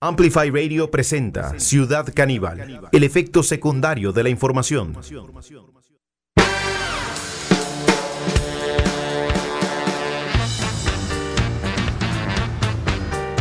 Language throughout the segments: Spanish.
Amplify Radio presenta Ciudad Caníbal, el efecto secundario de la información.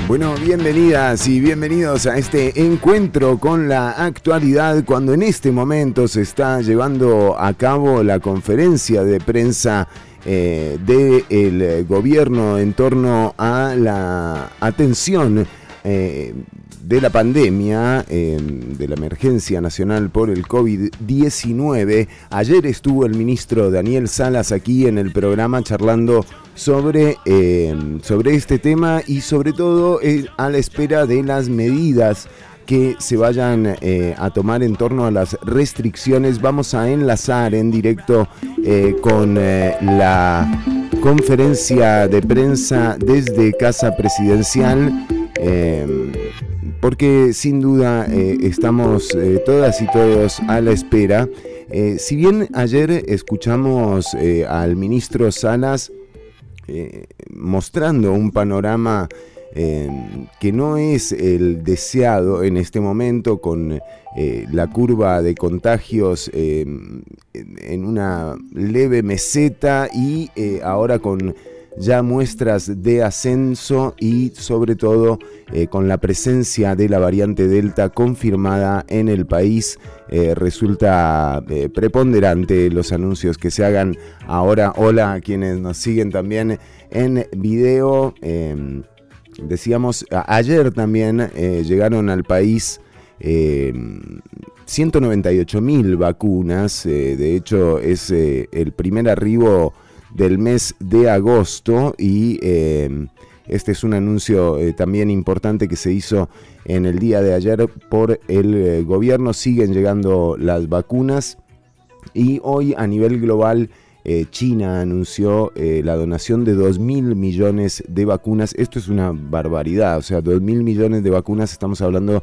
Bueno, bienvenidas y bienvenidos a este encuentro con la actualidad cuando en este momento se está llevando a cabo la conferencia de prensa eh, del gobierno en torno a la atención eh, de la pandemia, em, de la emergencia nacional por el COVID-19. Ayer estuvo el ministro Daniel Salas aquí en el programa charlando sobre, em, sobre este tema y sobre todo eh, a la espera de las medidas que se vayan eh, a tomar en torno a las restricciones. Vamos a enlazar en directo con la conferencia de prensa desde Casa Presidencial Em, porque sin duda eh, estamos eh, todas y todos a la espera. Eh, si bien ayer escuchamos al ministro Salas mostrando un panorama em, que no es el deseado en este momento con la curva de contagios em, en una leve meseta y ahora con ya muestras de ascenso y sobre todo eh, con la presencia de la variante Delta confirmada en el país. Eh, resulta eh, preponderante los anuncios que se hagan ahora. Hola a quienes nos siguen también en video. Em, decíamos, ayer también llegaron al país 198 em, mil vacunas. de hecho, es el primer arribo del mes de agosto y eh, este es un anuncio eh, también importante que se hizo en el día de ayer por el eh, gobierno. Siguen llegando las vacunas y hoy a nivel global China anunció la donación de 2 mil millones de vacunas. Esto es una barbaridad, o sea, 2 mil millones de vacunas, estamos hablando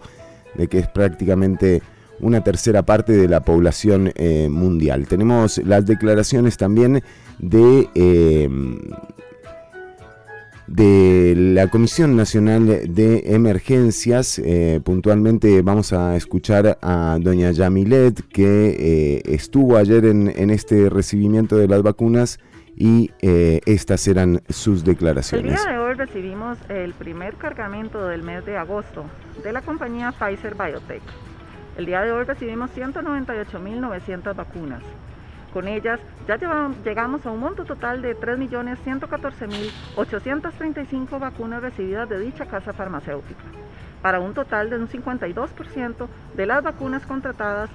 de que es prácticamente una tercera parte de la población mundial. Tenemos las declaraciones también de, em, de la Comisión Nacional de Emergencias. Eh, puntualmente vamos a escuchar a doña Yamilet, que eh, estuvo ayer en, este recibimiento de las vacunas y eh, estas eran sus declaraciones. El día de hoy recibimos el primer cargamento del mes de agosto de la compañía Pfizer Biotech. El día de hoy recibimos 198.900 vacunas. Con ellas ya llegamos a un monto total de 3.114.835 vacunas recibidas de dicha casa farmacéutica, para un total de un 52% de las vacunas contratadas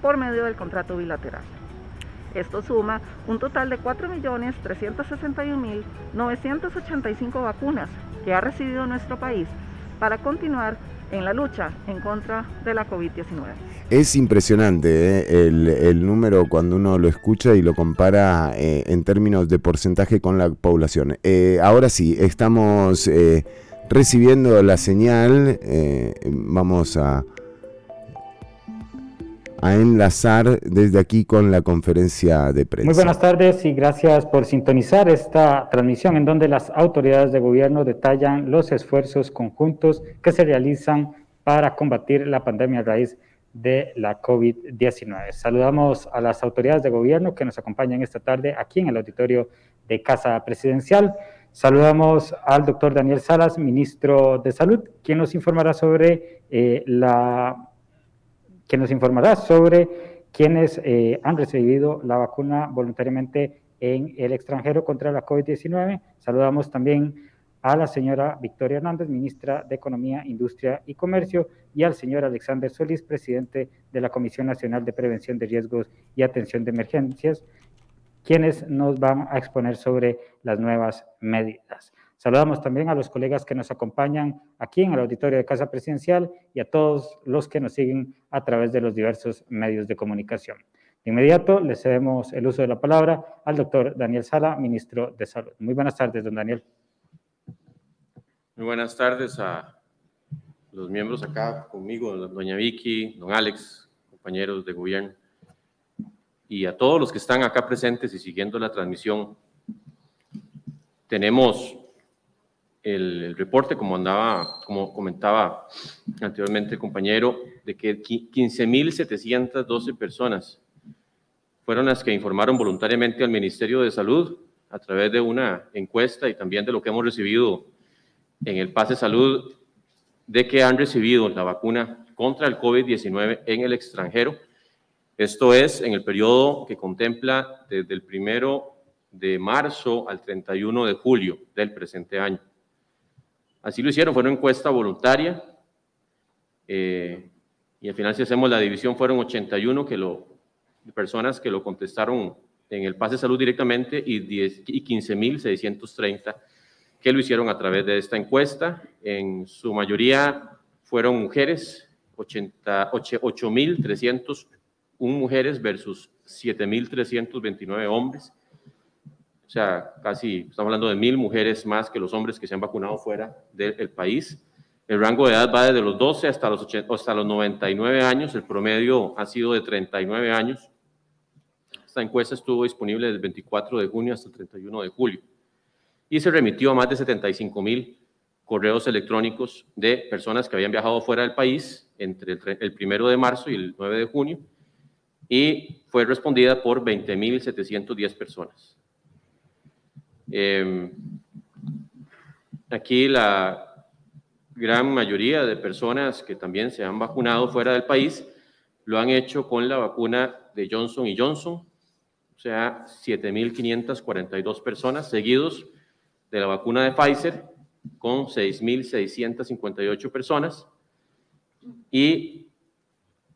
por medio del contrato bilateral. Esto suma un total de 4.361.985 vacunas que ha recibido nuestro país para continuar en la lucha en contra de la COVID-19. Es impresionante ¿eh? el, número cuando uno lo escucha y lo compara eh, en términos de porcentaje con la población. Eh, ahora sí, estamos recibiendo la señal. vamos a, a enlazar desde aquí con la conferencia de prensa. Muy buenas tardes y gracias por sintonizar esta transmisión en donde las autoridades de gobierno detallan los esfuerzos conjuntos que se realizan para combatir la pandemia a raíz de la COVID-19. Saludamos a las autoridades de gobierno que nos acompañan esta tarde aquí en el auditorio de Casa Presidencial. Saludamos al doctor Daniel Salas, ministro de Salud, quien nos informará sobre eh, la quien nos informará sobre quienes eh, han recibido la vacuna voluntariamente en el extranjero contra la COVID-19. Saludamos también a la señora Victoria Hernández, ministra de Economía, Industria y Comercio, y al señor Alexander Solís, presidente de la Comisión Nacional de Prevención de Riesgos y Atención de Emergencias, quienes nos van a exponer sobre las nuevas medidas. Saludamos también a los colegas que nos acompañan aquí en el auditorio de Casa Presidencial y a todos los que nos siguen a través de los diversos medios de comunicación. De inmediato le cedemos el uso de la palabra al doctor Daniel Sala, ministro de Salud. Muy buenas tardes, don Daniel. Muy buenas tardes a los miembros acá conmigo, doña Vicky, don Alex, compañeros de gobierno, y a todos los que están acá presentes y siguiendo la transmisión. Tenemos el, reporte, como andaba, como comentaba anteriormente el compañero, de que 15.712 personas fueron las que informaron voluntariamente al Ministerio de Salud a través de una encuesta y también de lo que hemos recibido en el pase salud de que han recibido la vacuna contra el COVID-19 en el extranjero. Esto es en el periodo que contempla desde el primero de marzo al 31 de julio del presente año. Así lo hicieron, fue una encuesta voluntaria eh, y al final si hacemos la división fueron 81 que lo, personas que lo contestaron en el pase de salud directamente y, 10, y 15.630 que lo hicieron a través de esta encuesta. En su mayoría fueron mujeres, 8.301 mujeres versus 7.329 hombres. Sea, casi estamos hablando de mil mujeres más que los hombres que se han vacunado fuera del país. El rango de edad va desde los 12 hasta los, 80, hasta los 99 años. El promedio ha sido de 39 años. Esta encuesta estuvo disponible desde el 24 de junio hasta el 31 de julio y se remitió a más de 75 mil correos electrónicos de personas que habían viajado fuera del país entre el, primero de marzo y el 9 de junio y fue respondida por 20.710 personas. Em, aquí la gran mayoría de personas que también se han vacunado fuera del país lo han hecho con la vacuna de Johnson y Johnson, o sea, 7.542 personas seguidos de la vacuna de Pfizer con 6.658 personas. Y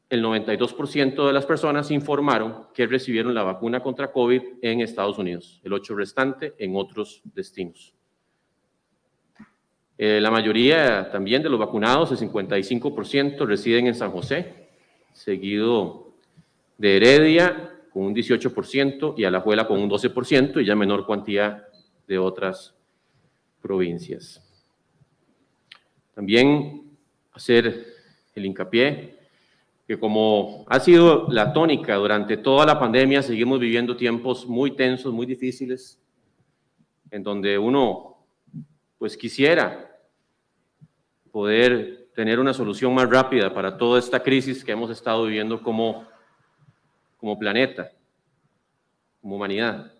el 92% de las personas informaron que recibieron la vacuna contra COVID en Estados Unidos, el 8 restante en otros destinos. Eh, la mayoría también de los vacunados, el 55%, residen en San José, seguido de Heredia, con un 18% y Alajuela con un 12% y ya menor cuantía de otras provincias. También hacer el hincapié que como ha sido la tónica durante toda la pandemia, seguimos viviendo tiempos muy tensos, muy difíciles, en donde uno pues quisiera poder tener una solución más rápida para toda esta crisis que hemos estado viviendo como como planeta, como humanidad.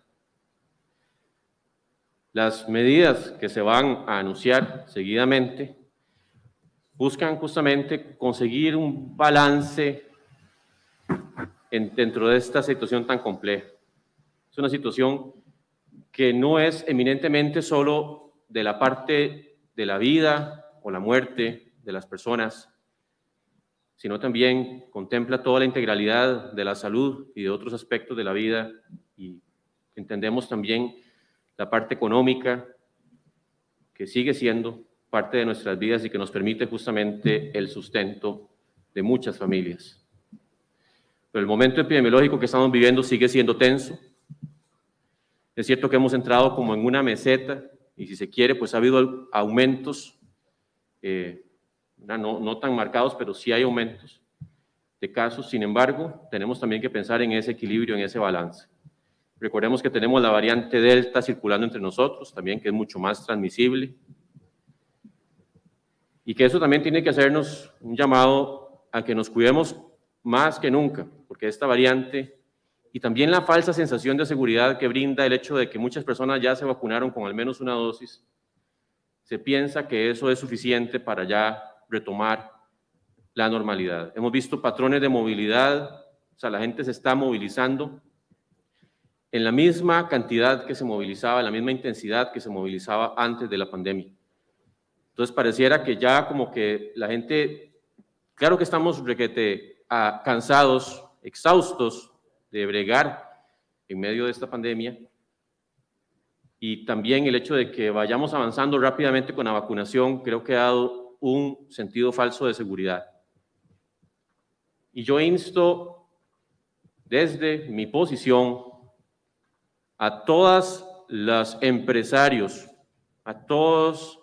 Las medidas que se van a anunciar seguidamente buscan justamente conseguir un balance dentro de esta situación tan compleja. Es una situación que no es eminentemente solo de la parte de la vida o la muerte de las personas, sino también contempla toda la integralidad de la salud y de otros aspectos de la vida y entendemos también la parte económica que sigue siendo parte de nuestras vidas y que nos permite justamente el sustento de muchas familias. Pero el momento epidemiológico que estamos viviendo sigue siendo tenso. Es cierto que hemos entrado como en una meseta y si se quiere, pues ha habido aumentos eh, no, no tan marcados, pero sí hay aumentos de casos. Sin embargo, tenemos también que pensar en ese equilibrio, en ese balance. Recordemos que tenemos la variante Delta circulando entre nosotros, también que es mucho más transmisible. Y que eso también tiene que hacernos un llamado a que nos cuidemos más que nunca, porque esta variante y también la falsa sensación de seguridad que brinda el hecho de que muchas personas ya se vacunaron con al menos una dosis, se piensa que eso es suficiente para ya retomar la normalidad. Hemos visto patrones de movilidad, o sea, la gente se está movilizando en la misma cantidad que se movilizaba, en la misma intensidad que se movilizaba antes de la pandemia. Entonces pareciera que ya como que la gente, claro que estamos requete, ah, cansados, exhaustos de bregar en medio de esta pandemia, y también el hecho de que vayamos avanzando rápidamente con la vacunación creo que ha dado un sentido falso de seguridad. Y yo insto desde mi posición a todos los empresarios, a todos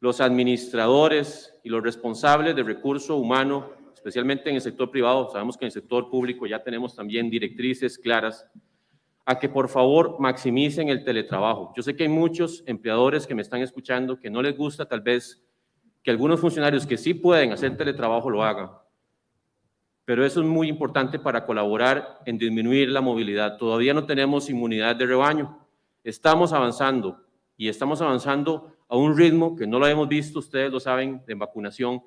los administradores y los responsables de recurso humano, especialmente en el sector privado, sabemos que en el sector público ya tenemos también directrices claras, a que por favor maximicen el teletrabajo. Yo sé que hay muchos empleadores que me están escuchando que no les gusta tal vez que algunos funcionarios que sí pueden hacer teletrabajo lo hagan, pero eso es muy importante para colaborar en disminuir la movilidad. Todavía no tenemos inmunidad de rebaño, estamos avanzando y estamos avanzando a un ritmo que no lo hemos visto, ustedes lo saben, de vacunación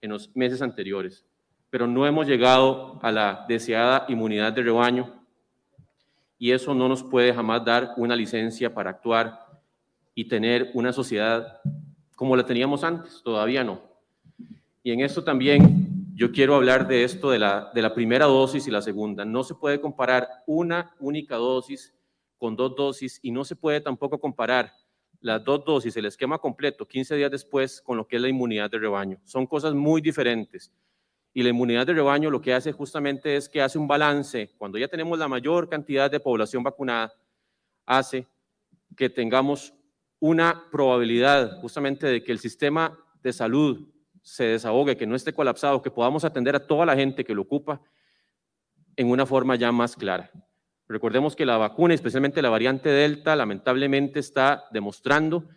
en los meses anteriores, pero no hemos llegado a la deseada inmunidad de rebaño y eso no nos puede jamás dar una licencia para actuar y tener una sociedad como la teníamos antes, todavía no. Y en esto también yo quiero hablar de esto de la, de la primera dosis y la segunda. No se puede comparar una única dosis con dos dosis y no se puede tampoco comparar las dos dosis, el esquema completo, 15 días después, con lo que es la inmunidad de rebaño. Son cosas muy diferentes. Y la inmunidad de rebaño lo que hace justamente es que hace un balance. Cuando ya tenemos la mayor cantidad de población vacunada, hace que tengamos una probabilidad justamente de que el sistema de salud se desahogue, que no esté colapsado, que podamos atender a toda la gente que lo ocupa en una forma ya más clara. Recordemos que la vacuna, especialmente la variante Delta, lamentablemente está demostrando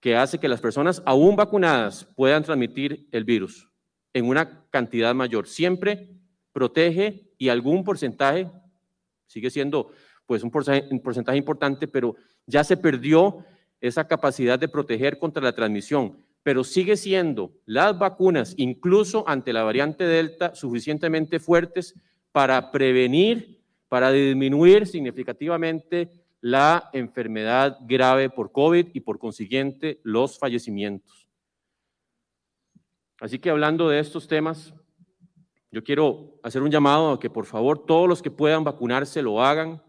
que hace que las personas aún vacunadas puedan transmitir el virus en una cantidad mayor. Siempre protege y algún porcentaje, sigue siendo pues un porcentaje, importante, pero ya se perdió esa capacidad de proteger contra la transmisión, pero sigue siendo las vacunas, incluso ante la variante Delta, suficientemente fuertes para prevenir, para disminuir significativamente la enfermedad grave por COVID y por consiguiente los fallecimientos. Así que hablando de estos temas, yo quiero hacer un llamado a que por favor todos los que puedan vacunarse lo hagan,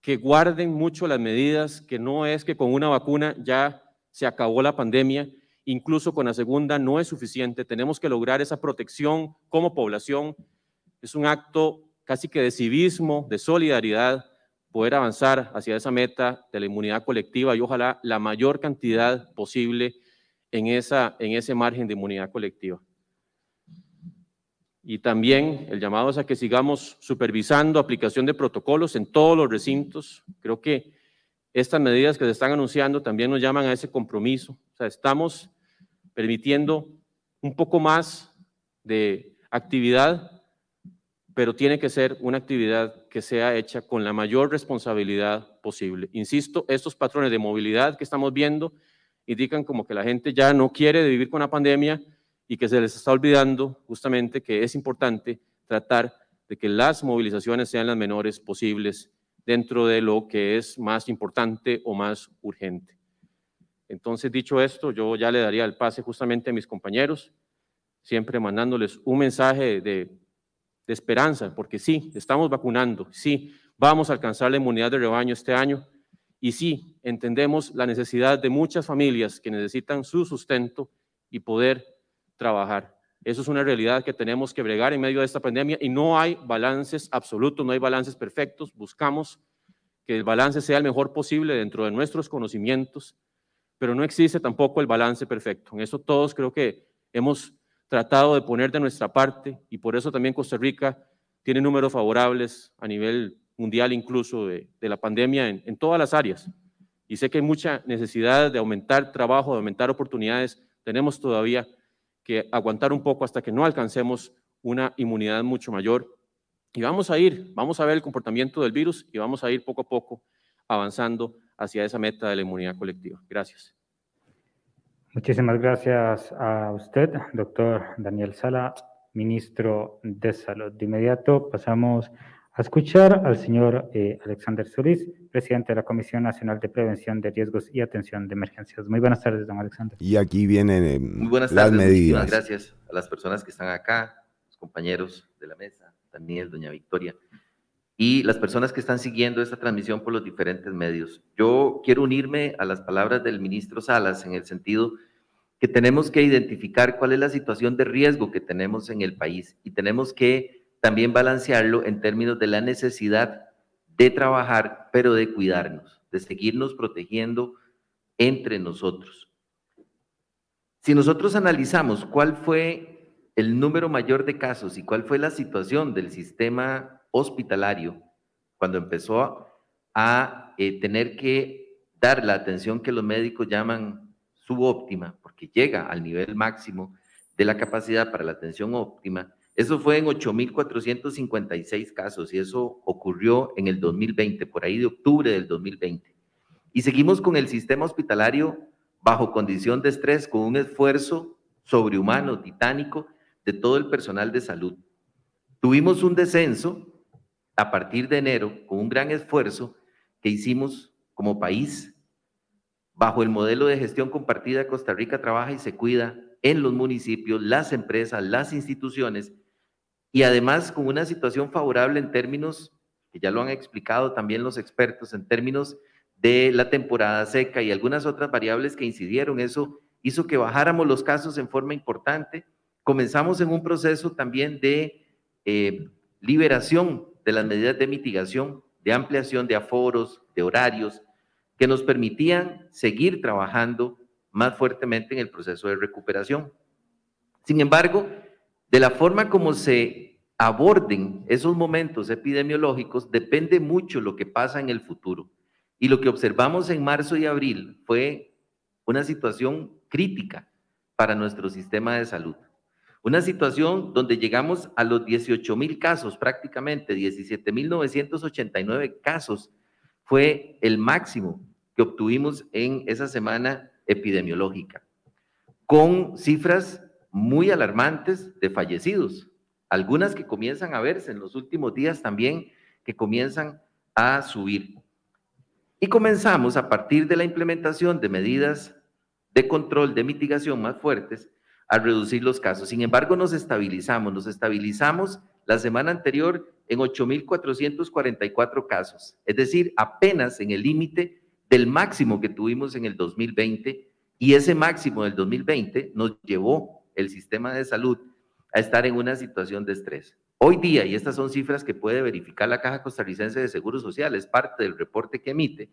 que guarden mucho las medidas, que no es que con una vacuna ya se acabó la pandemia, incluso con la segunda no es suficiente, tenemos que lograr esa protección como población. Es un acto casi que de civismo, de solidaridad, poder avanzar hacia esa meta de la inmunidad colectiva y ojalá la mayor cantidad posible en, esa, en ese margen de inmunidad colectiva. Y también el llamado es a que sigamos supervisando aplicación de protocolos en todos los recintos. Creo que estas medidas que se están anunciando también nos llaman a ese compromiso. O sea, estamos permitiendo un poco más de actividad, pero tiene que ser una actividad que sea hecha con la mayor responsabilidad posible. Insisto, estos patrones de movilidad que estamos viendo indican como que la gente ya no quiere vivir con la pandemia y que se les está olvidando justamente que es importante tratar de que las movilizaciones sean las menores posibles dentro de lo que es más importante o más urgente. Entonces, dicho esto, yo ya le daría el pase justamente a mis compañeros, siempre mandándoles un mensaje de, de esperanza, porque sí, estamos vacunando, sí, vamos a alcanzar la inmunidad de rebaño este año, y sí, entendemos la necesidad de muchas familias que necesitan su sustento y poder trabajar. Eso es una realidad que tenemos que bregar en medio de esta pandemia y no hay balances absolutos, no hay balances perfectos. Buscamos que el balance sea el mejor posible dentro de nuestros conocimientos, pero no existe tampoco el balance perfecto. En eso todos creo que hemos tratado de poner de nuestra parte y por eso también Costa Rica tiene números favorables a nivel mundial incluso de, la pandemia en, en, todas las áreas. Y sé que hay mucha necesidad de aumentar trabajo, de aumentar oportunidades. Tenemos todavía que aguantar un poco hasta que no alcancemos una inmunidad mucho mayor. Y vamos a ir, vamos a ver el comportamiento del virus y vamos a ir poco a poco avanzando hacia esa meta de la inmunidad colectiva. Gracias. Muchísimas gracias a usted, doctor Daniel Sala, ministro de Salud. De inmediato pasamos a escuchar al señor eh, Alexander Solís, presidente de la Comisión Nacional de Prevención de Riesgos y Atención de Emergencias. Muy buenas tardes, don Alexander. Y aquí vienen eh, Muy buenas las tardes, medidas. gracias a las personas que están acá, los compañeros de la mesa, Daniel, doña Victoria, y las personas que están siguiendo esta transmisión por los diferentes medios. Yo quiero unirme a las palabras del ministro Salas en el sentido que tenemos que identificar cuál es la situación de riesgo que tenemos en el país y tenemos que también balancearlo en términos de la necesidad de trabajar, pero de cuidarnos, de seguirnos protegiendo entre nosotros. Si nosotros analizamos cuál fue el número mayor de casos y cuál fue la situación del sistema hospitalario cuando empezó a eh, tener que dar la atención que los médicos llaman subóptima, porque llega al nivel máximo de la capacidad para la atención óptima, eso fue en 8.456 casos y eso ocurrió en el 2020, por ahí de octubre del 2020. Y seguimos con el sistema hospitalario bajo condición de estrés, con un esfuerzo sobrehumano, titánico, de todo el personal de salud. Tuvimos un descenso a partir de enero con un gran esfuerzo que hicimos como país bajo el modelo de gestión compartida Costa Rica trabaja y se cuida en los municipios, las empresas, las instituciones y además con una situación favorable en términos, que ya lo han explicado también los expertos, en términos de la temporada seca y algunas otras variables que incidieron. Eso hizo que bajáramos los casos en forma importante. Comenzamos en un proceso también de eh, liberación de las medidas de mitigación, de ampliación de aforos, de horarios, que nos permitían seguir trabajando más fuertemente en el proceso de recuperación. Sin embargo, de la forma como se aborden esos momentos epidemiológicos, depende mucho lo que pasa en el futuro. Y lo que observamos en marzo y abril fue una situación crítica para nuestro sistema de salud. Una situación donde llegamos a los 18 mil casos, prácticamente 17 mil 989 casos, fue el máximo que obtuvimos en esa semana epidemiológica, con cifras muy alarmantes de fallecidos, algunas que comienzan a verse en los últimos días también, que comienzan a subir. Y comenzamos a partir de la implementación de medidas de control, de mitigación más fuertes, a reducir los casos. Sin embargo, nos estabilizamos, nos estabilizamos la semana anterior en 8.444 casos, es decir, apenas en el límite del máximo que tuvimos en el 2020 y ese máximo del 2020 nos llevó el sistema de salud a estar en una situación de estrés. Hoy día, y estas son cifras que puede verificar la Caja Costarricense de Seguro Social, es parte del reporte que emite,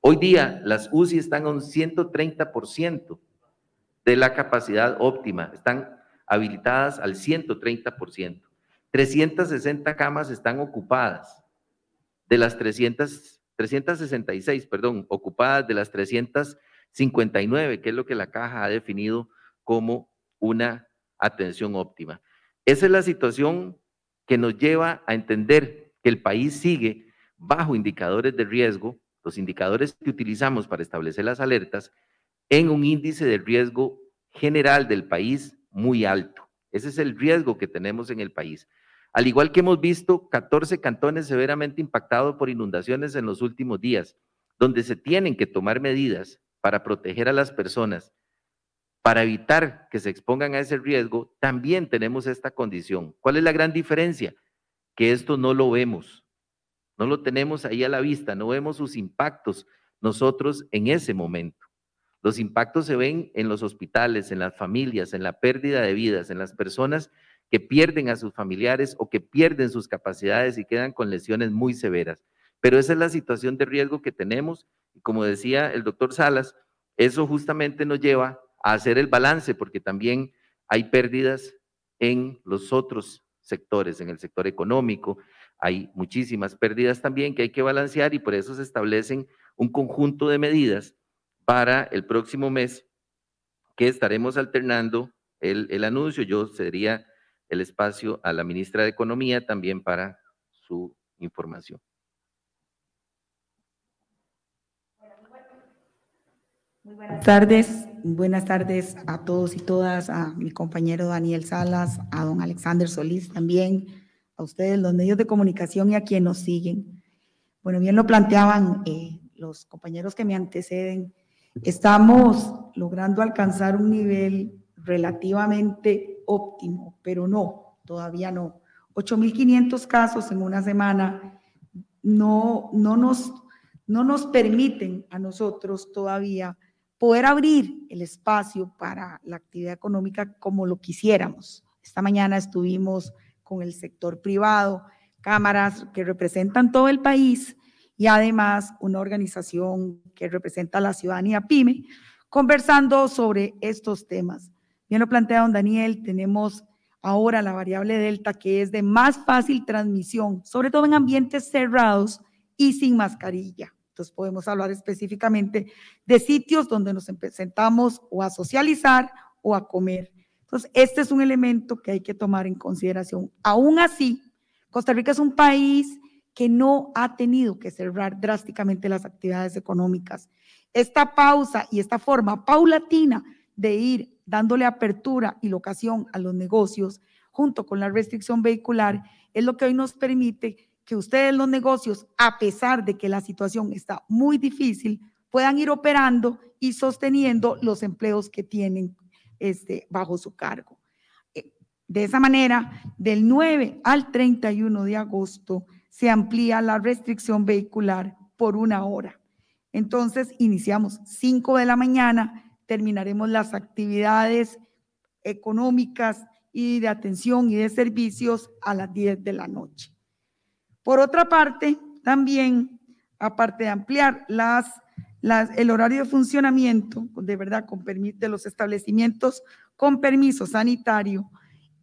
hoy día las UCI están a un 130% de la capacidad óptima, están habilitadas al 130%. 360 camas están ocupadas, de las 300, 366, perdón, ocupadas de las 359, que es lo que la caja ha definido como una atención óptima. Esa es la situación que nos lleva a entender que el país sigue bajo indicadores de riesgo, los indicadores que utilizamos para establecer las alertas, en un índice de riesgo general del país muy alto. Ese es el riesgo que tenemos en el país. Al igual que hemos visto 14 cantones severamente impactados por inundaciones en los últimos días, donde se tienen que tomar medidas para proteger a las personas, para evitar que se expongan a ese riesgo, también tenemos esta condición. ¿Cuál es la gran diferencia? Que esto no lo vemos, no lo tenemos ahí a la vista, no vemos sus impactos nosotros en ese momento. Los impactos se ven en los hospitales, en las familias, en la pérdida de vidas, en las personas que pierden a sus familiares o que pierden sus capacidades y quedan con lesiones muy severas. Pero esa es la situación de riesgo que tenemos y como decía el doctor Salas, eso justamente nos lleva a hacer el balance porque también hay pérdidas en los otros sectores, en el sector económico, hay muchísimas pérdidas también que hay que balancear y por eso se establecen un conjunto de medidas para el próximo mes que estaremos alternando el, anuncio. Yo cedería el espacio a la ministra de Economía también para su información. Muy buenas tardes, buenas tardes a todos y todas, a mi compañero Daniel Salas, a don Alexander Solís también, a ustedes, los medios de comunicación y a quienes nos siguen. Bueno, bien lo planteaban eh, los compañeros que me anteceden Estamos logrando alcanzar un nivel relativamente óptimo, pero no, todavía no. 8.500 casos en una semana no, no, nos, no nos permiten a nosotros todavía poder abrir el espacio para la actividad económica como lo quisiéramos. Esta mañana estuvimos con el sector privado, cámaras que representan todo el país y además una organización que representa a la ciudadanía PYME, conversando sobre estos temas. Bien lo plantea don Daniel, tenemos ahora la variable delta que es de más fácil transmisión, sobre todo en ambientes cerrados y sin mascarilla. Entonces podemos hablar específicamente de sitios donde nos sentamos o a socializar o a comer. Entonces, este es un elemento que hay que tomar en consideración. Aún así, Costa Rica es un país que no ha tenido que cerrar drásticamente las actividades económicas. Esta pausa y esta forma paulatina de ir dándole apertura y locación a los negocios junto con la restricción vehicular es lo que hoy nos permite que ustedes los negocios, a pesar de que la situación está muy difícil, puedan ir operando y sosteniendo los empleos que tienen este, bajo su cargo. Eh, de esa manera, del 9 al 31 de agosto, se amplía la restricción vehicular por una hora. Entonces, iniciamos 5 de la mañana, terminaremos las actividades económicas y de atención y de servicios a las 10 de la noche. Por otra parte, también, aparte de ampliar las, el horario de funcionamiento, de verdad, con de los establecimientos con permiso sanitario,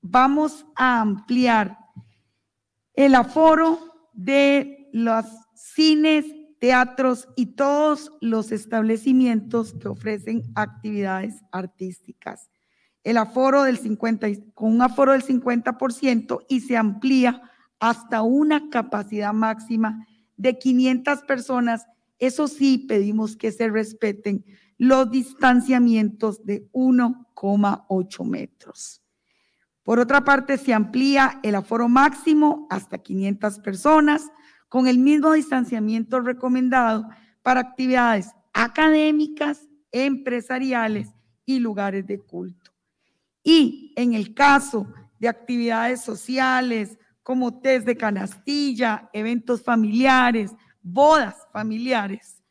vamos a ampliar el aforo de los cines, teatros y todos los establecimientos que ofrecen actividades artísticas. El aforo del 50, con un aforo del 50% y se amplía hasta una capacidad máxima de 500 personas. Eso sí, pedimos que se respeten los distanciamientos de 1,8 metros. Por otra parte, se amplía el aforo máximo hasta 500 personas con el mismo distanciamiento recomendado para actividades académicas, empresariales y lugares de culto. Y en el caso de actividades sociales como test de canastilla, eventos familiares, bodas familiares,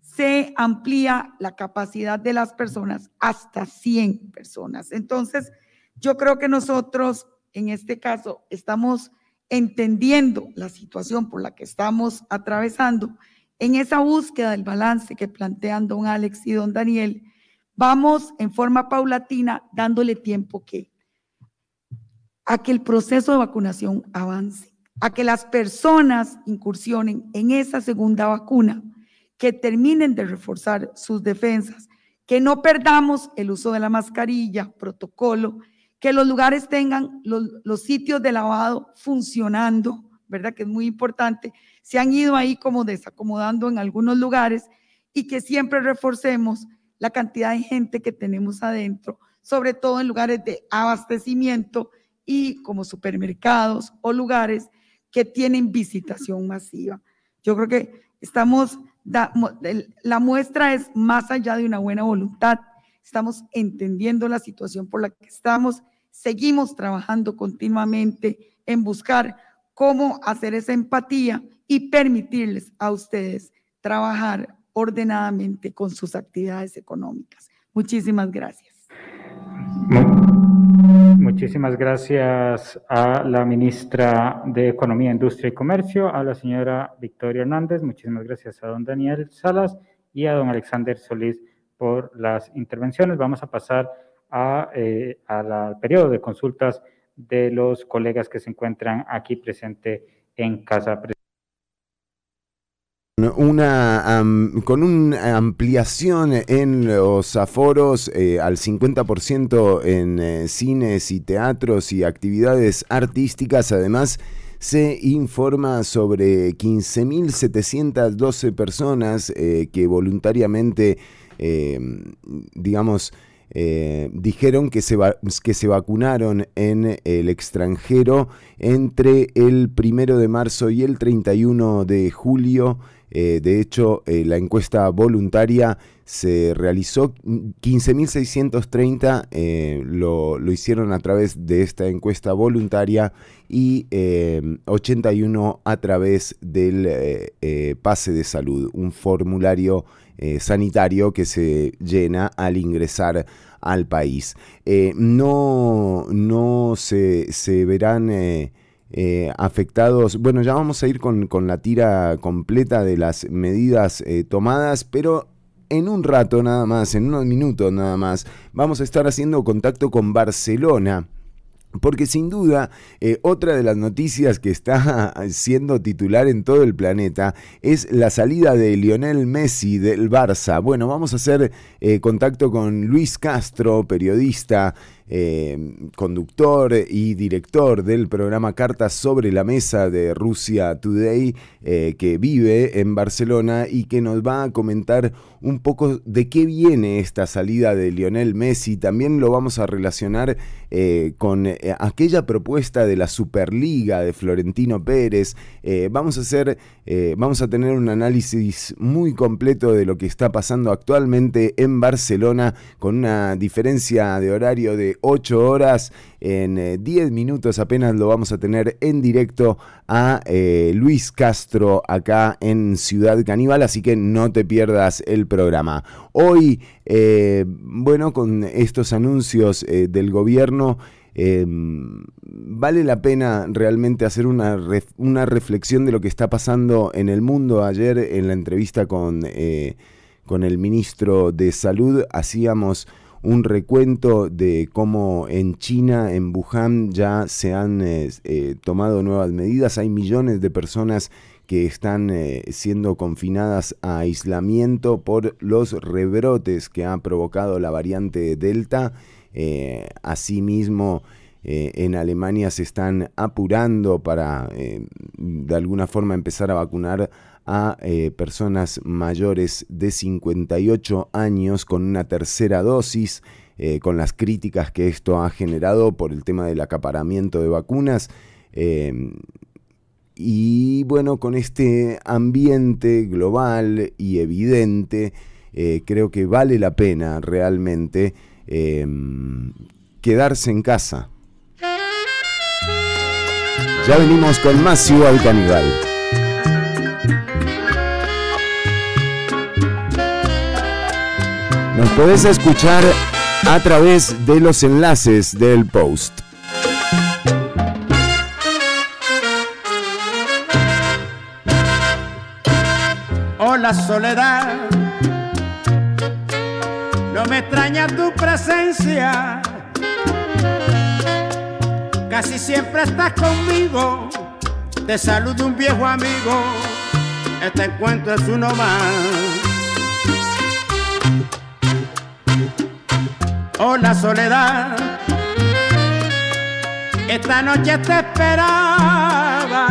se amplía la capacidad de las personas hasta 100 personas. Entonces, yo creo que nosotros, en este caso, estamos entendiendo la situación por la que estamos atravesando. En esa búsqueda del balance que plantean don Alex y don Daniel, vamos en forma paulatina dándole tiempo que a que el proceso de vacunación avance, a que las personas incursionen en esa segunda vacuna, que terminen de reforzar sus defensas, que no perdamos el uso de la mascarilla, protocolo, que los lugares tengan los, sitios de lavado funcionando, ¿verdad? Que es muy importante. Se han ido ahí como desacomodando en algunos lugares y que siempre reforcemos la cantidad de gente que tenemos adentro, sobre todo en lugares de abastecimiento y como supermercados o lugares que tienen visitación masiva. Yo creo que estamos, la muestra es más allá de una buena voluntad, estamos entendiendo la situación por la que estamos, seguimos trabajando continuamente en buscar cómo hacer esa empatía y permitirles a ustedes trabajar ordenadamente con sus actividades económicas. Muchísimas gracias. Muchísimas gracias a la ministra de Economía, Industria y Comercio, a la señora Victoria Hernández. Muchísimas gracias a don Daniel Salas y a don Alexander Solís por las intervenciones. Vamos a pasar eh, al periodo de consultas de los colegas que se encuentran aquí presente en casa. Una, con una ampliación en los aforos eh, al 50% en eh, cines y teatros y actividades artísticas, además se informa sobre 15.712 personas que voluntariamente eh, digamos, eh, dijeron que se, que se vacunaron en el extranjero entre el primero de marzo y el 31 de julio. Eh, de hecho, la encuesta voluntaria se realizó 15.630, lo, lo, hicieron a través de esta encuesta voluntaria y 81 a través del pase de salud, un formulario eh, sanitario que se llena al ingresar al país. Eh, no, no se, verán eh, afectados, bueno, ya vamos a ir con, con, la tira completa de las medidas tomadas, pero en un rato nada más, en unos minutos nada más, vamos a estar haciendo contacto con Barcelona porque sin duda, eh, otra de las noticias que está siendo titular en todo el planeta es la salida de Lionel Messi del Barça. Bueno, vamos a hacer eh, contacto con Luis Castro, periodista, eh, conductor y director del programa Cartas sobre la Mesa de Rusia Today, que vive en Barcelona y que nos va a comentar un poco de qué viene esta salida de Lionel Messi. También lo vamos a relacionar con eh, aquella propuesta de la Superliga de Florentino Pérez. Eh, vamos a hacer, eh, vamos a tener un análisis muy completo de lo que está pasando actualmente en Barcelona con una diferencia de horario de 8 horas. En 10 minutos apenas lo vamos a tener en directo a Luis Castro acá en Ciudad Caníbal, así que no te pierdas el programa. Hoy, bueno, con estos anuncios del gobierno, vale la pena realmente hacer una, una, reflexión de lo que está pasando en el mundo. Ayer en la entrevista con, eh, con el ministro de Salud hacíamos un recuento de cómo en China, en Wuhan, ya se han eh, eh, tomado nuevas medidas. Hay millones de personas que están siendo confinadas a aislamiento por los rebrotes que ha provocado la variante Delta eh, asimismo, eh, en Alemania se están apurando para eh, de alguna forma empezar a vacunar a personas mayores de 58 años con una tercera dosis, con las críticas que esto ha generado por el tema del acaparamiento de vacunas. y bueno, con este ambiente global y evidente, creo que vale la pena realmente Em, quedarse en casa. Ya venimos con más Ciudad Caníbal. Nos podés escuchar a través de los enlaces del post. Hola soledad no me extraña tu presencia. Casi siempre estás conmigo. Te saludo un viejo amigo. Este encuentro es uno más. Hola soledad. Esta noche te esperaba.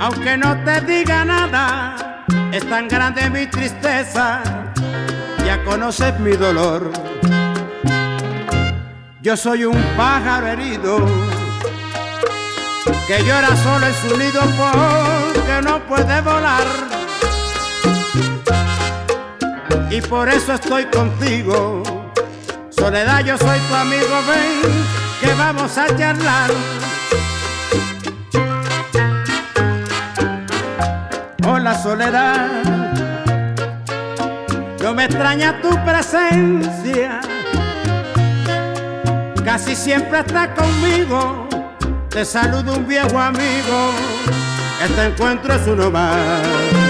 Aunque no te diga nada, es tan grande mi tristeza ya conoces mi dolor. Yo soy un pájaro herido que llora solo en su nido porque no puede volar. Y por eso estoy contigo. Soledad, yo soy tu amigo, ven que vamos a charlar. Hola, Soledad no me extraña tu presencia, casi siempre estás conmigo. Te saludo un viejo amigo, este encuentro es uno más.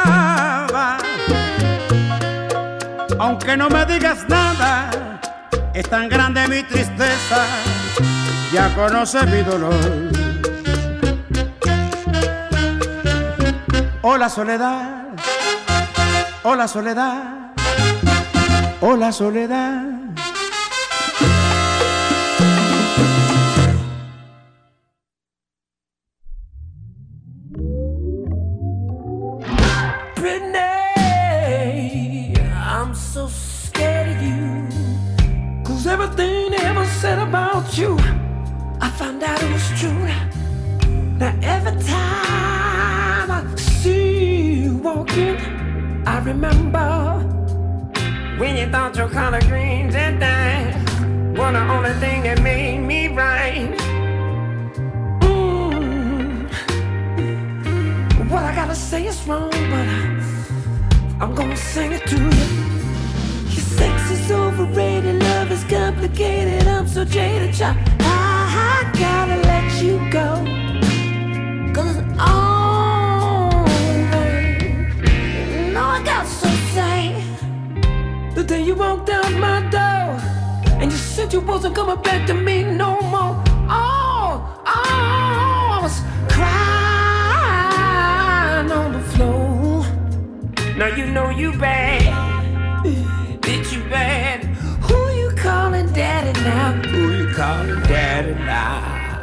aunque no me digas nada, es tan grande mi tristeza, ya conoces mi dolor. Hola soledad, hola soledad, hola soledad. Thought your color greens and dyes were the only thing that made me right. Mm. What I gotta say is wrong, but I'm gonna sing it to you. Your sex is overrated, love is complicated. I'm so jaded, child. I, I gotta let you go. Cause over. No, I got so sad. The day you walked out my door and you said you wasn't coming back to me no more. Oh, oh, I was crying on the floor. Now you know you bad. Bitch, you bad. Who you calling daddy now? Who you calling daddy now?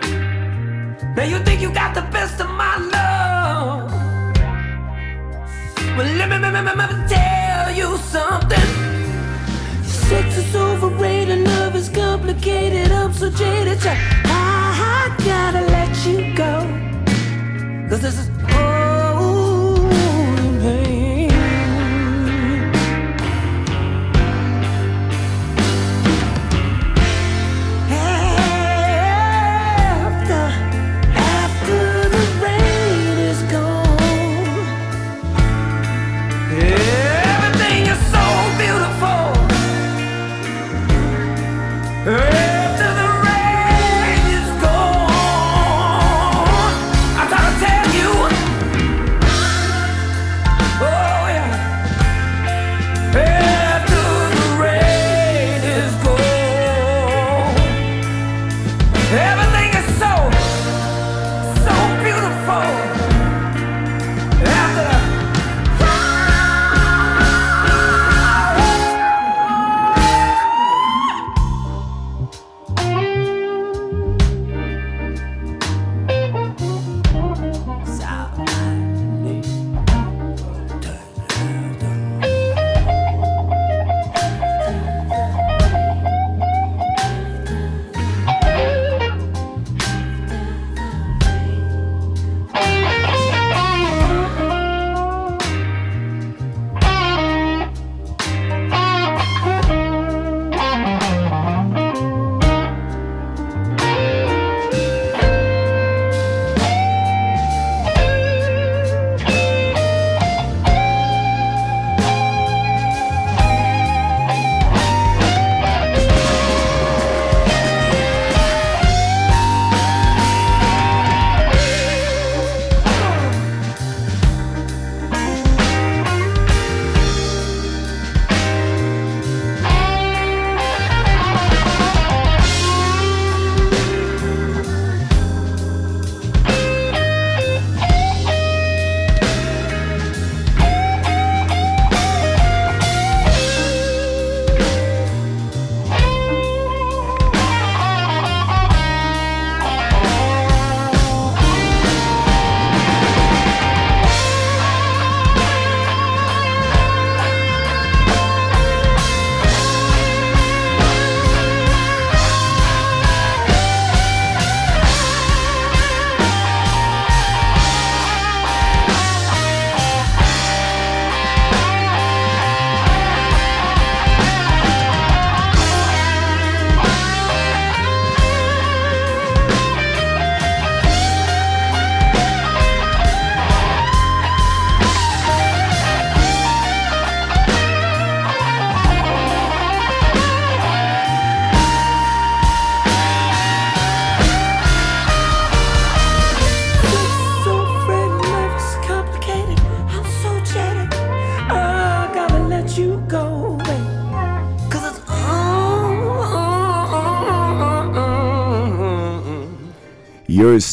Now you think you got the best of my love. Well, let me, let me, let me tell you something. Sex is overrated, love is complicated. I'm so jaded, I, I gotta let you go. Cause this is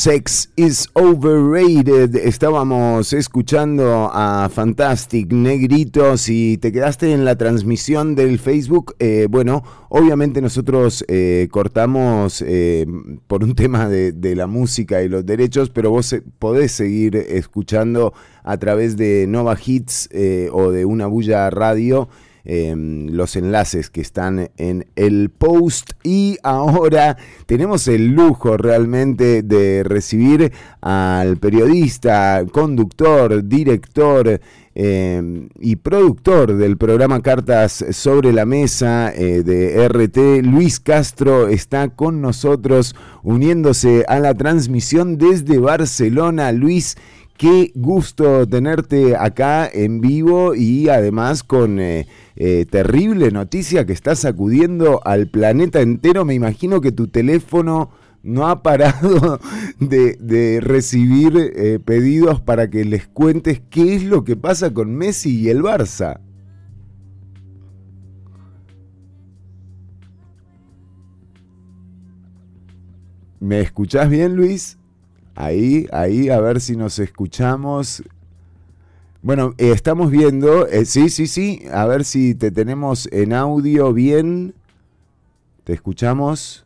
Sex is Overrated. Estábamos escuchando a Fantastic Negrito. Si te quedaste en la transmisión del Facebook, eh, bueno, obviamente nosotros eh, cortamos eh, por un tema de, de, la música y los derechos, pero vos podés seguir escuchando a través de Nova Hits o de Una Bulla Radio. Em, los enlaces que están en el post. Y ahora tenemos el lujo realmente de recibir al periodista, conductor, director, em, y productor del programa Cartas sobre la Mesa eh, de RT, Luis Castro, está con nosotros uniéndose a la transmisión desde Barcelona. Luis, Qué gusto tenerte acá en vivo y además con eh, eh, terrible noticia que está sacudiendo al planeta entero. Me imagino que tu teléfono no ha parado de, recibir eh, pedidos para que les cuentes qué es lo que pasa con Messi y el Barça. ¿Me escuchás bien, Luis? Ahí, ahí, a ver si nos escuchamos. Bueno, eh, estamos viendo, eh, sí, sí, sí, a ver si te tenemos en audio bien. ¿Te escuchamos?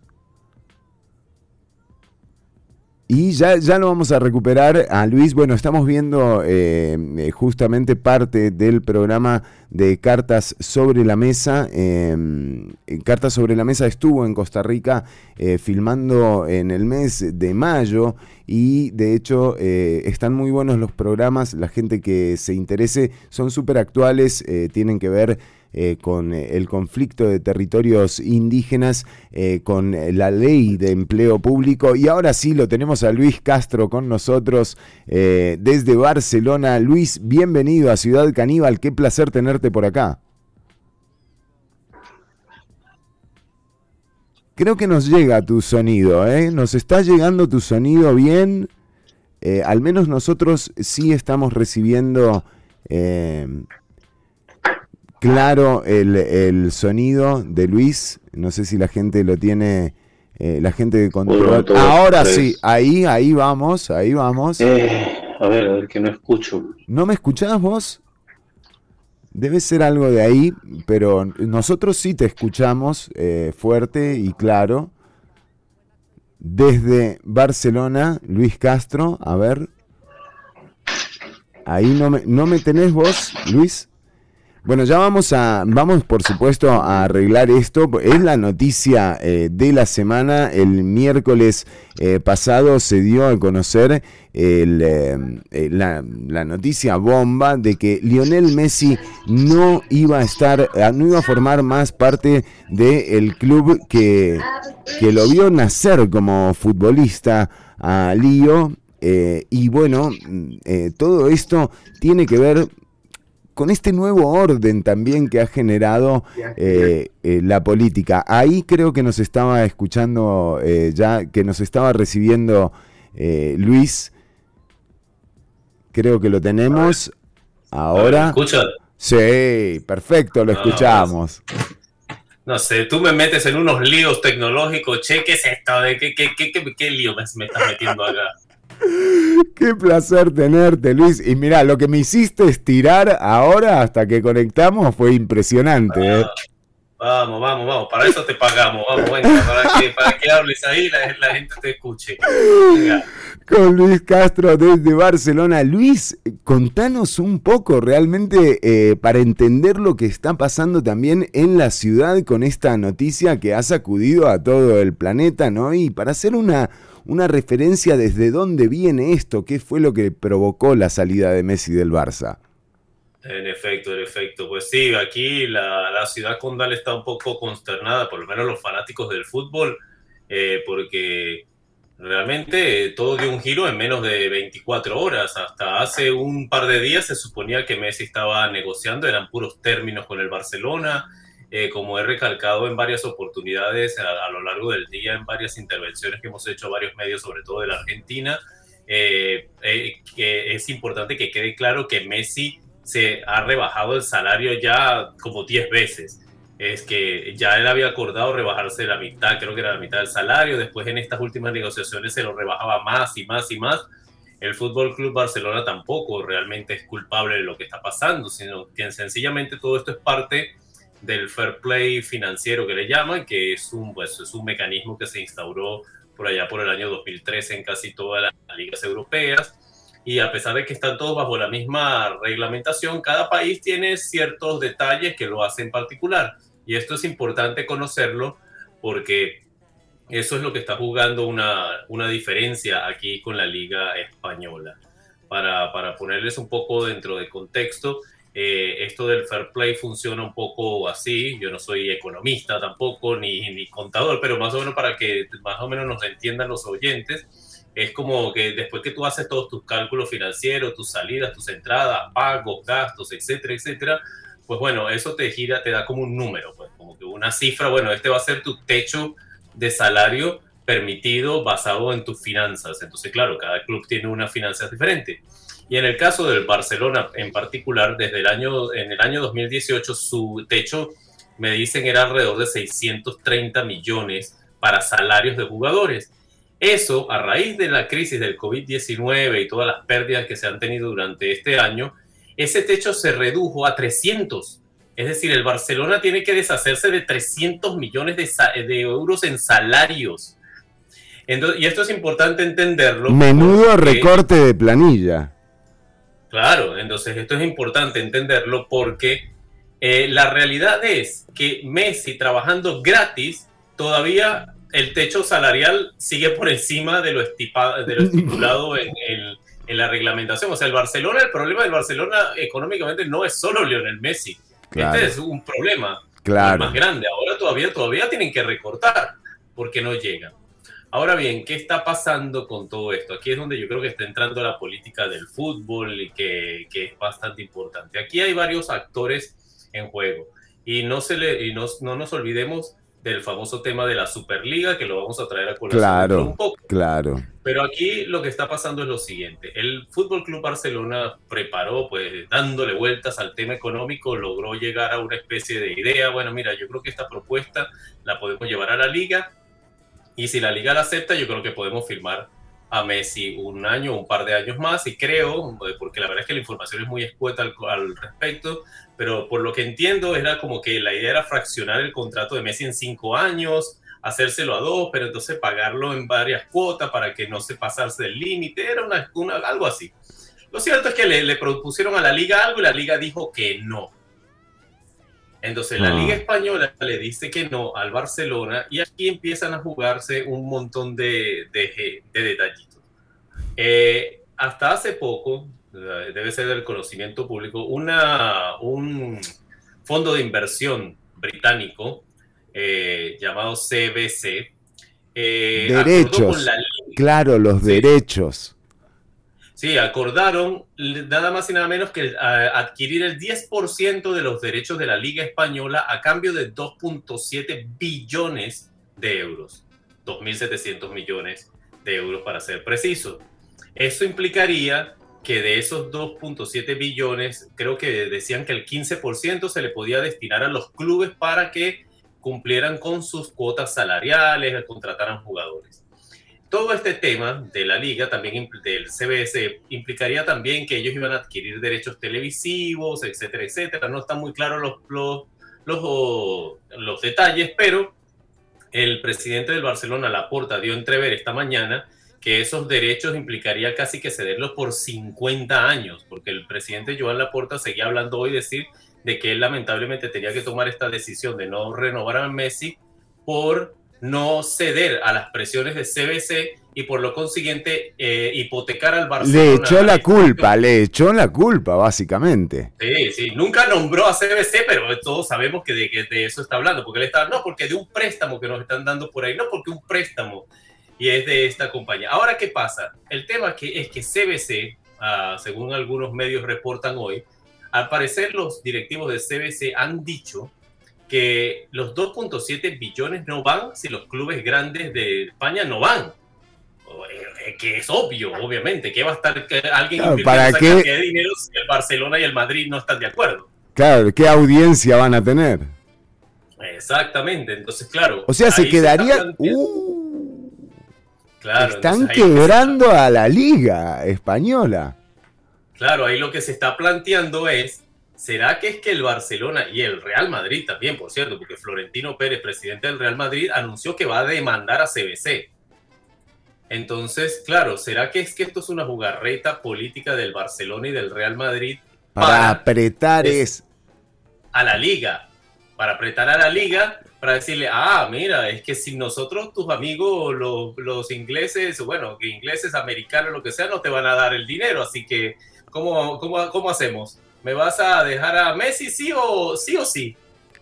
Y ya, ya lo vamos a recuperar a Luis. Bueno, estamos viendo eh, eh, justamente parte del programa de Cartas sobre la Mesa. Em, Cartas sobre la Mesa estuvo en Costa Rica eh, filmando en el mes de mayo y de hecho están muy buenos los programas. La gente que se interese son súper actuales, tienen que ver eh, con eh, el conflicto de territorios indígenas, eh, con la ley de empleo público. Y ahora sí lo tenemos a Luis Castro con nosotros desde Barcelona. Luis, bienvenido a Ciudad Caníbal, qué placer tenerte por acá. Creo que nos llega tu sonido, Nos está llegando tu sonido bien. al menos nosotros sí estamos recibiendo claro el, sonido de Luis. No sé si la gente lo tiene, eh, la gente de control. Ahora sí, ahí, ahí vamos, ahí vamos. Eh, a ver, a ver, que no escucho. ¿No me escuchás vos? Debe ser algo de ahí, pero nosotros sí te escuchamos eh, fuerte y claro. Desde Barcelona, Luis Castro, a ver. Ahí no me, no me tenés vos, Luis. Bueno, ya vamos a, vamos por supuesto a arreglar esto. Es la noticia eh, de la semana. El miércoles eh, pasado se dio a conocer eh, la, noticia bomba de que Lionel Messi no iba a estar, no iba a formar más parte del club que, que lo vio nacer como futbolista a Lío. y bueno, todo esto tiene que ver con este nuevo orden también que ha generado eh, eh, la política. Ahí creo que nos estaba escuchando eh, ya, que nos estaba recibiendo Luis. Creo que lo tenemos. Ahora. ¿Escucha? Sí, perfecto, lo escuchamos. No sé, tú me metes en unos líos tecnológicos, che, ¿qué es esto? ¿De qué, qué, qué, qué, lío me, me estás metiendo acá? Qué placer tenerte, Luis. Y mira, lo que me hiciste estirar ahora hasta que conectamos fue impresionante. ¿eh? Vamos, vamos, vamos. Para eso te pagamos. Vamos, venga, para que, para que hables ahí la, la gente te escuche. Con Luis Castro desde Barcelona. Luis, contanos un poco realmente eh, para entender lo que está pasando también en la ciudad con esta noticia que ha sacudido a todo el planeta, ¿no? Y para hacer una, una referencia desde dónde viene esto, qué fue lo que provocó la salida de Messi del Barça. En efecto, en efecto. Pues sí, aquí la, la ciudad condal está un poco consternada, por lo menos los fanáticos del fútbol, eh, porque realmente todo dio un giro en menos de 24 horas. Hasta hace un par de días se suponía que Messi estaba negociando, eran puros términos con el Barcelona. Eh, como he recalcado en varias oportunidades a, lo largo del día, en varias intervenciones que hemos hecho a varios medios, sobre todo de la Argentina, eh, eh, que es importante que quede claro que Messi se ha rebajado el salario ya como 10 veces. Es que ya él había acordado rebajarse la mitad, creo que era la mitad del salario, después en estas últimas negociaciones se lo rebajaba más y más y más. El Fútbol Club Barcelona tampoco realmente es culpable de lo que está pasando, sino que sencillamente todo esto es parte del fair play financiero que le llaman, que es un, pues, es un mecanismo que se instauró por allá por el año 2013 en casi todas las ligas europeas y a pesar de que están todos bajo la misma reglamentación, cada país tiene ciertos detalles que lo hacen particular. Y esto es importante conocerlo porque eso es lo que está jugando una, una diferencia aquí con la liga española. Para, para ponerles un poco dentro de contexto, eh, esto del fair play funciona un poco así. Yo no soy economista tampoco, ni, ni contador, pero más o menos para que más o menos nos entiendan los oyentes es como que después que tú haces todos tus cálculos financieros, tus salidas, tus entradas, pagos, gastos, etcétera, etcétera, pues bueno, eso te gira, te da como un número, pues como que una cifra, bueno, este va a ser tu techo de salario permitido basado en tus finanzas. Entonces, claro, cada club tiene unas finanzas diferentes. Y en el caso del Barcelona en particular, desde el año, en el año 2018, su techo, me dicen, era alrededor de 630 millones para salarios de jugadores. Eso, a raíz de la crisis del COVID-19 y todas las pérdidas que se han tenido durante este año, ese techo se redujo a 300. Es decir, el Barcelona tiene que deshacerse de 300 millones de, euros en salarios. y esto es importante entenderlo. Menudo recorte de planilla. Claro, entonces esto es importante entenderlo porque eh, la realidad es que Messi trabajando gratis todavía el techo salarial sigue por encima de lo, de lo estipulado en, la reglamentación. O sea, el Barcelona, el problema del Barcelona económicamente no es solo Lionel Messi. Este es un problema más grande. Ahora todavía, todavía tienen que recortar porque no llegan. Ahora bien, ¿qué está pasando con todo esto? Aquí es donde yo creo que está entrando la política del fútbol y que, es bastante importante. Aquí hay varios actores en juego y no, se le, y no, no nos olvidemos del famoso tema de la Superliga, que lo vamos a traer a colación claro, un poco. Claro. Pero aquí lo que está pasando es lo siguiente. El Fútbol Club Barcelona preparó, pues dándole vueltas al tema económico, logró llegar a una especie de idea. Bueno, mira, yo creo que esta propuesta la podemos llevar a la liga. Y si la liga la acepta, yo creo que podemos firmar a Messi un año, un par de años más, y creo, porque la verdad es que la información es muy escueta al, respecto, pero por lo que entiendo era como que la idea era fraccionar el contrato de Messi en cinco años, hacérselo a dos, pero entonces pagarlo en varias cuotas para que no se pasase del límite, era una, algo así. Lo cierto es que le, le propusieron a la liga algo y la liga dijo que no. Entonces la Liga ah. Española le dice que no al Barcelona y aquí empiezan a jugarse un montón de, de, detallitos. Eh, hasta hace poco, debe ser del conocimiento público, una, un fondo de inversión británico eh, llamado CBC. Eh, derechos. claro, los derechos Sí, acordaron nada más y nada menos que adquirir el 10% de los derechos de la Liga Española a cambio de 2.7 billones de euros. 2.700 millones de euros para ser preciso. Eso implicaría que de esos 2.7 billones, creo que decían que el 15% se le podía destinar a los clubes para que cumplieran con sus cuotas salariales, contrataran jugadores todo este tema de la liga, también del CBS, implicaría también que ellos iban a adquirir derechos televisivos, etcétera, etcétera. No están muy claros los, los, los, los detalles, pero el presidente del Barcelona, Laporta, dio entrever esta mañana que esos derechos implicaría casi que cederlos por 50 años, porque el presidente Joan Laporta seguía hablando hoy decir de que él lamentablemente tenía que tomar esta decisión de no renovar a Messi por no ceder a las presiones de CBC y por lo consiguiente eh, hipotecar al Barcelona. Le echó la culpa, le echó la culpa, básicamente. Sí, sí, nunca nombró a CBC, pero todos sabemos que de, de eso está hablando, porque él está, no, porque de un préstamo que nos están dando por ahí, no, porque un préstamo, y es de esta compañía. Ahora, ¿qué pasa? El tema que, es que CBC, ah, según algunos medios reportan hoy, al parecer los directivos de CBC han dicho que los 2.7 billones no van si los clubes grandes de España no van. Eh, que es obvio, obviamente, que va a estar que alguien claro, para qué de dinero si el Barcelona y el Madrid no están de acuerdo. Claro, ¿qué audiencia van a tener? Exactamente, entonces claro. O sea, se quedaría... Uh, claro, están quebrando a la liga española. Claro, ahí lo que se está planteando es ¿Será que es que el Barcelona y el Real Madrid también, por cierto, porque Florentino Pérez, presidente del Real Madrid, anunció que va a demandar a CBC? Entonces, claro, ¿será que es que esto es una jugarreta política del Barcelona y del Real Madrid para, apretar es, a la liga? Para apretar a la liga, para decirle, ah, mira, es que si nosotros, tus amigos, los, los ingleses, bueno, ingleses, americanos, lo que sea, no te van a dar el dinero, así que, ¿cómo, cómo, cómo hacemos? ¿Me vas a dejar a Messi sí o sí? O sí?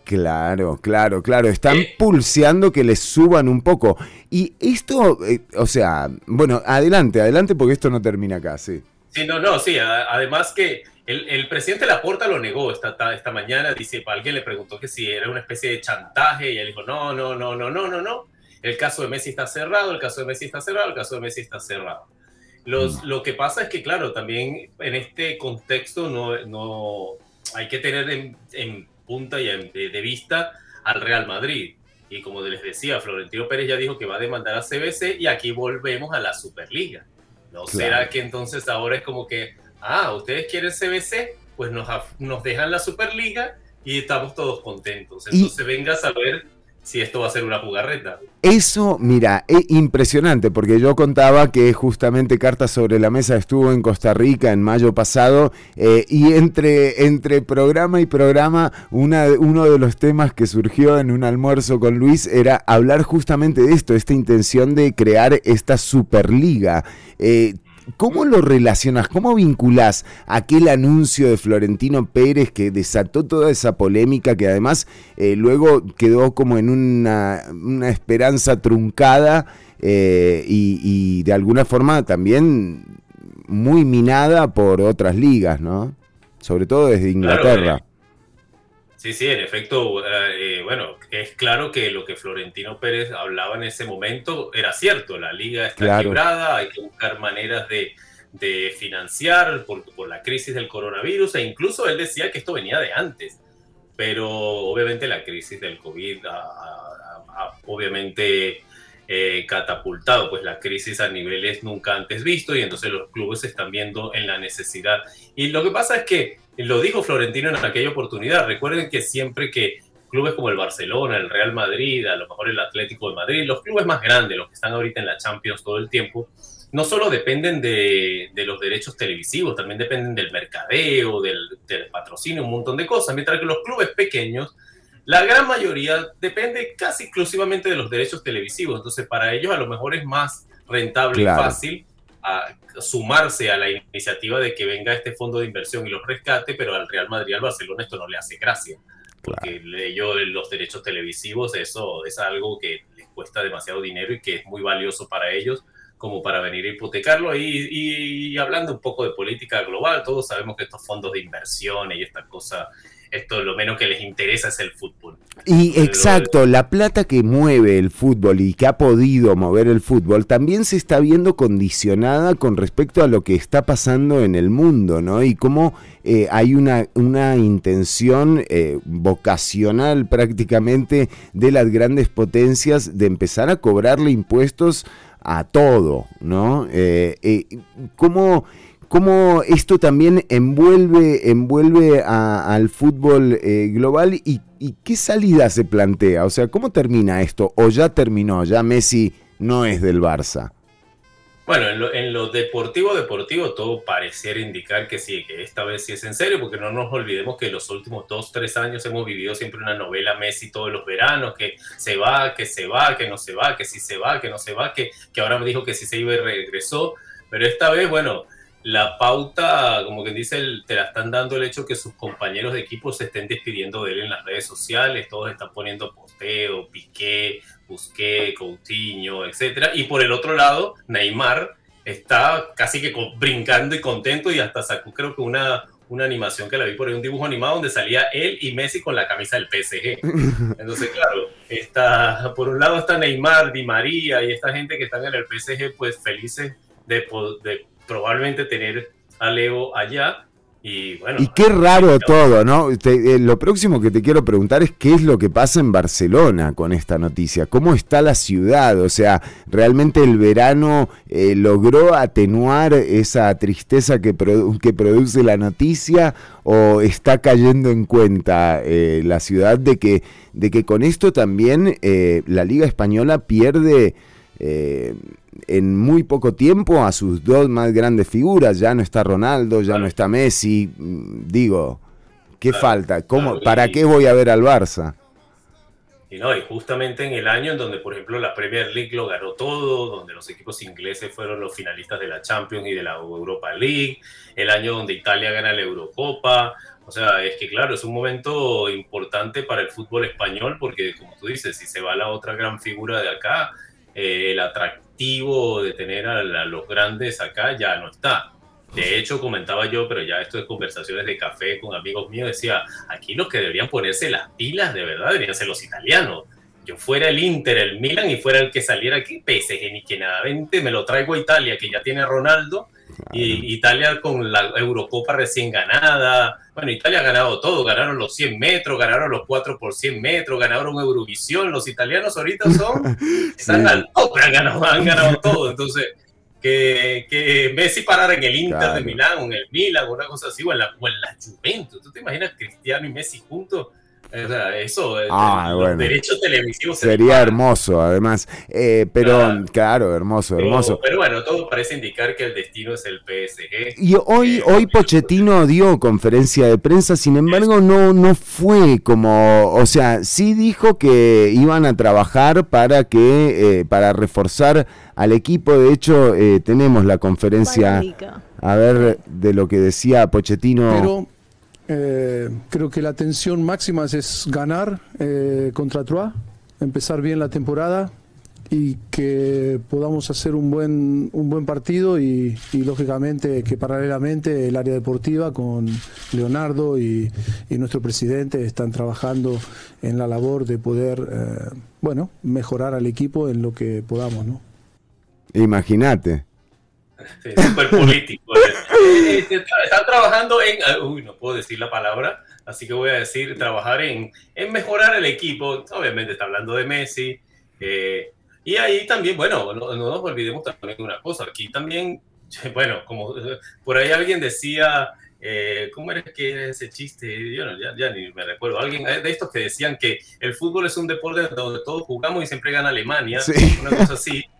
Claro, claro, claro. Están eh. pulseando que les suban un poco. Y esto, eh, o sea, bueno, adelante, adelante porque esto no termina acá, sí. Sí, no, no, sí. Además que el, el presidente Laporta lo negó esta, esta mañana. Dice, alguien le preguntó que si era una especie de chantaje y él dijo, no, no, no, no, no, no, no. El caso de Messi está cerrado, el caso de Messi está cerrado, el caso de Messi está cerrado. Los, mm. Lo que pasa es que, claro, también en este contexto no, no hay que tener en punta y de vista al Real Madrid. Y como les decía, Florentino Pérez ya dijo que va a demandar a CBC y aquí volvemos a la Superliga. ¿No será que entonces ahora es como que, ah, ustedes quieren CBC? Pues nos, nos dejan la Superliga y estamos todos contentos. Entonces venga a saber si esto va a ser una jugarreta. Eso, mira, es impresionante, porque yo contaba que justamente Cartas sobre la Mesa estuvo en Costa Rica en mayo pasado, eh, y entre, entre programa y programa, uno de los temas que surgió en un almuerzo con Luis era hablar justamente de esto, esta intención de crear esta Superliga. Eh, ¿Cómo lo relacionas? ¿Cómo vinculás aquel anuncio de Florentino Pérez que desató toda esa polémica que además eh, luego quedó como en una, esperanza truncada eh, y, de alguna forma también muy minada por otras ligas, ¿no? Sobre todo desde Inglaterra. Eh, sí, sí, en efecto, bueno, es claro que lo que Florentino Pérez hablaba en ese momento era cierto, la liga está quebrada, hay que buscar maneras de, de financiar por, por, la crisis del coronavirus e incluso él decía que esto venía de antes, pero obviamente la crisis del COVID ha, obviamente eh, catapultado pues la crisis a niveles nunca antes vistos y entonces los clubes se están viendo en la necesidad. Y lo que pasa es que, lo dijo Florentino en aquella oportunidad, recuerden que siempre que clubes como el Barcelona, el Real Madrid, a lo mejor el Atlético de Madrid, los clubes más grandes, los que están ahorita en la Champions todo el tiempo, no solo dependen de, los derechos televisivos, también dependen del mercadeo, del, patrocinio, un montón de cosas, mientras que los clubes pequeños, la gran mayoría depende casi exclusivamente de los derechos televisivos, entonces para ellos a lo mejor es más rentable y fácil a sumarse a la iniciativa de que venga este fondo de inversión y los rescate, pero al Real Madrid y al Barcelona esto no le hace gracia porque ellos los derechos televisivos, eso es algo que les cuesta demasiado dinero y que es muy valioso para ellos como para venir a hipotecarlo. Y, y, hablando un poco de política global, todos sabemos que estos fondos de inversión y estas cosas esto lo menos que les interesa es el fútbol. Y exacto, la plata que mueve el fútbol y que ha podido mover el fútbol también se está viendo condicionada con respecto a lo que está pasando en el mundo, ¿no? Y cómo eh, hay una, una intención eh, vocacional prácticamente de las grandes potencias de empezar a cobrarle impuestos a todo, ¿no? Eh, ¿Cómo cómo esto también envuelve, envuelve al fútbol eh, global y, qué salida se plantea. O sea, ¿cómo termina esto? ¿O ya terminó? Ya Messi no es del Barça. Bueno, en lo, deportivo, deportivo, todo pareciera indicar que sí, que esta vez sí es en serio, porque no nos olvidemos que los últimos dos, tres años hemos vivido siempre una novela Messi todos los veranos, que se va, que se va, que no se va, que sí se va, que no se va, que, que ahora me dijo que sí se iba y regresó, pero esta vez, bueno, la pauta, como quien dice, te la están dando el hecho que sus compañeros de equipo se estén despidiendo de él en las redes sociales, todos están poniendo posteo, Piqué, Busqué, Coutinho, etc. Y por el otro lado, Neymar está casi que brincando y contento y hasta sacó creo que una, una animación que la vi por ahí, un dibujo animado donde salía él y Messi con la camisa del PSG. Entonces, claro, está, por un lado está Neymar, Di María y esta gente que están en el PSG, pues felices de, de probablemente tener a Leo allá. Y, bueno, y qué raro todo, ¿no? Eh, lo próximo que te quiero preguntar es qué es lo que pasa en Barcelona con esta noticia, cómo está la ciudad, o sea, realmente el verano eh, logró atenuar esa tristeza que, que produce la noticia o está cayendo en cuenta eh, la ciudad de que, de que con esto también la Liga Española pierde eh, en muy poco tiempo a sus dos más grandes figuras. Ya no está Ronaldo, ya no está Messi. Mm, digo, ¿qué falta? ¿Cómo, ¿Para qué voy a ver al Barça? Y no, y justamente en el año en donde, por ejemplo, la Premier League lo ganó todo, donde los equipos ingleses fueron los finalistas de la Champions y de la Europa League, el año donde Italia gana la Eurocopa. O sea, es que claro, es un momento importante para el fútbol español porque, como tú dices, si se va la otra gran figura de acá, eh, el atractivo de tener a, los grandes acá ya no está. De hecho, comentaba yo, pero ya esto es conversaciones de café con amigos míos, decía, aquí los que deberían ponerse las pilas de verdad deberían ser los italianos. Yo fuera el Inter, el Milan y fuera el que saliera aquí, PSG, ni que nada, vente, me lo traigo a Italia, que ya tiene Ronaldo, y Italia con la Eurocopa recién ganada. Bueno, Italia ha ganado todo, ganaron los 100 metros, ganaron los 4 por 100 metros, ganaron Eurovisión, los italianos ahorita son, están al tope, han ganado, han ganado todo, entonces que, que Messi parara en el Inter de Milán o en el Milan o una cosa así, o en, la, o en la Juventus. ¿Tú te imaginas Cristiano y Messi juntos? O sea, eso, ah, los bueno. derechos televisivos. Sería hermoso, además. Eh, pero, claro, hermoso, Pero, hermoso. pero bueno, todo parece indicar que el destino es el PSG. Y hoy, hoy Pochettino dio conferencia de prensa, sin embargo, no, no fue como, o sea, sí dijo que iban a trabajar para que, eh, para reforzar al equipo. De hecho, eh, tenemos la conferencia, a ver, de lo que decía Pochettino. Pero eh, creo que la tensión máxima es ganar eh, contra Troyes, empezar bien la temporada y que podamos hacer un buen un buen partido y, y lógicamente que paralelamente el área deportiva con Leonardo y, y nuestro presidente están trabajando en la labor de poder eh, bueno mejorar al equipo en lo que podamos no Imagínate. Sí, súper político. Eh, Están trabajando en. ah, Uy, no puedo decir la palabra, así que voy a decir trabajar en, en mejorar el equipo. Obviamente está hablando de Messi. eh, y ahí también, bueno, no, no nos olvidemos también de una cosa. Aquí también, bueno, como eh, por ahí alguien decía. eh, ¿Cómo era que era ese chiste? Yo no, ya, ya ni me recuerdo. Alguien eh, de estos que decían que el fútbol es un deporte donde todos jugamos y siempre gana Alemania. Sí. Una cosa así.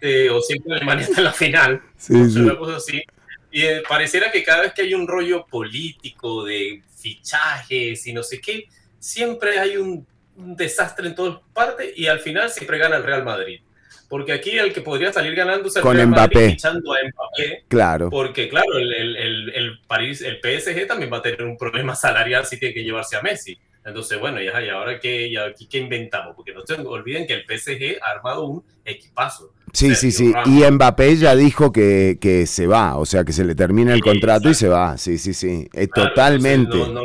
Este, o siempre Alemania está en la final. Sí, sí. una cosa así. Y eh, pareciera que cada vez que hay un rollo político de fichajes y no sé qué, siempre hay un, un desastre en todas partes y al final siempre gana el Real Madrid. Porque aquí el que podría salir ganando es el Con Real Mbappé. Madrid fichando a Mbappé. Claro. Porque claro, el, el, el, el París, el PSG también va a tener un problema salarial si tiene que llevarse a Messi. Entonces, bueno, ya, y ahora qué, ya, qué inventamos, porque no se olviden que el PSG ha armado un equipazo. Sí, sí, sí. Y Mbappé ya dijo que, que se va, o sea, que se le termina el contrato y se va. Sí, sí, sí. Eh, Claro, totalmente. No, no, no,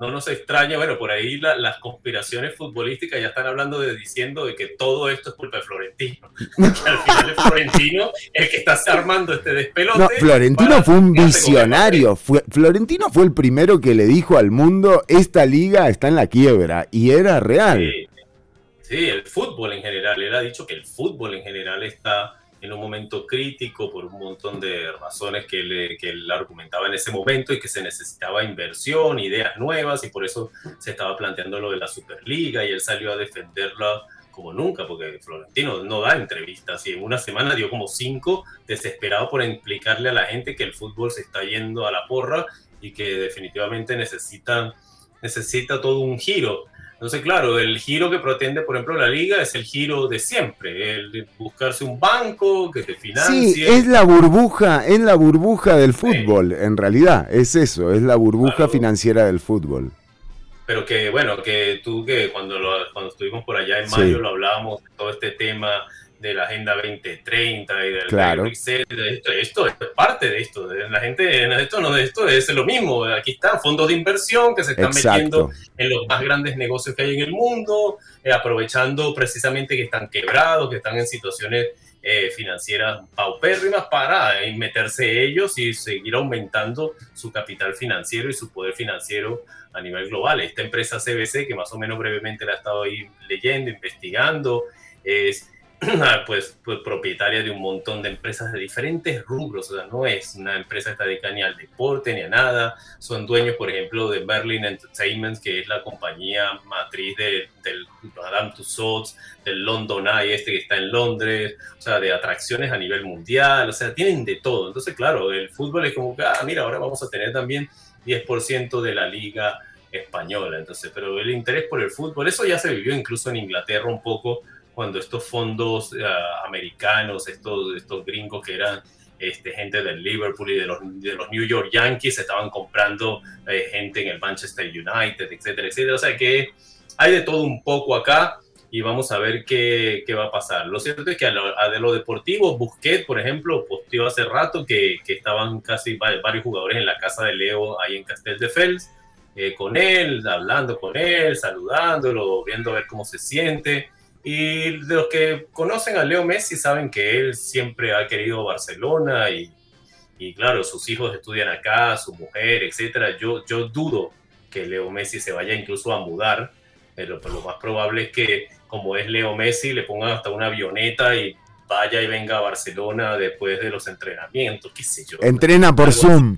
no nos extraña, bueno, por ahí la- las conspiraciones futbolísticas ya están hablando de diciendo de que todo esto es culpa de Florentino. Que al final es Florentino el que está armando este despelote. No, Florentino fue un visionario. Fue, Florentino fue el primero que le dijo al mundo, esta liga está en la quiebra. Y era real. Sí, sí, el fútbol en general. Él ha dicho que el fútbol en general está en un momento crítico por un montón de razones que él, que él argumentaba en ese momento y que se necesitaba inversión, ideas nuevas y por eso se estaba planteando lo de la Superliga y él salió a defenderla como nunca, porque Florentino no da entrevistas y en una semana dio como cinco, desesperado por explicarle a la gente que el fútbol se está yendo a la porra y que definitivamente necesita, necesita todo un giro. Entonces, claro, el giro que pretende, por ejemplo, la liga es el giro de siempre, el de buscarse un banco que te financie. Sí, es la burbuja, es la burbuja del fútbol, en realidad, es eso, es la burbuja financiera del fútbol. Pero que, bueno, que tú que cuando, lo- cuando estuvimos por allá en Sí. mayo lo hablábamos, de todo este tema de la Agenda 2030 y del Claro. De esto, esto es parte de esto. La gente, esto no, esto es lo mismo. Aquí están fondos de inversión que se están Exacto. metiendo en los más grandes negocios que hay en el mundo, eh, aprovechando precisamente que están quebrados, que están en situaciones eh, financieras paupérrimas para eh, meterse ellos y seguir aumentando su capital financiero y su poder financiero a nivel global. Esta empresa CBC, que más o menos brevemente la he estado ahí leyendo, investigando, es pues, pues, propietaria de un montón de empresas de diferentes rubros, o sea, no es una empresa que está dedicada ni al deporte ni a nada, son dueños, por ejemplo, de Berlin Entertainment, que es la compañía matriz de, del Madame Tussauds, del London Eye, este que está en Londres, o sea, de atracciones a nivel mundial, o sea, tienen de todo. Entonces, claro, el fútbol es como ah, mira, ahora vamos a tener también 10% de la liga española, entonces, pero el interés por el fútbol, eso ya se vivió incluso en Inglaterra un poco, cuando estos fondos eh, americanos, estos, estos gringos que eran este, gente del Liverpool y de los, de los New York Yankees, estaban comprando eh, gente en el Manchester United, etcétera, etcétera. O sea que hay de todo un poco acá y vamos a ver qué, qué va a pasar. Lo cierto es que a lo, de lo deportivo, Busquets, por ejemplo, posteó hace rato que, que, estaban casi varios jugadores en la casa de Leo ahí en Castel de Fels, eh, con él, hablando con él, saludándolo, viendo a ver cómo se siente. Y de los que conocen a Leo Messi saben que él siempre ha querido Barcelona y, y claro, sus hijos estudian acá, su mujer, etcétera. Yo, yo dudo que Leo Messi se vaya incluso a mudar, pero, lo más probable es que, como es Leo Messi, le pongan hasta una avioneta y vaya y venga a Barcelona después de los entrenamientos, qué sé yo. Entrena por Zoom.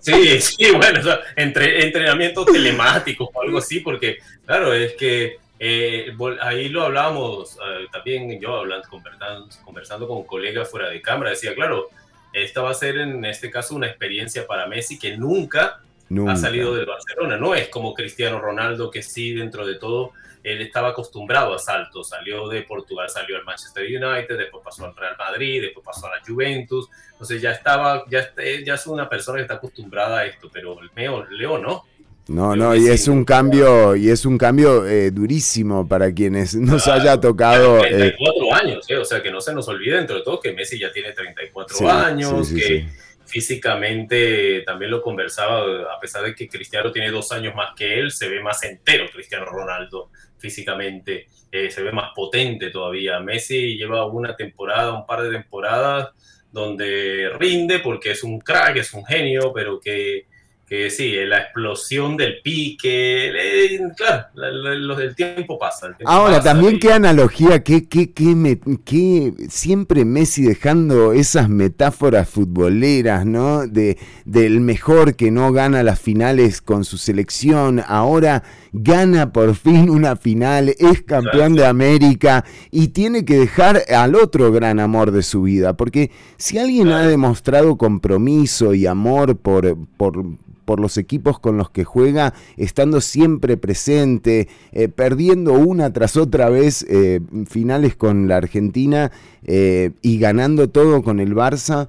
Sí, sí, bueno, entre, entrenamientos telemáticos o algo así, porque claro, es que eh, ahí lo hablábamos eh, también yo hablando, conversando, conversando con colegas fuera de cámara, decía, claro, esta va a ser en este caso una experiencia para Messi que nunca, ha salido del Barcelona, no es como Cristiano Ronaldo que sí, dentro de todo, él estaba acostumbrado a saltos, salió de Portugal, salió al Manchester United, después pasó al Real Madrid, después pasó a la Juventus, entonces ya estaba, ya, ya es una persona que está acostumbrada a esto, pero Leo, Leo no, no, no, y es un cambio, y es un cambio eh, durísimo para quienes nos haya tocado. 34 eh, años, eh, o sea que no se nos olvide dentro de todo que Messi ya tiene 34 años, que físicamente también lo conversaba, a pesar de que Cristiano tiene dos años más que él, se ve más entero Cristiano Ronaldo físicamente, se ve más potente todavía. Messi lleva una temporada, un par de temporadas donde rinde porque es un crack, es un genio, pero que que sí, la explosión del pique, claro, lo, del tiempo pasa. Ahora, también qué analogía, qué, qué, qué, siempre Messi dejando esas metáforas futboleras, ¿no? De, del mejor que no gana las finales con su selección, ahora gana por fin una final, es campeón de América y tiene que dejar al otro gran amor de su vida, porque si alguien ha demostrado compromiso y amor por, por por los equipos con los que juega, estando siempre presente, eh, perdiendo una tras otra vez eh, finales con la Argentina eh, y ganando todo con el Barça.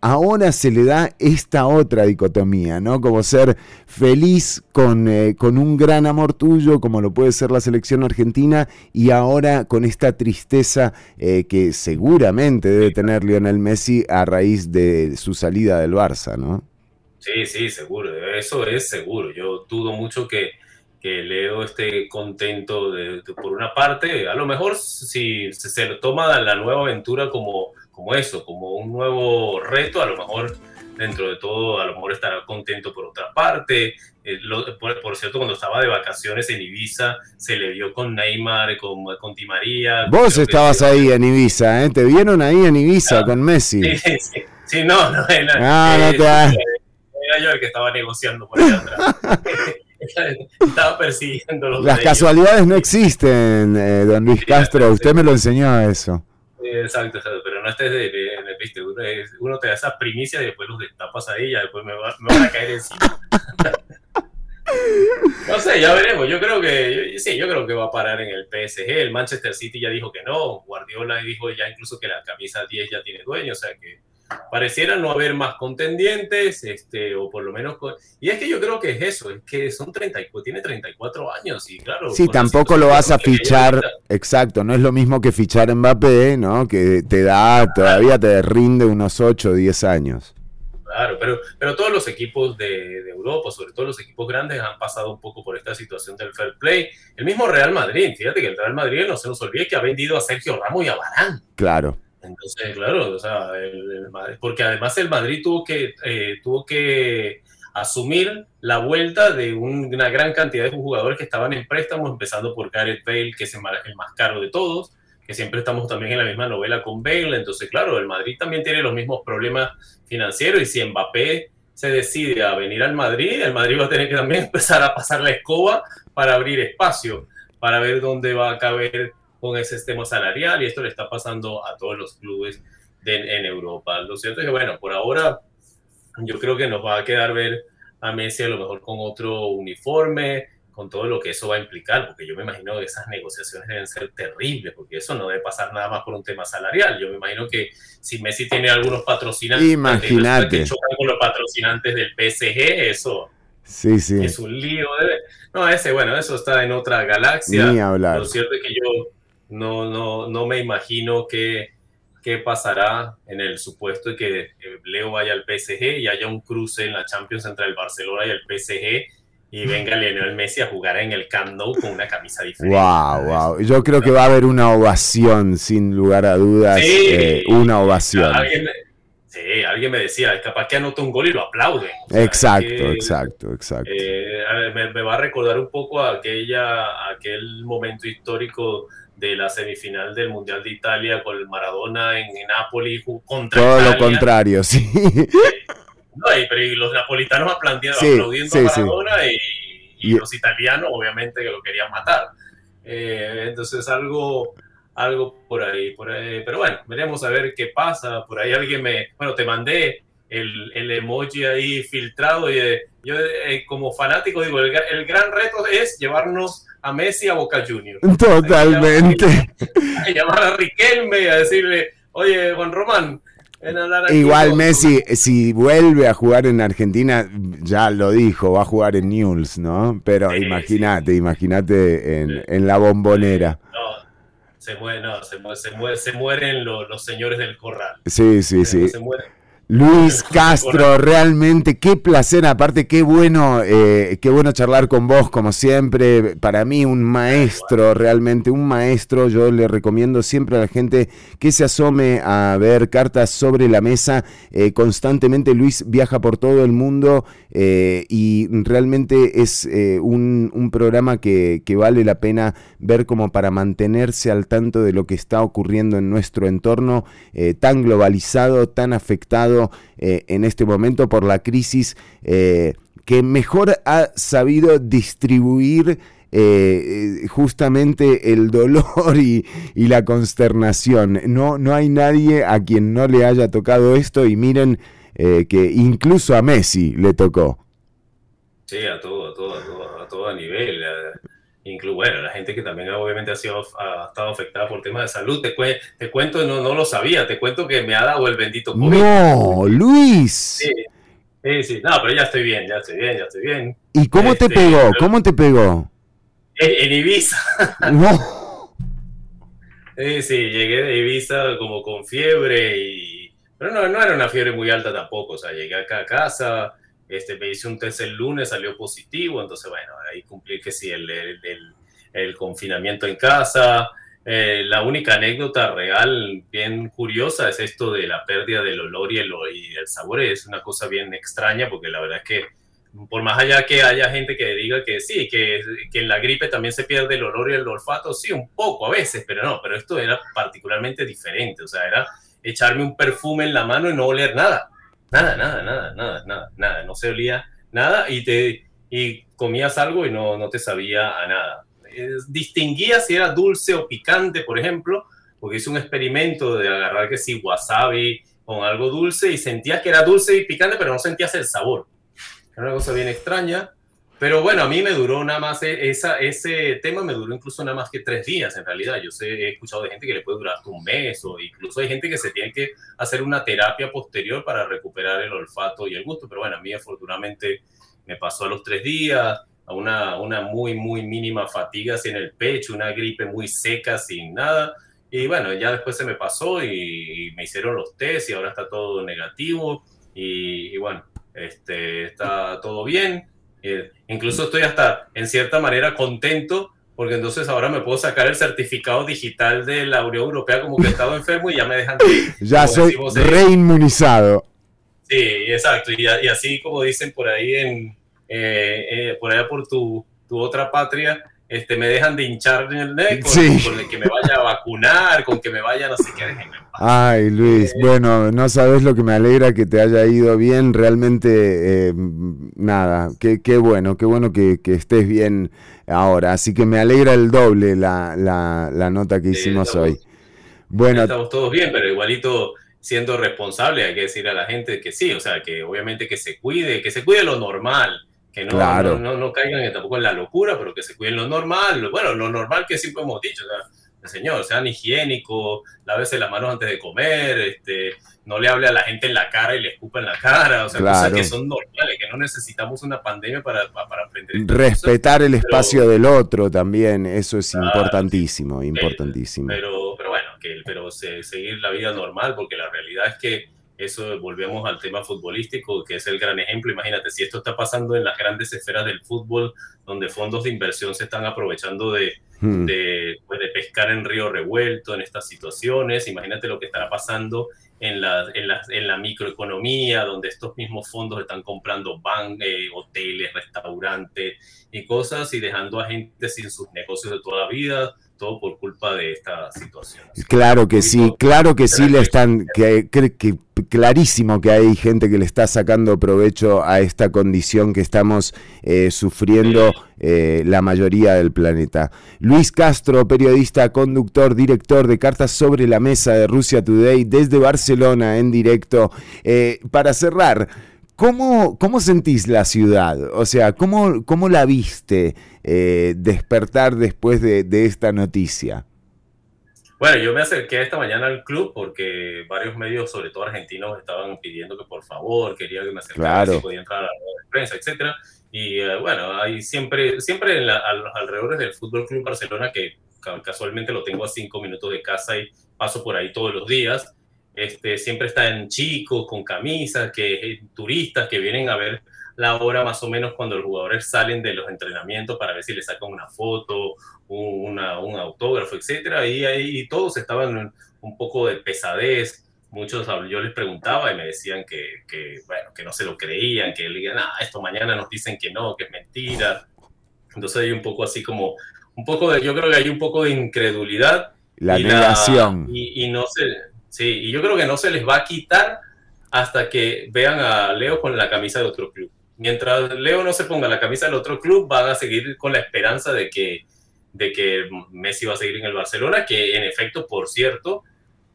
ahora se le da esta otra dicotomía, ¿no? Como ser feliz con, con, un gran amor tuyo, como lo puede ser la selección argentina, y ahora con esta tristeza que seguramente debe tener Lionel Messi a raíz de su salida del Barça, ¿no? Sí, sí, seguro, eso es seguro. Yo dudo mucho que, que Leo esté contento de, por una parte. A lo mejor si se, lo toma la nueva aventura como, como eso, como un nuevo reto, a lo mejor dentro de todo, a lo mejor estará contento por otra parte. Eh, por, cierto, cuando estaba de vacaciones en Ibiza, se le vio con Neymar, con, con Di María. Vos estabas ahí en Ibiza, ¿eh? Te vieron ahí en Ibiza ah, con Messi. Sí, sí, no, no, no, no, no era yo el que estaba negociando por allá atrás. estaba persiguiendo los Las casualidades no existen, eh, don Luis Castro. Usted me lo enseñó a eso. Exacto, exacto, pero no estés de, de, viste, uno, uno, te da esas primicias y después los destapas ahí y ya después me, va, me van a caer encima. no sé, ya veremos. Yo creo que sí, yo creo que va a parar en el PSG. El Manchester City ya dijo que no. Guardiola dijo ya incluso que la camisa 10 ya tiene dueño, o sea que pareciera no haber más contendientes, este, o por lo menos... Y es que yo creo que es eso, es que son 30, tiene 34 años y claro... Sí, tampoco lo vas a fichar, exacto, no es lo mismo que fichar Mbappé, ¿no? Que te da, todavía te rinde unos 8 o 10 años. Claro, pero, pero todos los equipos de, de, Europa, sobre todo los equipos grandes, han pasado un poco por esta situación del fair play. El mismo Real Madrid, fíjate que el Real Madrid no se nos olvide que ha vendido a Sergio Ramos y a Barán. Claro. Entonces, claro, o sea, porque además el Madrid tuvo que, eh, tuvo que asumir la vuelta de una gran cantidad de jugadores que estaban en préstamos, empezando por Gareth Bale, que es el más caro de todos, que siempre estamos también en la misma novela con Bale. Entonces, claro, el Madrid también tiene los mismos problemas financieros y si Mbappé se decide a venir al Madrid, el Madrid va a tener que también empezar a pasar la escoba para abrir espacio, para ver dónde va a caber con ese sistema salarial y esto le está pasando a todos los clubes en Europa. Lo cierto es que, bueno, por ahora yo creo que nos va a quedar ver a Messi a lo mejor con otro uniforme, con todo lo que eso va a implicar, porque yo me imagino que esas negociaciones deben ser terribles, porque eso no debe pasar nada más por un tema salarial. Yo me imagino que si Messi tiene algunos patrocinantes, Imagínate. que chocan con los patrocinantes del PSG, eso sí, sí. es un lío. No, ese, bueno, eso está en otra galaxia. Ni hablar. Lo cierto es que yo no, no, no me imagino que qué pasará en el supuesto de que Leo vaya al PSG y haya un cruce en la Champions entre el Barcelona y el PSG y venga Lionel Messi a jugar en el Camp Nou con una camisa diferente. Wow, wow. Yo creo que va a haber una ovación, sin lugar a dudas. Sí. eh, una ovación. Alguien me, sí, alguien me decía, capaz que anota un gol y lo aplauden. O sea, Exacto, que, exacto, exacto. eh, me, me va a recordar un poco a aquella, a aquel momento histórico de la semifinal del Mundial de Italia con el Maradona en, en Nápoles contra Todo lo Italia. contrario, sí. No, y, pero y los napolitanos aplaudiendo, Sí, aplaudiendo sí, a sí. Maradona y, y Y- los italianos obviamente que lo querían matar. Eh, entonces algo, algo por ahí, por ahí. Pero bueno, veremos a ver qué pasa. Por ahí alguien me... Bueno, te mandé el, el emoji ahí filtrado y eh, yo eh, como fanático digo, el, el gran reto es llevarnos a Messi a Boca Juniors. Totalmente. Que llamar a Riquelme a decirle, oye, Juan Román, ven a hablar aquí Igual Messi, si vuelve a jugar en Argentina, ya lo dijo, va a jugar en Newell's, ¿no? Pero imagínate, imagínate en, en la bombonera. No, se, muere, no, se, muere, se, muere- se mueren los, los señores del corral. Sí, sí, sí. Se mueren. Luis Castro, realmente qué placer, aparte qué bueno, eh, qué bueno charlar con vos como siempre, para mí un maestro, realmente un maestro, yo le recomiendo siempre a la gente que se asome a ver cartas sobre la mesa, eh, constantemente Luis viaja por todo el mundo eh, y realmente es un, un programa que, que vale la pena ver como para mantenerse al tanto de lo que está ocurriendo en nuestro entorno tan globalizado, tan afectado eh, en este momento por la crisis eh, que mejor ha sabido distribuir eh, justamente el dolor y, la consternación. No, no hay nadie a quien no le haya tocado esto y miren que incluso a Messi le tocó. Sí, a todo, a todo, a todo, a todo nivel. Incluso, bueno, la gente que también obviamente ha, sido, ha estado afectada por temas de salud. Te, cue- te cuento, no, no lo sabía, te cuento que me ha dado el bendito COVID. No, Luis. Sí, sí, sí. No, pero ya estoy bien, ya estoy bien, ya estoy bien. ¿Y cómo te Este, pegó? pero- ¿Cómo te pegó? En, en Ibiza. No. Sí, sí, llegué de Ibiza como con fiebre y... Pero no, no era una fiebre muy alta tampoco, o sea, llegué acá a casa, este, me hice un test el lunes, salió positivo, entonces bueno, ahí cumplí que sí, el, el, el- el confinamiento en casa. Eh, la única anécdota real bien curiosa es esto de la pérdida del olor y el, y el sabor, es una cosa bien extraña porque la verdad es que por más allá que haya gente que diga que sí, que, que en la gripe también se pierde el olor y el olfato, sí, un poco a veces, pero no, pero esto era particularmente diferente, o sea, era echarme un perfume en la mano y no oler nada, nada, nada, nada, nada, nada, nada, no se olía nada y te y comías algo y no, no te sabía a nada. Eh, distinguía si era dulce o picante, por ejemplo, porque hice un experimento de agarrar que sí, wasabi con algo dulce y sentías que era dulce y picante, pero no sentías el sabor. Era una cosa bien extraña. Pero bueno, a mí me duró nada más, e- esa, ese tema me duró incluso nada más que tres días en realidad. Yo sé, he escuchado de gente que le puede durar un mes o incluso hay gente que se tiene que hacer una terapia posterior para recuperar el olfato y el gusto. Pero bueno, a mí afortunadamente me pasó a los tres días, a una, una muy, muy mínima fatiga así en el pecho, una gripe muy seca sin nada. Y bueno, ya después se me pasó y, y me hicieron los test y ahora está todo negativo. Y, y bueno, este, está todo bien. Eh, incluso estoy hasta en cierta manera contento porque entonces ahora me puedo sacar el certificado digital de la Unión Europea como que he estado enfermo y ya me dejan. Ya soy en- reinmunizado. Sí, exacto. Y, así como dicen por ahí en eh, eh, por allá por tu, tu otra patria, este, me dejan de hinchar en el neck con, con, que me vaya a vacunar, con que me vayan, así que déjenme. Ay, Luis, eh, bueno, no sabes lo que me alegra que te haya ido bien, realmente, eh, nada, qué, qué bueno, qué bueno que, que, estés bien ahora, así que me alegra el doble la, la, la nota que hicimos hoy. Bueno, estamos todos bien, pero igualito siendo responsable hay que decir a la gente que sí, o sea, que obviamente que se cuide, que se cuide lo normal, que no, no, no, caigan tampoco en la locura, pero que se cuiden lo normal, bueno, lo normal que siempre hemos dicho, o sea, señor, sean higiénicos, lávese las manos antes de comer, este, no le hable a la gente en la cara y le escupa en la cara, o sea, cosas que son normales, que no necesitamos una pandemia para, para aprender. Respetar el espacio del otro también, eso es importantísimo, importantísimo. Pero, pero bueno, que, pero seguir la vida normal, porque la realidad es que eso volvemos al tema futbolístico, que es el gran ejemplo. Imagínate, si esto está pasando en las grandes esferas del fútbol, donde fondos de inversión se están aprovechando de, hmm. de, pues, de pescar en río revuelto en estas situaciones, imagínate lo que estará pasando en la, en la, en la microeconomía, donde estos mismos fondos están comprando ban, eh, hoteles, restaurantes y cosas y dejando a gente sin sus negocios de toda la vida, todo por culpa de esta situación. Claro que sí, claro que sí le están, que, que, clarísimo que hay gente que le está sacando provecho a esta condición que estamos eh, sufriendo eh, la mayoría del planeta. Luis Castro, periodista, conductor, director de Cartas sobre la Mesa de Rusia Today desde Barcelona en directo. Eh, para cerrar, ¿Cómo, ¿Cómo, sentís la ciudad? O sea, ¿cómo, cómo la viste eh, despertar después de, esta noticia? Bueno, yo me acerqué esta mañana al club porque varios medios, sobre todo argentinos, estaban pidiendo que por favor, quería que me acercara, si podía entrar a la prensa, etc. Y eh, bueno, hay siempre, siempre en a los alrededores del Fútbol Club Barcelona, que casualmente lo tengo a cinco minutos de casa y paso por ahí todos los días, este, siempre están chicos con camisas, que, eh, turistas que vienen a ver la hora más o menos cuando los jugadores salen de los entrenamientos para ver si les sacan una foto, un autógrafo, etcétera. Y ahí todos estaban un poco de pesadez. Muchos yo les preguntaba y me decían que, que bueno, que no se lo creían, que le digan, ah, esto mañana nos dicen que no, que es mentira. Entonces hay un poco así como, un poco de, yo creo que hay un poco de incredulidad. La negación. y, y no sé, Sí, y yo creo que no se les va a quitar hasta que vean a Leo con la camisa de otro club. Mientras Leo no se ponga la camisa del otro club, van a seguir con la esperanza de que, de que Messi va a seguir en el Barcelona, que en efecto, por cierto,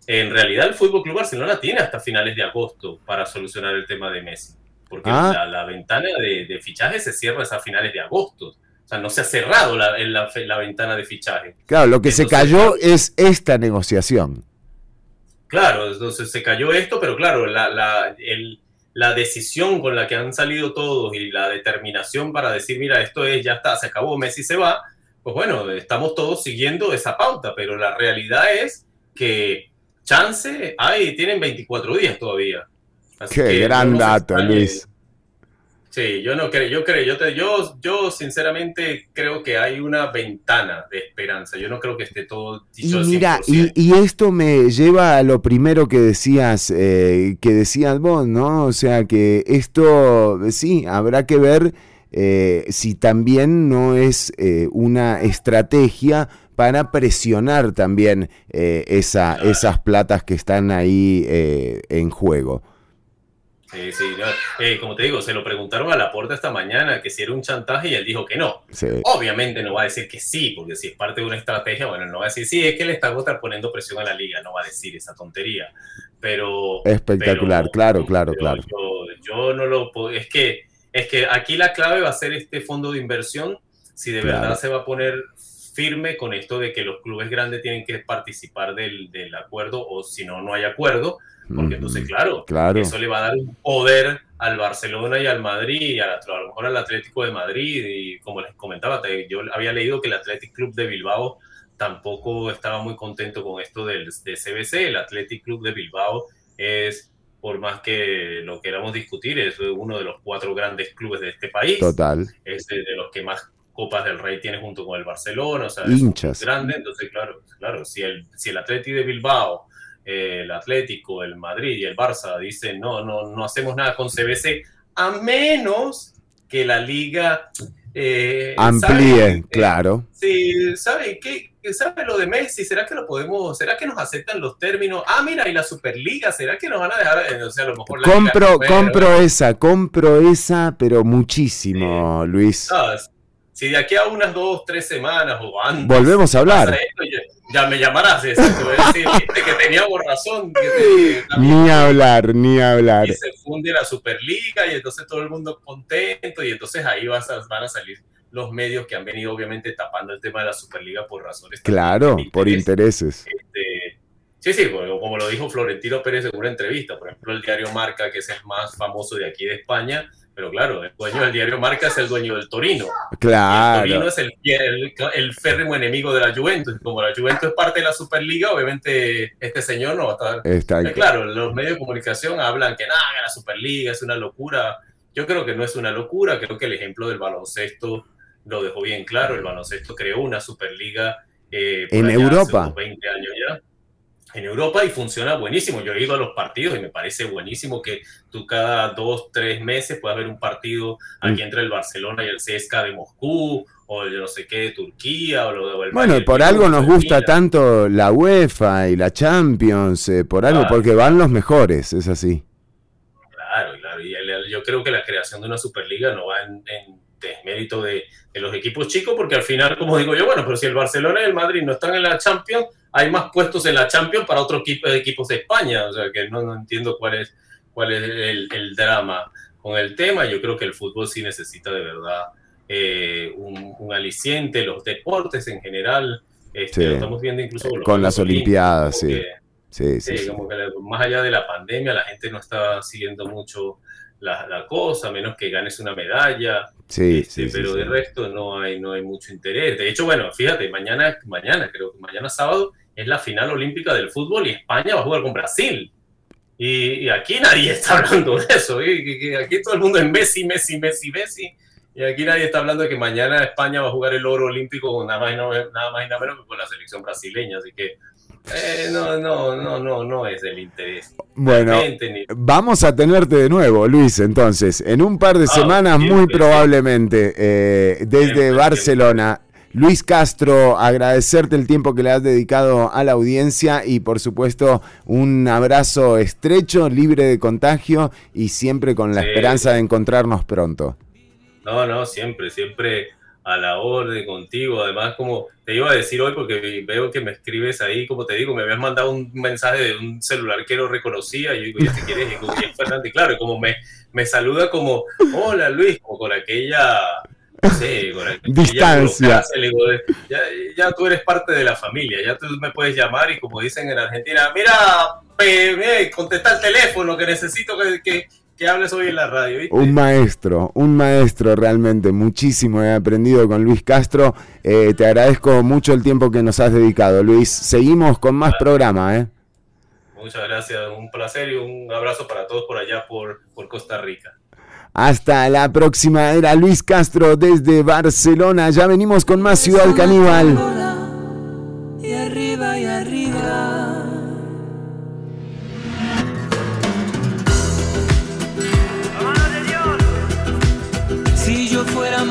en realidad el Fútbol Club Barcelona tiene hasta finales de agosto para solucionar el tema de Messi, porque ah. la, ventana de, de, fichaje se cierra a finales de agosto. O sea, no se ha cerrado la, la, la ventana de fichaje. Claro, lo que se cayó es esta negociación. Claro, entonces se cayó esto, pero claro, la, la, el, la, decisión con la que han salido todos y la determinación para decir, mira, esto es, ya está, se acabó, Messi se va, pues bueno, estamos todos siguiendo esa pauta, pero la realidad es que chance hay, tienen 24 días todavía. Qué gran dato, Luis. Sí, yo no creo, yo creo, yo, te, yo, yo sinceramente creo que hay una ventana de esperanza. Yo no creo que esté todo dicho Y mira, y, esto me lleva a lo primero que decías, eh, que decías vos, ¿no? O sea que esto, sí, habrá que ver eh, si también no es eh, una estrategia para presionar también esa, esas platas que están ahí en juego. Sí, sí, eh, como te digo, se lo preguntaron a la puerta esta mañana que si era un chantaje y él dijo que no. Obviamente no va a decir que sí, porque si es parte de una estrategia, bueno, no va a decir sí, es que le está poniendo presión a la liga, no va a decir esa tontería. Pero. Espectacular, claro, claro, claro. Yo, no lo puedo. Es que, es que aquí la clave va a ser este fondo de inversión, si de verdad se va a poner firme con esto de que los clubes grandes tienen que participar del, del acuerdo o si no, no hay acuerdo porque entonces, claro, eso le va a dar un poder al Barcelona y al Madrid, y a, lo mejor al Atlético de Madrid, y como les comentaba, yo había leído que el Athletic Club de Bilbao tampoco estaba muy contento con esto del de CBC, el Athletic Club de Bilbao es, por más que lo queramos discutir, es uno de los cuatro grandes clubes de este país. Total. Es de, los que más Copas del Rey tiene junto con el Barcelona, o sea, Hinchas. es grande, entonces claro, claro, si el, si el Athletic de Bilbao el Atlético, el Madrid y el Barça dicen no, no, no hacemos nada con CBC, a menos que la liga Eh, Amplíe, ¿sabe? claro. Sí, ¿sabe qué? ¿Sabe lo de Messi? ¿Será que lo podemos, será que nos aceptan los términos? Ah, mira, y la Superliga, ¿será que nos van a dejar, eh, o sea, a lo mejor la Compro, Liga- compro esa, compro esa, pero muchísimo, Luis. No, si de aquí a unas dos, tres semanas o antes. Volvemos a hablar. esto, ya me llamarás, exacto, voy a decir, viste que teníamos razón, que Ni hablar, ni hablar. y se funde la Superliga y entonces todo el mundo contento y entonces ahí vas a- van a salir los medios que han venido obviamente tapando el tema de la Superliga por razones Claro, por intereses. este, sí, sí, como, como lo dijo Florentino Pérez en una entrevista, por ejemplo, el diario Marca, que es el más famoso de aquí de España, pero claro, el dueño del diario Marca es el dueño del Torino. El Claro. Torino es el, el, el férrimo enemigo de la Juventus. Como la Juventus es parte de la Superliga, obviamente este señor no va a estar. Está Eh, claro, los medios de comunicación hablan que nada, la Superliga es una locura. Yo creo que no es una locura. Creo que el ejemplo del baloncesto lo dejó bien claro. El baloncesto creó una Superliga eh, En Europa. unos 20 años ya en Europa y funciona buenísimo. Yo he ido a los partidos y me parece buenísimo que tú cada dos, tres meses puedas ver un partido aquí Mm. entre el Barcelona y el CSKA de Moscú o yo no sé qué de Turquía o, lo, o el Bueno, Bayern por algo nos de gusta tanto la UEFA y la Champions, eh, por algo, Claro. porque van los mejores, es así. Claro, claro. Y el- yo creo que la creación de una Superliga no va en, en desmérito de, de los equipos chicos, porque al final, como digo yo, bueno, pero si el Barcelona y el Madrid no están en la Champions, hay más puestos en la Champions para otros equipo, equipos de España. O sea, que no, no entiendo cuál es, cuál es el, el drama con el tema. Yo creo que el fútbol sí necesita de verdad eh, un, un aliciente, los deportes en general. Este, Sí. Lo estamos viendo incluso los Con las Olimpiadas, sí. que- Sí, sí, Sí, sí. como que la- más allá de la pandemia, la gente no está siguiendo mucho la, la cosa, a menos que ganes una medalla, Sí, este, sí, sí, pero sí. de resto no hay, no hay mucho interés. De hecho, bueno, fíjate, mañana, mañana, creo que mañana sábado es la final olímpica del fútbol y España va a jugar con Brasil. Y, y aquí nadie está hablando de eso. y- aquí todo el mundo es Messi, Messi, Messi, Messi. Y aquí nadie está hablando de que mañana España va a jugar el oro olímpico con nada más y, nada, más y nada menos que con la selección brasileña. Así que eh, no, no, no, no, no es del interés. Bueno, vamos a tenerte de nuevo, Luis, entonces, en un par de Ah, semanas, muy probablemente, eh, desde Barcelona. Luis Castro, agradecerte el tiempo que le has dedicado a la audiencia y por supuesto un abrazo estrecho, libre de contagio y siempre con la Sí. esperanza de encontrarnos pronto. No, no, siempre, siempre a la orden contigo. Además, como te iba a decir hoy, porque veo que me escribes ahí, como te digo, me habías mandado un mensaje de un celular que no reconocía. Y yo digo, ¿y este quién es? Y digo, "Y es Fernández. Claro, como me, me saluda como, hola Luis, como con aquella, no sé, con aquella Distancia. digo, ya, ya tú eres parte de la familia, ya tú me puedes llamar y como dicen en Argentina, mira, eh, contesta el teléfono que necesito que, que, que hables hoy en la radio. ¿viste? Un maestro, un maestro realmente, muchísimo he aprendido con Luis Castro. Eh, te agradezco mucho el tiempo que nos has dedicado, Luis. Seguimos con más programa, ¿eh? Muchas gracias, un placer y un abrazo para todos por allá por, por Costa Rica. Hasta la próxima. Era Luis Castro desde Barcelona. Ya venimos con más Ciudad Caníbal.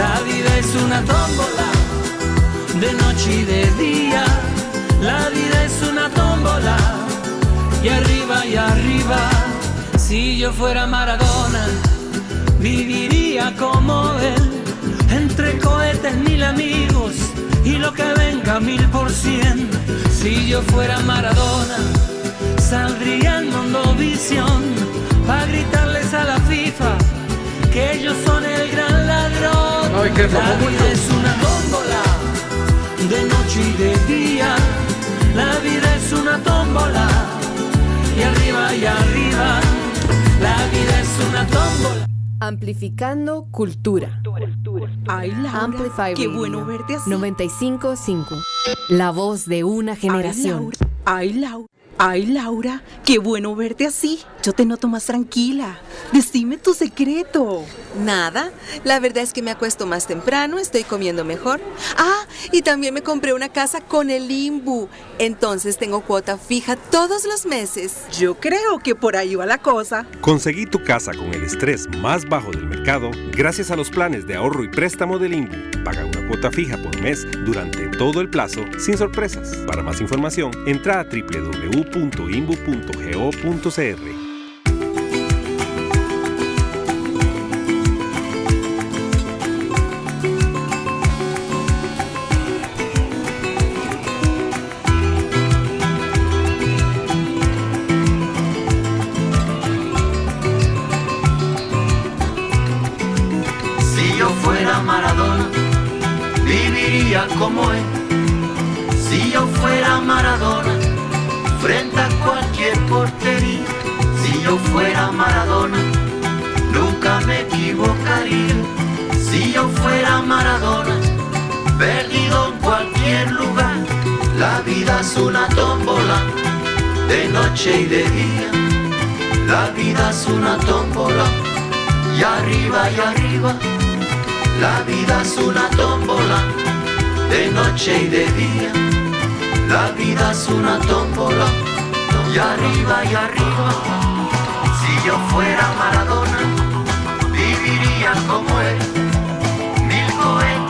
La vida es una tómbola, de noche y de día. La vida es una tómbola, y arriba y arriba. Si yo fuera Maradona, viviría como él, entre cohetes mil amigos y lo que venga mil por cien. Si yo fuera Maradona, saldría en mundo visión para gritarles a la FIFA que ellos son el gran ladrón. Ay, que la vida mucho. es una tómbola, de noche y de día. La vida es una tómbola, y arriba y arriba. La vida es una tómbola. Amplificando cultura. Ay, Laura. Amplify Qué Radio. bueno verte así. 95.5. La voz de una generación. Ay, Laura. Ay, Laura. Qué bueno verte así. Yo te noto más tranquila. Decime tu secreto. Nada, la verdad es que me acuesto más temprano, estoy comiendo mejor. Ah, y también me compré una casa con el Imbu. Entonces tengo cuota fija todos los meses. Yo creo que por ahí va la cosa. Conseguí tu casa con el estrés más bajo del mercado gracias a los planes de ahorro y préstamo del INBU. Paga una cuota fija por mes durante todo el plazo sin sorpresas. Para más información, entra a www.imbu.go.cr. noche y de día. La vida es una tómbola, y arriba y arriba. Si yo fuera Maradona, viviría como él. Mil cohetes,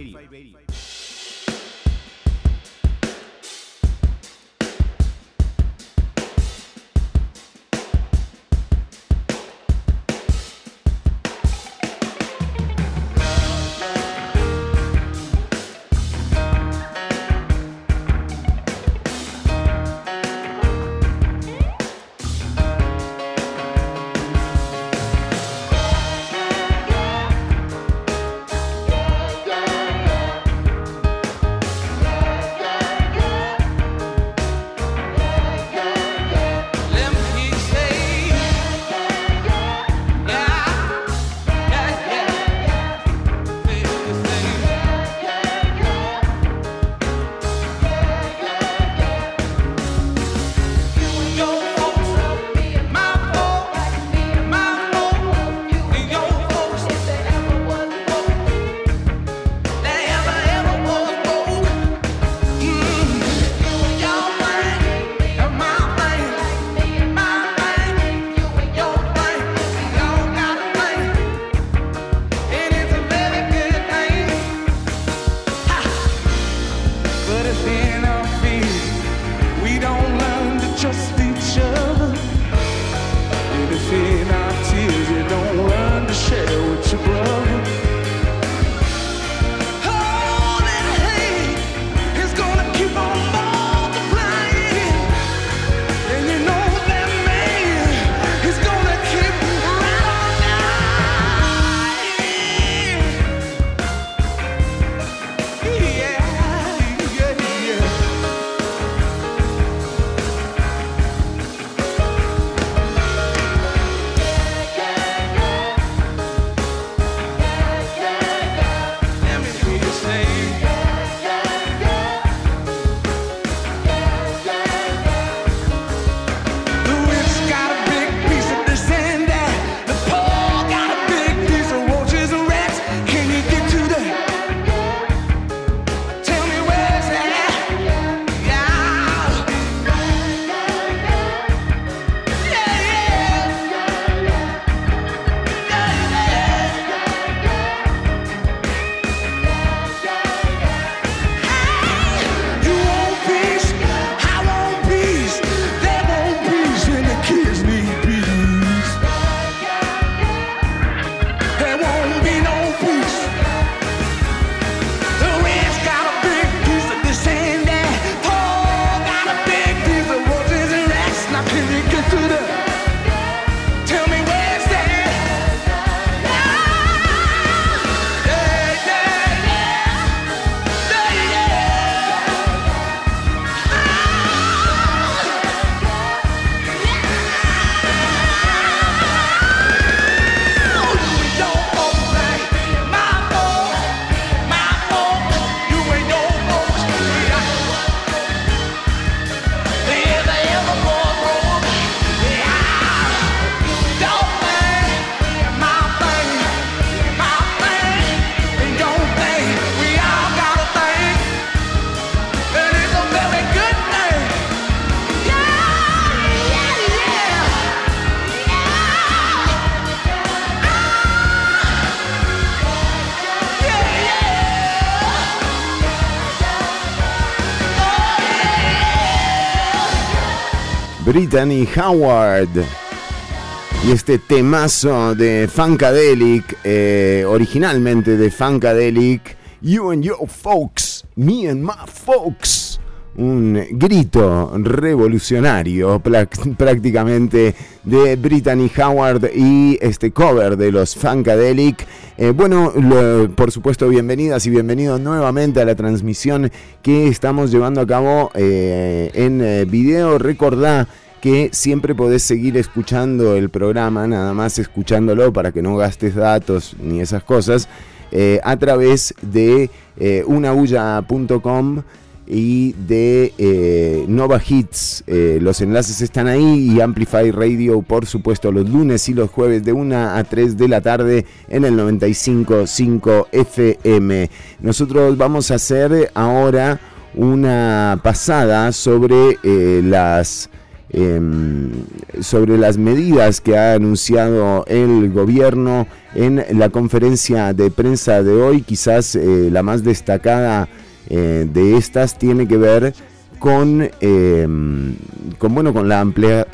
Brittany Howard. Y este temazo de Funkadelic, eh, originalmente de Funkadelic, You and Your Folks, Me and My Folks. Un grito revolucionario prácticamente de Brittany Howard y este cover de los Funkadelic. Eh, bueno, por supuesto, bienvenidas y bienvenidos nuevamente a la transmisión que estamos llevando a cabo eh, en eh, video. Recordá que siempre podés seguir escuchando el programa, nada más escuchándolo para que no gastes datos ni esas cosas, a través de unaulla.com y de eh, Nova Hits. Eh, los enlaces están ahí y Amplify Radio, por supuesto, los lunes y los jueves de 1 a 3 de la tarde en el 95.5 FM. Nosotros vamos a hacer ahora una pasada sobre eh, las em, sobre las medidas que ha anunciado el gobierno en la conferencia de prensa de hoy, quizás la más destacada eh, de estas tiene que ver con, em, con, bueno, con, la,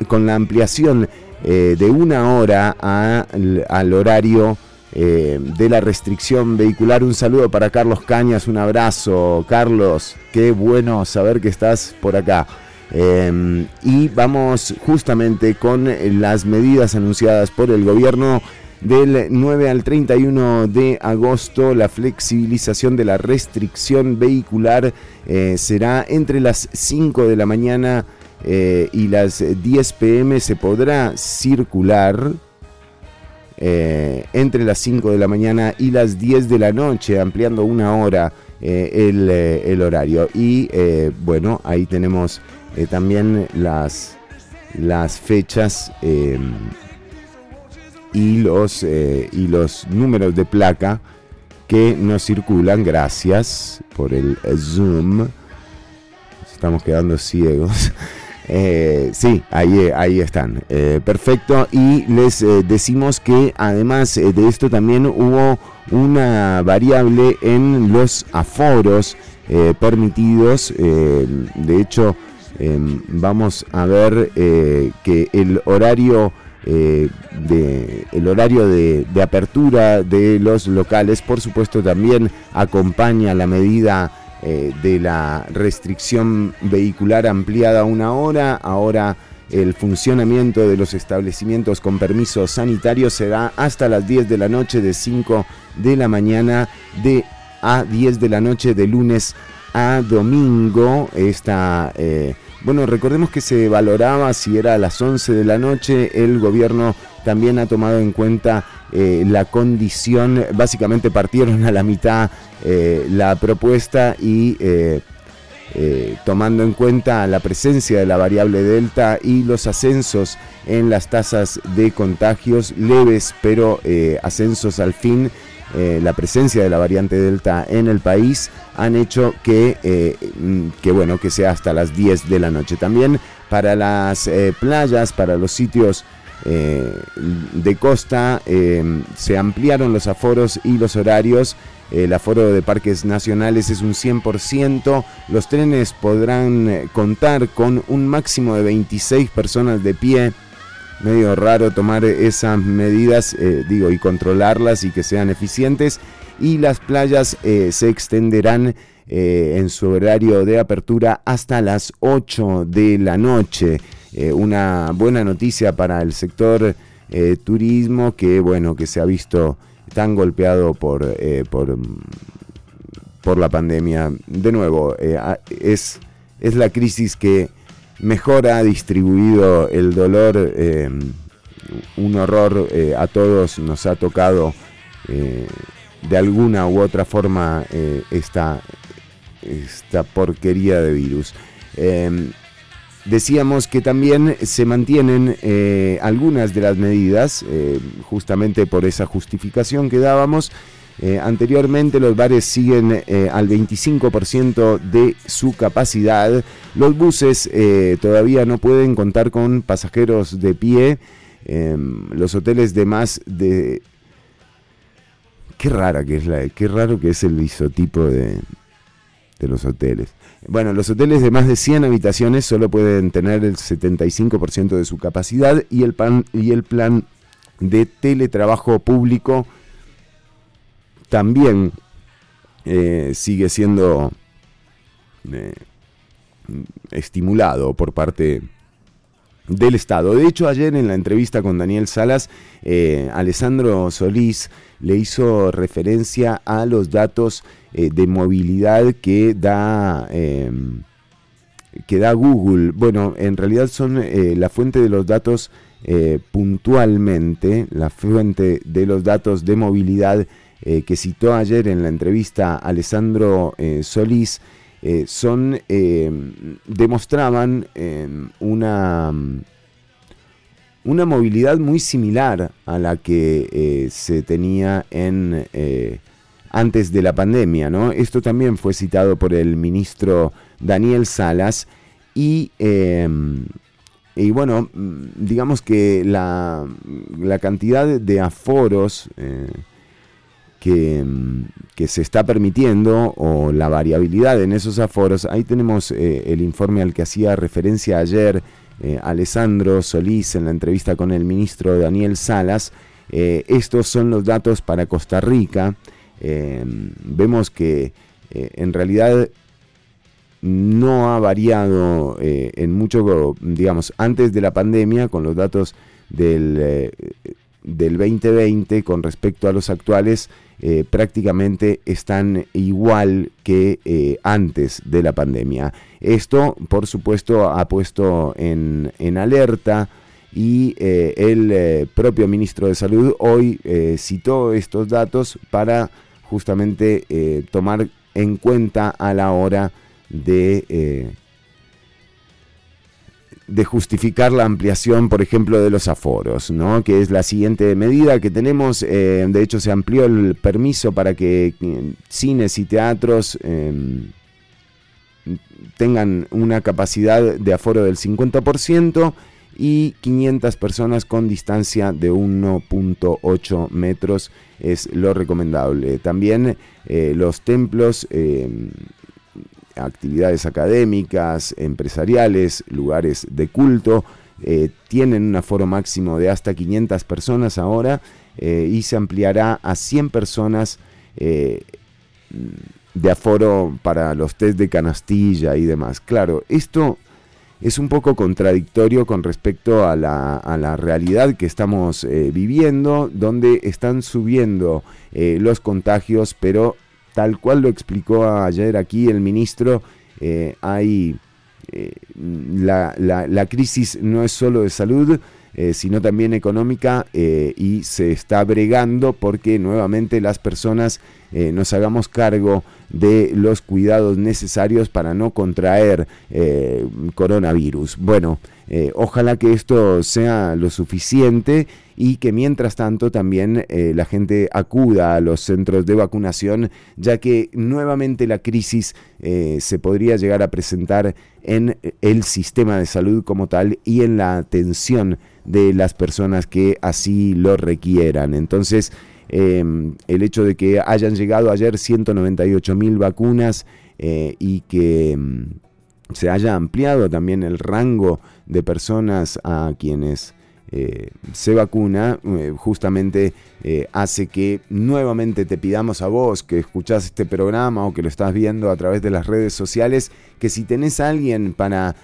con la ampliación eh, de una hora al horario eh, de la restricción vehicular. Un saludo para Carlos Cañas, un abrazo. Carlos, qué bueno saber que estás por acá. Em, y vamos justamente con las medidas anunciadas por el gobierno del 9 al 31 de agosto. La flexibilización de la restricción vehicular eh, será entre las 5 de la mañana eh, y las 10 pm. Se podrá circular eh, entre las 5 de la mañana y las 10 de la noche, ampliando una hora el, el, horario. Y bueno, ahí tenemos también las, las fechas y los, eh, y los números de placa que nos circulan. Gracias por el Zoom. Estamos quedando ciegos. Eh, sí, ahí, ahí están. Eh, perfecto. Y les decimos que además de esto también hubo una variable en los aforos permitidos. de hecho, vamos a ver que el horario eh, de, el horario de, apertura de los locales, por supuesto también acompaña la medida eh, de la restricción vehicular ampliada a una hora. Ahora el funcionamiento de los establecimientos con permiso sanitario será hasta las 10 de la noche de 5 de la mañana de a 10 de la noche de lunes a domingo. Esta eh, bueno, recordemos que se valoraba si era a las 11 de la noche, el gobierno también ha tomado en cuenta eh, la condición, básicamente partieron a la mitad eh, la propuesta y eh, tomando en cuenta la presencia de la variable delta y los ascensos en las tasas de contagios leves, pero ascensos al fin, la presencia de la variante delta en el país, han hecho que, eh, mm, que, bueno, que sea hasta las 10 de la noche. También para las eh, playas, para los sitios eh, de costa, se ampliaron los aforos y los horarios. El aforo de parques nacionales es un 100%. Los trenes podrán contar con un máximo de 26 personas de pie. Medio raro tomar esas medidas, digo, y controlarlas y que sean eficientes y las playas eh, se extenderán eh, en su horario de apertura hasta las 8 de la noche. Eh, una buena noticia para el sector turismo que bueno que se ha visto tan golpeado por, por, por la pandemia. De nuevo, es, es la crisis que mejor ha distribuido el dolor. un horror a todos nos ha tocado de alguna u otra forma eh, esta, esta, porquería de virus. Em, decíamos que también se mantienen eh, algunas de las medidas, eh, justamente por esa justificación que dábamos. Anteriormente los bares siguen al 25% de su capacidad. Los buses todavía no pueden contar con pasajeros de pie. Em, los hoteles de más de Qué rara que es la, qué raro que es el isotipo de, de los hoteles. Bueno, los hoteles de más de 100 habitaciones solo pueden tener el 75% de su capacidad y el, y el plan de teletrabajo público también eh, sigue siendo eh, estimulado por parte del Estado. De hecho, ayer en la entrevista con Daniel Salas, eh, Alessandro Solís le hizo referencia a los datos de movilidad que da, em, que da Google. Bueno, en realidad son la fuente de los datos puntualmente, la fuente de los datos de movilidad que citó ayer en la entrevista Alessandro Solís eh, son, eh, demostraban eh, una, una movilidad muy similar a la que se tenía en, antes de la pandemia. ¿no? Esto también fue citado por el ministro Daniel Salas y, y bueno, digamos que la, la cantidad de aforos que, se está permitiendo o la variabilidad en esos aforos. Ahí tenemos eh, el informe al que hacía referencia ayer eh, Alessandro Solís en la entrevista con el ministro Daniel Salas. Eh, estos son los datos para Costa Rica. vemos que en realidad no ha variado en mucho, digamos, antes de la pandemia con los datos del, del 2020 con respecto a los actuales eh, prácticamente están igual que eh, antes de la pandemia. Esto, por supuesto, ha puesto en, alerta y eh, el propio ministro de Salud hoy citó estos datos para justamente tomar en cuenta a la hora de de justificar la ampliación, por ejemplo, de los aforos, ¿no? que es la siguiente medida que tenemos. Eh, de hecho, se amplió el permiso para que eh, cines y teatros em, tengan una capacidad de aforo del 50% y 500 personas con distancia de 1.8 metros es lo recomendable. También eh, los templos em, actividades académicas, empresariales, lugares de culto. Eh, tienen un aforo máximo de hasta 500 personas ahora eh, y se ampliará a 100 personas eh, de aforo para los test de canastilla y demás. Claro, esto es un poco contradictorio con respecto a la, a la realidad que estamos viviendo, donde están subiendo los contagios, pero tal cual lo explicó ayer aquí el ministro, eh, hay eh, la, la, crisis no es solo de salud, eh, sino también económica y se está bregando porque nuevamente las personas nos hagamos cargo de los cuidados necesarios para no contraer coronavirus. Bueno, ojalá que esto sea lo suficiente y que mientras tanto también eh, la gente acuda a los centros de vacunación, ya que nuevamente la crisis eh, se podría llegar a presentar en el sistema de salud como tal y en la atención de las personas que así lo requieran. Entonces, em, el hecho de que hayan llegado ayer 198 mil vacunas eh, y que em, se haya ampliado también el rango de personas a quienes eh, se vacuna, eh, justamente eh, hace que nuevamente te pidamos a vos que escuchás este programa o que lo estás viendo a través de las redes sociales, que si tenés a alguien para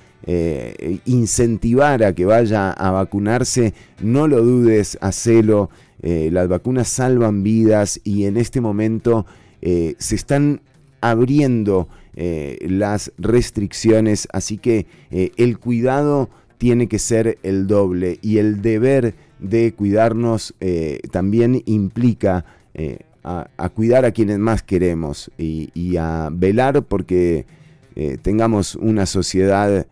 incentivar a que vaya a vacunarse, no lo dudes, hacelo. las vacunas salvan vidas y en este momento se están abriendo las restricciones, así que el cuidado tiene que ser el doble y el deber de cuidarnos eh, también implica eh, a, cuidar a quienes más queremos y, a velar porque eh, tengamos una sociedad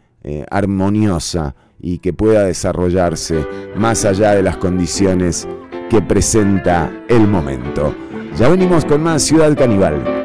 armoniosa y que pueda desarrollarse más allá de las condiciones que presenta el momento. Ya venimos con más Ciudad Canibal.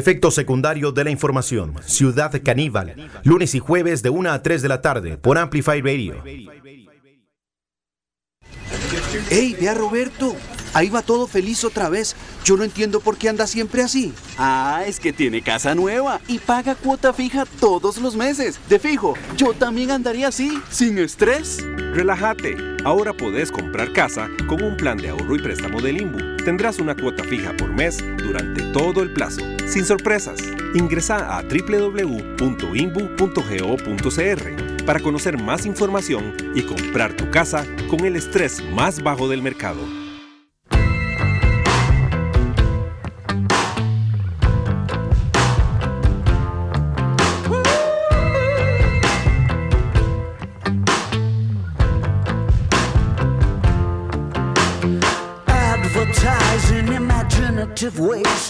Efecto secundario de la información. Ciudad Caníbal. Lunes y jueves de 1 a 3 de la tarde por Amplify Radio. ¡Ey, ve a Roberto! Ahí va todo feliz otra vez. Yo no entiendo por qué anda siempre así. Ah, es que tiene casa nueva y paga cuota fija todos los meses. De fijo, yo también andaría así, sin estrés. Relájate. Ahora podés comprar casa con un plan de ahorro y préstamo del INBU. Tendrás una cuota fija por mes durante todo el plazo, sin sorpresas. Ingresa a www.inbu.go.cr para conocer más información y comprar tu casa con el estrés más bajo del mercado.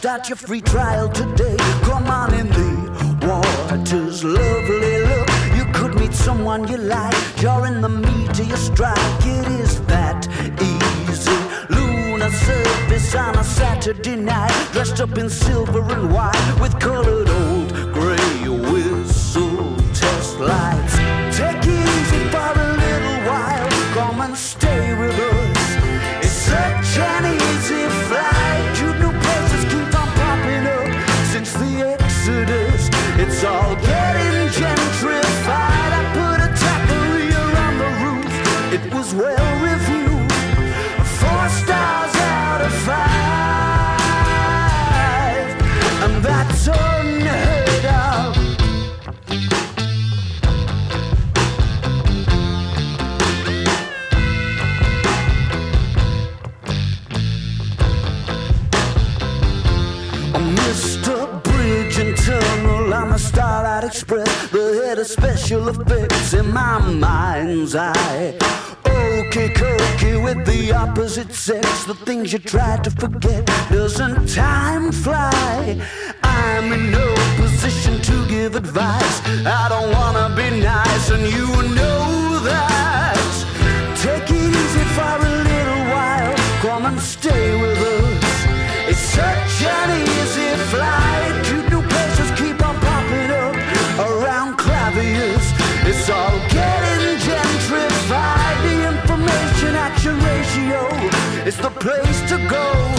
Start your free trial today. Come on in the waters, lovely look. You could meet someone you like. You're in the meat of your strike. It is that easy. Lunar surface on a Saturday night. Dressed up in silver and white with colored old Express, the head of special effects in my mind's eye. Okay, cokey with the opposite sex, the things you try to forget. Doesn't time fly? I'm in no position to give advice. I don't wanna be nice, and you know that. Take it easy for a little while. Come and stay with us. It's such an easy flight. It's the place to go.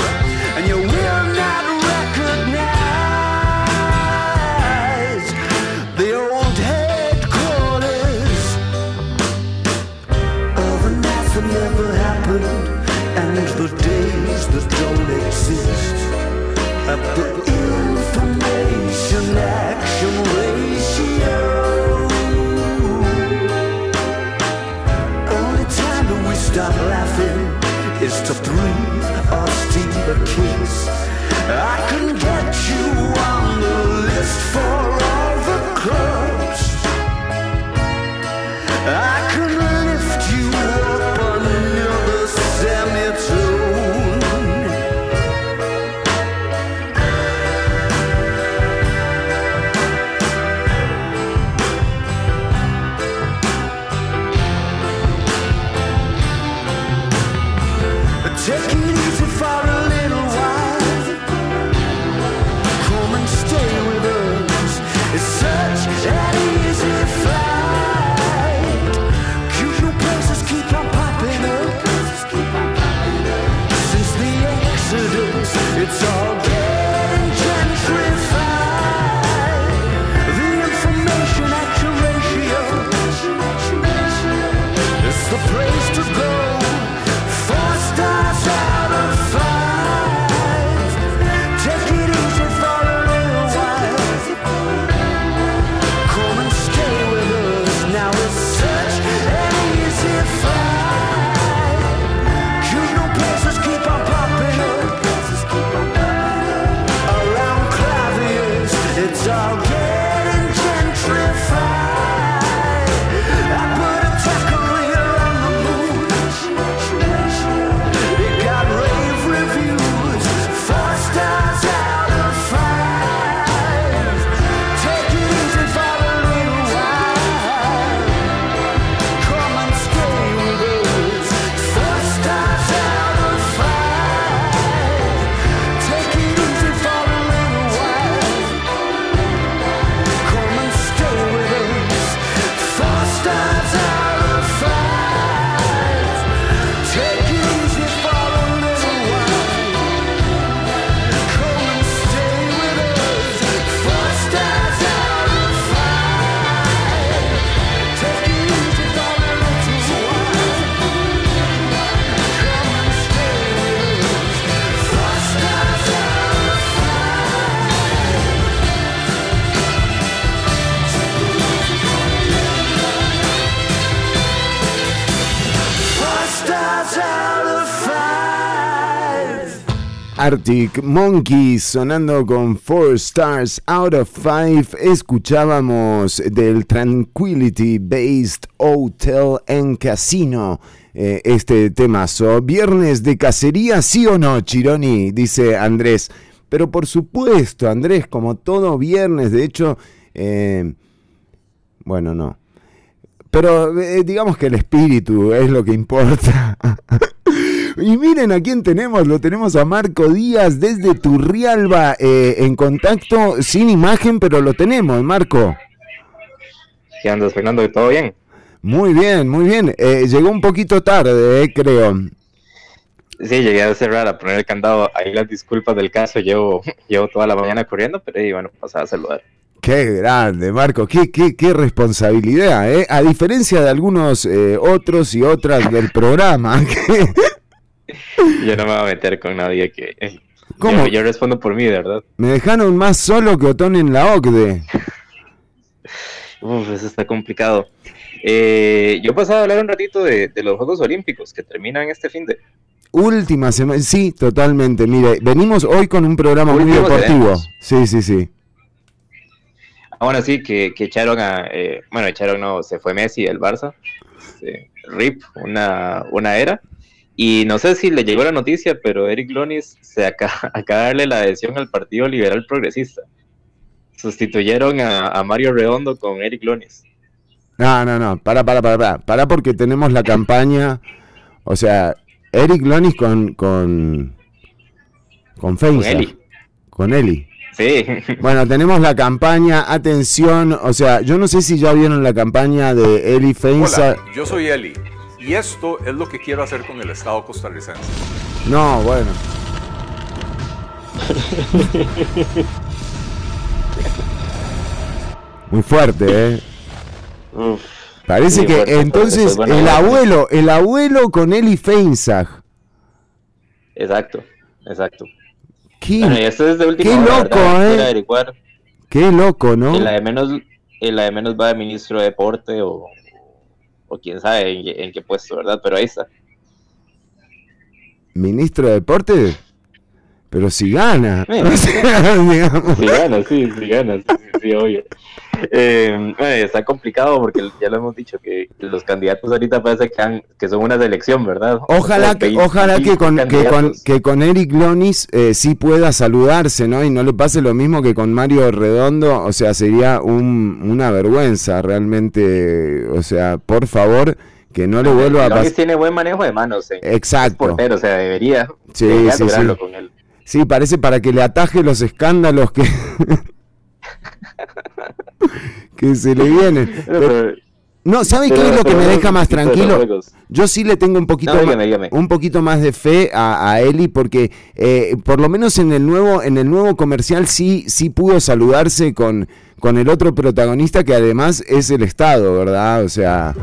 Arctic Monkeys sonando con 4 Stars Out of 5. Escuchábamos del Tranquility Based Hotel and Casino. eh, este temazo. Viernes de cacería, sí o no, Chironi, dice Andrés. Pero por supuesto, Andrés, como todo viernes, de hecho, eh, bueno, no. Pero eh, digamos que el espíritu es lo que importa. Y miren a quién tenemos, lo tenemos a Marco Díaz desde Turrialba eh, en contacto sin imagen, pero lo tenemos, Marco. ¿Qué andas, Fernando? ¿Todo bien? Muy bien, muy bien. Eh, llegó un poquito tarde, eh, creo. Sí, llegué a cerrar a poner el candado. Ahí las disculpas del caso, llevo, llevo toda la mañana corriendo, pero bueno, pasaba a saludar. Qué grande, Marco, qué, qué, qué responsabilidad, ¿eh? A diferencia de algunos eh, otros y otras del programa. Yo no me voy a meter con nadie que... eh, ¿Cómo? Yo, yo respondo por mí, de verdad. Me dejaron más solo que Otón en la OCDE. Uf, eso está complicado. Eh, yo pasaba a hablar un ratito de, de los Juegos Olímpicos que terminan este fin de... Última semana, sí, totalmente. Mire, venimos hoy con un programa muy deportivo. eventos. Sí, sí, sí. Ahora sí, que, que echaron a... eh, bueno, echaron, no, se fue Messi del Barça. RIP, una, una era. Y no sé si le llegó la noticia, pero Eric Lonis se acaba, acaba de darle la adhesión al Partido Liberal Progresista. Sustituyeron a, a Mario Redondo con Eric Lonis. No, no, no, para, para, para, para, para porque tenemos la campaña, o sea, Eric Lonis con, con, con Feinza. Eli. Con Eli. Sí. Bueno, tenemos la campaña, atención, o sea, yo no sé si ya vieron la campaña de Eli Feinza. Hola, yo soy Eli y esto es lo que quiero hacer con el Estado costarricense. No, bueno. Muy fuerte, ¿eh? Parece que fuerte, entonces bueno, el abuelo, el abuelo con Eli Feinsag. Exacto, exacto. Qué, Bueno, y esto es de última qué hora, loco, ¿verdad? ¿eh? Qué loco, ¿no? En la de menos, en la de menos va de ministro de deporte o, o quién sabe en, en qué puesto, ¿verdad? Pero ahí está. Ministro de Deportes. Pero si gana. Bueno, O sea, digamos. Sí gana, sí, sí gana, sí, sí, sí, obvio. Eh, está complicado porque ya lo hemos dicho que los candidatos ahorita parece que, han- que son una selección, ¿verdad? Ojalá que, 25 ojalá que con, que con, que con Eric Lonis eh, sí pueda saludarse, ¿no? Y no le pase lo mismo que con Mario Redondo, o sea, sería un, una vergüenza realmente, o sea, por favor, que no le vuelva a pasar. tiene buen manejo de manos, eh. Exacto. portero, o sea, debería, Sí, debería sí. con él. Sí, parece para que le ataje los escándalos que, que se le vienen. Pero- no, ¿sabe qué pero- es lo que me deja más tranquilo? Yo sí le tengo un poquito, No, más, dígame, un poquito más de fe a, a Eli porque eh, por lo menos en el nuevo en el nuevo comercial sí sí pudo saludarse con con el otro protagonista que además es el Estado, ¿verdad? O sea,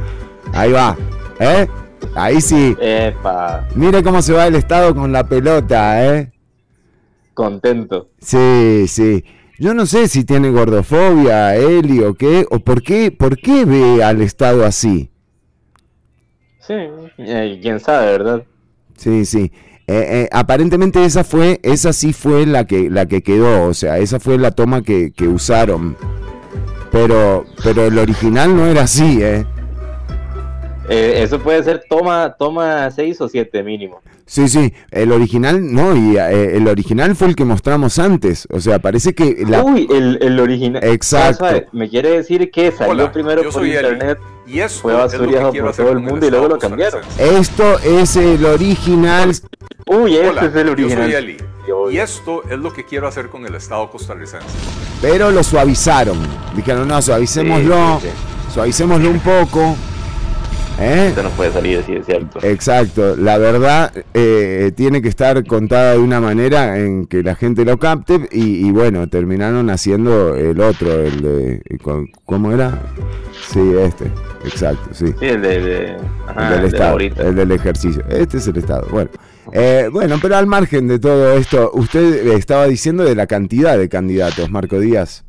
ahí va, ¿eh? Ahí sí. Epa, Mire cómo se va el Estado con la pelota, ¿eh? Contento. Sí, sí. Yo no sé si tiene gordofobia, Eli, o qué, o por qué, por qué ve al Estado así. Sí, eh, quién sabe, ¿verdad? Sí, sí. Eh, eh, aparentemente esa fue, esa sí fue la que, la que quedó, o sea, esa fue la toma que, que usaron. Pero, pero el original no era así, ¿eh? Eh, eso puede ser toma, toma 6 o 7 mínimo. Sí, sí, el original no, y eh, el original fue el que mostramos antes, o sea, parece que la... Uy, el, el original. Exacto. Ah, Me quiere decir que salió Hola, primero por internet, y esto fue quiero por todo el mundo y luego lo cambiaron. Esto es el original. Uy, este Hola, es el yo original. soy Eli, y esto es lo que quiero hacer con el Estado costarricense. Pero lo suavizaron. Dijeron, no, suavicémoslo, Sí, sí, suavicémoslo un poco. ¿Eh? Esto no puede salir así, es cierto. Exacto, la verdad eh, tiene que estar contada de una manera en que la gente lo capte y, y bueno, terminaron haciendo el otro, el de... ¿Cómo era? Sí, este, exacto, sí. Sí, el de, de- ajá, el del el de Estado, el del ejercicio. Este es el Estado. Bueno, eh, bueno, pero al margen de todo esto, usted estaba diciendo de la cantidad de candidatos, Marco Díaz.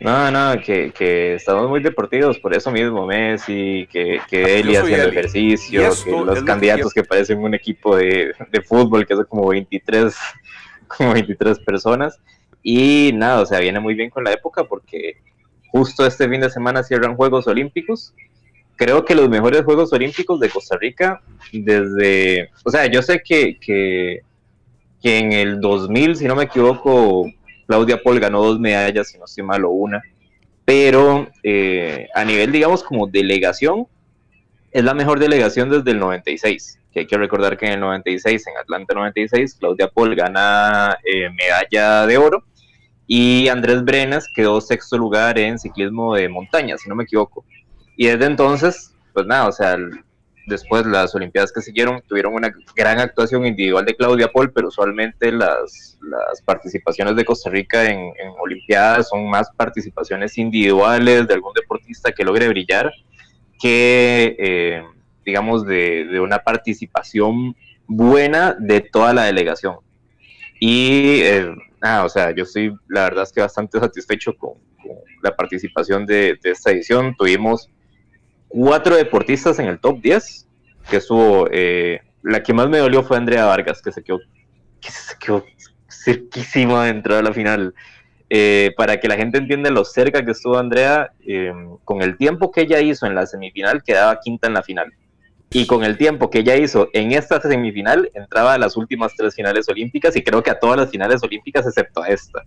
No, no, que, que estamos muy deportivos, por eso mismo Messi, que, que Eli Yo soy haciendo Eli, ejercicio, esto que los que candidatos que parecen un equipo de, de fútbol, que son como 23, como 23 personas. Y nada, o sea, viene muy bien con la época porque justo este fin de semana cierran Juegos Olímpicos. Creo que los mejores Juegos Olímpicos de Costa Rica desde, o sea, yo sé que, que, que en el 2000, si no me equivoco, Claudia Paul ganó dos medallas, si no estoy mal, o una, pero eh, a nivel, digamos, como delegación, es la mejor delegación desde el 96, que hay que recordar que en el 96, en Atlanta 96, Claudia Paul gana eh, medalla de oro. Y Andrés Brenas quedó sexto lugar en ciclismo de montaña, si no me equivoco. Y desde entonces, pues nada, o sea, después las Olimpiadas que siguieron tuvieron una gran actuación individual de Claudia Paul, pero usualmente las, las participaciones de Costa Rica en, Olimpiadas son más participaciones individuales de algún deportista que logre brillar que, eh, digamos, de, de una participación buena de toda la delegación. Y, eh, o sea, yo estoy, la verdad es que bastante satisfecho con, la participación de esta edición. Tuvimos cuatro deportistas en el top 10, que estuvo, eh, la que más me dolió fue Andrea Vargas, que se quedó, que se quedó cerquísima de entrar a la final. Eh, para que la gente entienda lo cerca que estuvo Andrea, eh, con el tiempo que ella hizo en la semifinal, quedaba quinta en la final. Y con el tiempo que ella hizo en esta semifinal, entraba a las últimas tres finales olímpicas y creo que a todas las finales olímpicas, excepto a esta,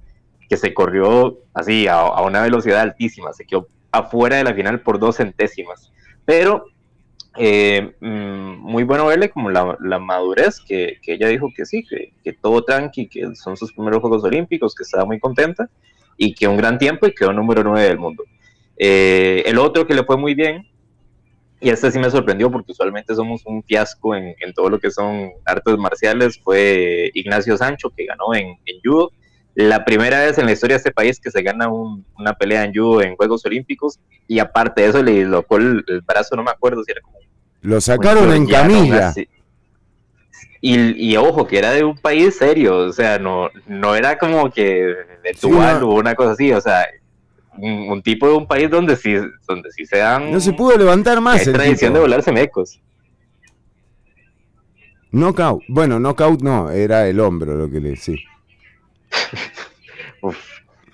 que se corrió así a, a una velocidad altísima, se quedó afuera de la final por dos centésimas. Pero eh, mm, muy bueno verle como la, la madurez que, que ella dijo que sí, que, todo tranqui, que son sus primeros Juegos Olímpicos, que estaba muy contenta y que un gran tiempo y quedó número 9 del mundo. Eh, el otro que le fue muy bien y este sí me sorprendió porque usualmente somos un fiasco en, en todo lo que son artes marciales, fue Ignacio Sancho que ganó en judo. La primera vez en la historia de este país que se gana un- una pelea en judo en Juegos Olímpicos y aparte de eso le dislocó el, el brazo, no me acuerdo si era como Lo sacaron en camilla. Y, y ojo, que era de un país serio, o sea, no, no era como que de Tuvalu no. o una cosa así, o sea, un, un tipo de un país donde sí, donde sí se dan... No se pudo levantar más el tradición tipo. de volarse mecos. Knockout. Bueno, knockout no, era el hombro lo que le sí.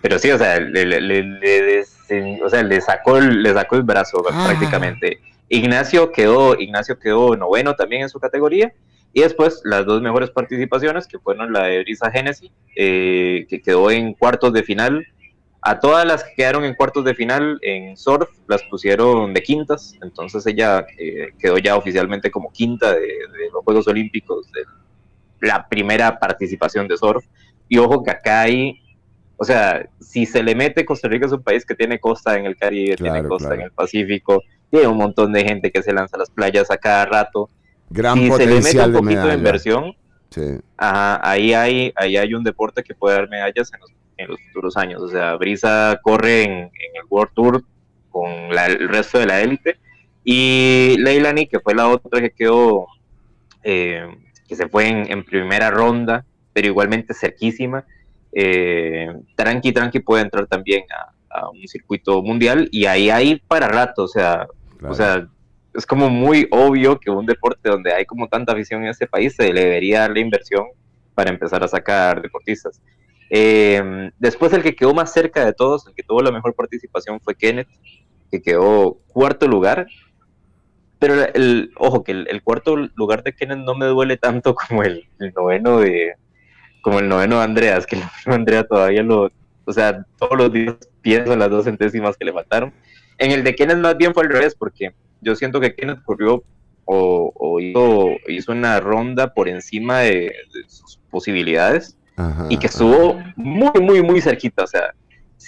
Pero sí, o sea, le, le- le- le desen- o sea, le sacó el, le sacó el brazo Ah. prácticamente. Ignacio quedó, Ignacio quedó noveno también en su categoría. Y después las dos mejores participaciones, que fueron la de Brisa Genesi, eh, que quedó en cuartos de final. A todas las que quedaron en cuartos de final en surf las pusieron de quintas, entonces ella eh, quedó ya oficialmente como quinta de, de los Juegos Olímpicos, de la primera participación de surf. Y ojo que acá hay o sea, si se le mete, Costa Rica es un país que tiene costa en el Caribe, tiene costa claro. en el Pacífico, tiene un montón de gente que se lanza a las playas a cada rato. Gran si se le mete un poquito de, medalla. inversión, Sí. ajá, ahí hay, ahí hay un deporte que puede dar medallas en los, en los futuros años. O sea, Brisa corre en, en el World Tour con la- el resto de la élite. Y Leilani, que fue la otra que quedó, eh, que se fue en, en primera ronda, pero igualmente cerquísima. Eh, tranqui, tranqui puede entrar también a, a un circuito mundial y ahí hay para rato, o sea, o sea, es como muy obvio que un deporte donde hay como tanta afición en este país se le debería dar la inversión para empezar a sacar deportistas. Eh, después el que quedó más cerca de todos, el que tuvo la mejor participación fue Kenneth, que quedó cuarto lugar. Pero el, el- ojo, que el, el cuarto lugar de Kenneth no me duele tanto como el, el noveno de como el noveno de Andreas, que el noveno de Andrea todavía lo, o sea, todos los días pienso en las dos centésimas que le faltaron. En el de Kenneth más bien fue al revés, porque yo siento que Kenneth corrió o, o hizo, hizo una ronda por encima de, de sus posibilidades Ajá, y que estuvo muy, muy, muy cerquita. O sea,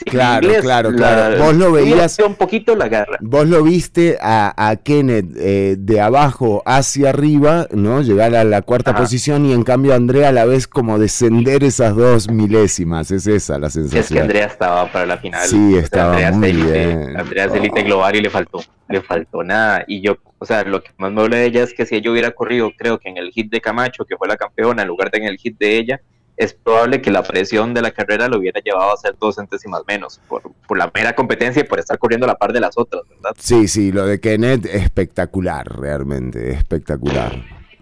Claro, inglés claro, la- claro. Vos lo veías- un poquito la garra. Vos lo viste a, a Kenneth eh, de abajo hacia arriba, ¿no? Llegar a la cuarta Ajá. posición y en cambio Andrea a la vez como descender esas dos milésimas. Es esa la Es que sensación. Andrea estaba para la final. Sí, O sea, estaba Andrea muy bien. Andrea es élite global y le faltó, le faltó nada. Y yo, o sea, lo que más me duele de ella es que si ella hubiera corrido, creo que en el hit de Camacho, que fue la campeona, en lugar de en el hit de ella, es probable que la presión de la carrera lo hubiera llevado a ser dos centésimas menos, por, por la mera competencia y por estar corriendo a la par de las otras, ¿verdad? Sí, sí, lo de Kenneth espectacular, realmente, espectacular.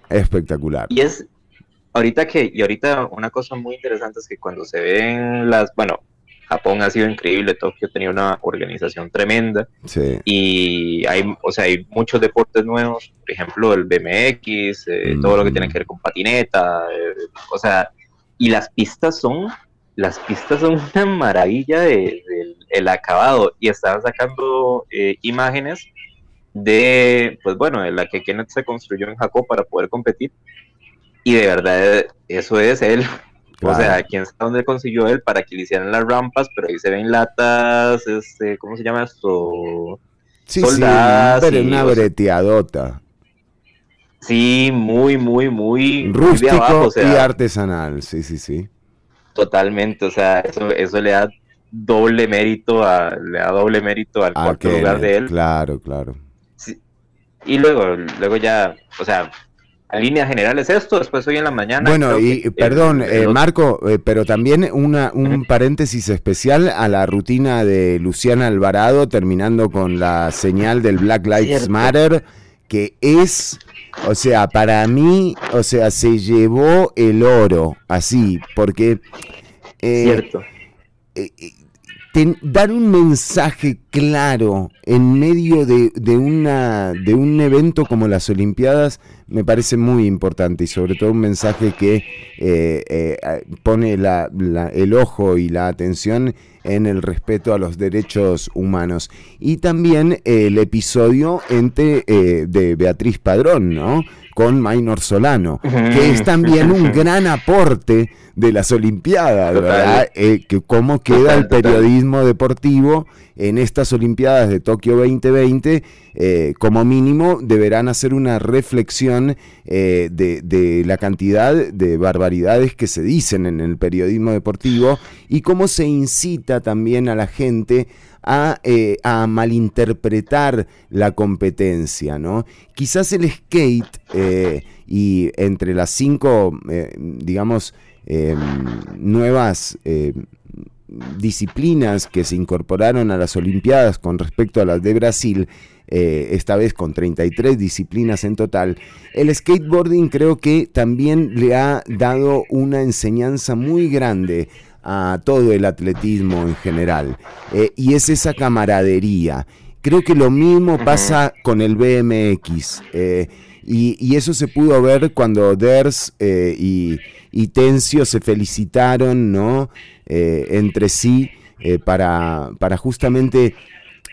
Espectacular. Y es, ahorita que, y ahorita una cosa muy interesante es que cuando se ven las, bueno, Japón ha sido increíble, Tokio tenía una organización tremenda Sí. y hay, o sea, hay muchos deportes nuevos, por ejemplo, el BMX, eh, todo lo que tiene que ver con patineta, eh, o sea, y las pistas son, las pistas son una maravilla de- del el acabado y estaban sacando eh, imágenes de, pues bueno, de la que Kenneth se construyó en Jacob para poder competir y de verdad eso es él. O Claro. sea, quién sabe dónde consiguió él para que le hicieran las rampas, pero ahí se ven latas, este, ¿cómo se llama esto? Sí, Soldadas sí, pero y, una o breteadota. Sí, muy, muy, muy, muy de Rústico abajo, o y artesanal, sí, sí, sí. totalmente, o sea, eso, eso le da doble mérito a, le da doble mérito al A cuarto lugar de él. Claro, claro. Y luego, luego ya, o sea, en líneas generales esto, después hoy en la mañana. Bueno, y que perdón, eh, Marco, eh, pero también una, un paréntesis especial a la rutina de Luciana Alvarado, terminando con la señal del Black Lives Cierto. Matter, que es, o sea, para mí, o sea, se llevó el oro, así, porque... eh, Cierto. eh, eh, ten- dar un mensaje claro en medio de, de una, de un evento como las Olimpiadas me parece muy importante y sobre todo un mensaje que eh, eh, pone la- la- el ojo y la atención en el respeto a los derechos humanos. Y también el episodio entre, eh, de Beatriz Padrón, ¿no? Con Maynor Solano, que es también un gran aporte de las Olimpiadas, ¿verdad? Que cómo queda el periodismo deportivo en estas Olimpiadas de Tokio 2020, eh, como mínimo deberán hacer una reflexión eh, de, la cantidad de barbaridades que se dicen en el periodismo deportivo y cómo se incita también a la gente a, a, malinterpretar la competencia, ¿no? Quizás el skate y entre las cinco, digamos, eh, nuevas eh, disciplinas que se incorporaron a las Olimpiadas con respecto a las de Brasil, eh, esta vez con 33 disciplinas en total, el skateboarding creo que también le ha dado una enseñanza muy grande a todo el atletismo en general, y es esa camaradería. Creo que lo mismo pasa con el BMX, y, y, eso se pudo ver cuando Ders y y Tencio se felicitaron, ¿no? Eh, entre sí eh, para, para justamente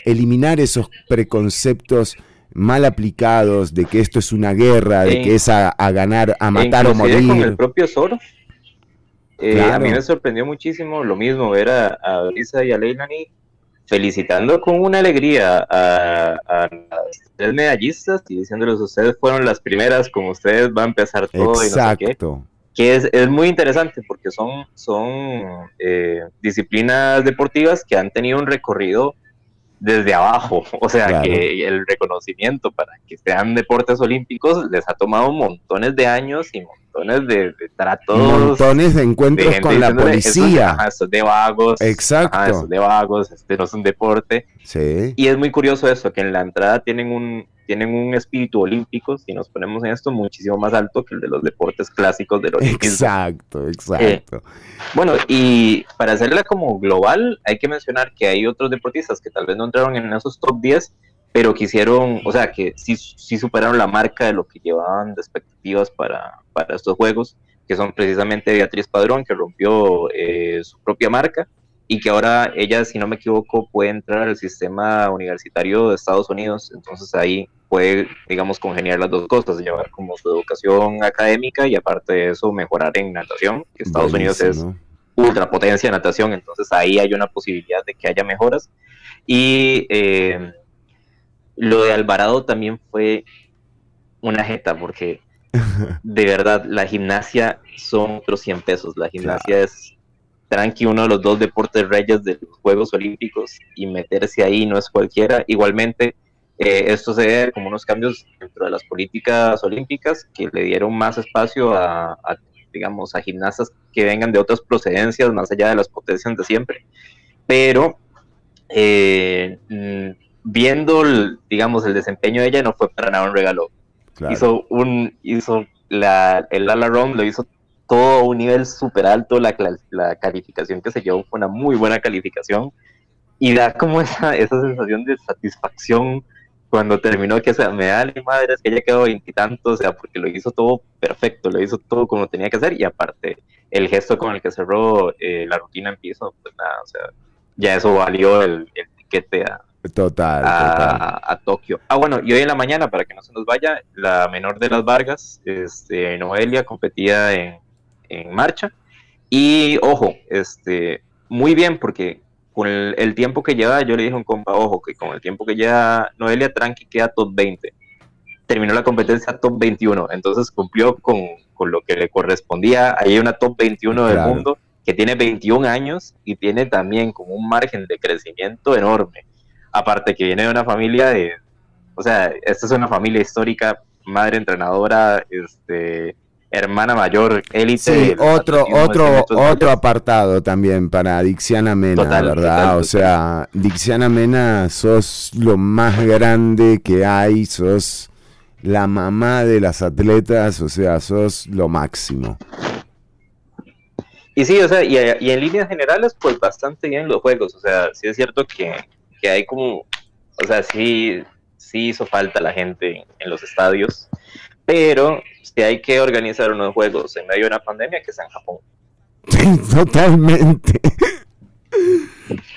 eliminar esos preconceptos mal aplicados de que esto es una guerra, de que es a, ganar, a matar o morir. Con el propio Zoro. Eh, a mí me sorprendió muchísimo lo mismo ver a, a Lisa y a Leilani felicitando con una alegría a, a las tres medallistas y diciéndoles ustedes fueron las primeras, como ustedes va a empezar todo Exacto. y no sé qué que es, es, muy interesante porque son, son eh, disciplinas deportivas que han tenido un recorrido desde abajo, o sea Claro. que el reconocimiento para que sean deportes olímpicos les ha tomado montones de años y montones de, de tratos. Montones de encuentros con la diciéndole, "Eso es- policía. ajá, de vagos. Exacto. ajá, de vagos, este no es un deporte. Sí. Y es muy curioso eso, que en la entrada tienen un, tienen un espíritu olímpico, si nos ponemos en esto, muchísimo más alto que el de los deportes clásicos del olimpismo. Exacto, exacto. Bueno, y para hacerla como global, hay que mencionar que hay otros deportistas que tal vez no entraron en esos top 10, pero que hicieron, o sea, que sí, sí superaron la marca de lo que llevaban de expectativas para, para estos juegos, que son precisamente Beatriz Padrón, que rompió eh, su propia marca y que ahora ella, si no me equivoco, puede entrar al sistema universitario de Estados Unidos, entonces ahí puede, digamos, congeniar las dos cosas, llevar como su educación académica y aparte de eso mejorar en natación, que Estados Unidos es Buenísimo. ultrapotencia de natación, entonces ahí hay una posibilidad de que haya mejoras. Y eh, lo de Alvarado también fue una jeta, porque de verdad la gimnasia son otros 100 pesos. La gimnasia es tranqui uno de los dos deportes reyes de los Juegos Olímpicos y meterse ahí no es cualquiera. Igualmente, eh, esto se debe como unos cambios dentro de las políticas olímpicas que le dieron más espacio a, a, digamos, a gimnastas que vengan de otras procedencias, más allá de las potencias de siempre. Pero eh, mm, viendo, el, digamos, el desempeño de ella, no fue para nada un regalo. Claro. Hizo un, hizo la, el Ala Rom lo hizo todo a un nivel súper alto, la, la calificación que se llevó fue una muy buena calificación y da como esa, esa sensación de satisfacción cuando terminó que o sea, me da la madre es que ella quedó veintitantos, o sea, porque lo hizo todo perfecto, lo hizo todo como tenía que hacer y aparte el gesto con el que cerró eh, la rutina en piso, pues nada, o sea, ya eso valió el, el tiquete a, Total, total. a, Tokio. Ah, bueno, y hoy en la mañana, para que no se nos vaya, la menor de las Vargas, este, Noelia, competía en, en marcha. Y ojo, este, muy bien, porque con el, el tiempo que lleva, yo le dije a un compa, ojo, que con el tiempo que lleva Noelia, tranqui queda top 20. Terminó la competencia top 21, entonces cumplió con, con lo que le correspondía. Ahí hay una top 21 del Claro. mundo que tiene 21 años y tiene también como un margen de crecimiento enorme aparte que viene de una familia de, o sea, esta es una familia histórica, madre entrenadora, este, hermana mayor, élite. Sí, otro, atletismo de 100 otro, otro apartado también para Dixiana Mena, Total, ¿verdad? total, o sea, Dixiana Mena, sos lo más grande que hay, sos la mamá de las atletas, o sea, sos lo máximo. Y sí, o sea, y, y en líneas generales, pues bastante bien los juegos, o sea, sí es cierto que, que hay como, o sea, sí, sí hizo falta la gente en, en los estadios, pero si hay que organizar unos juegos en medio de una pandemia, que sea en Japón. Totalmente.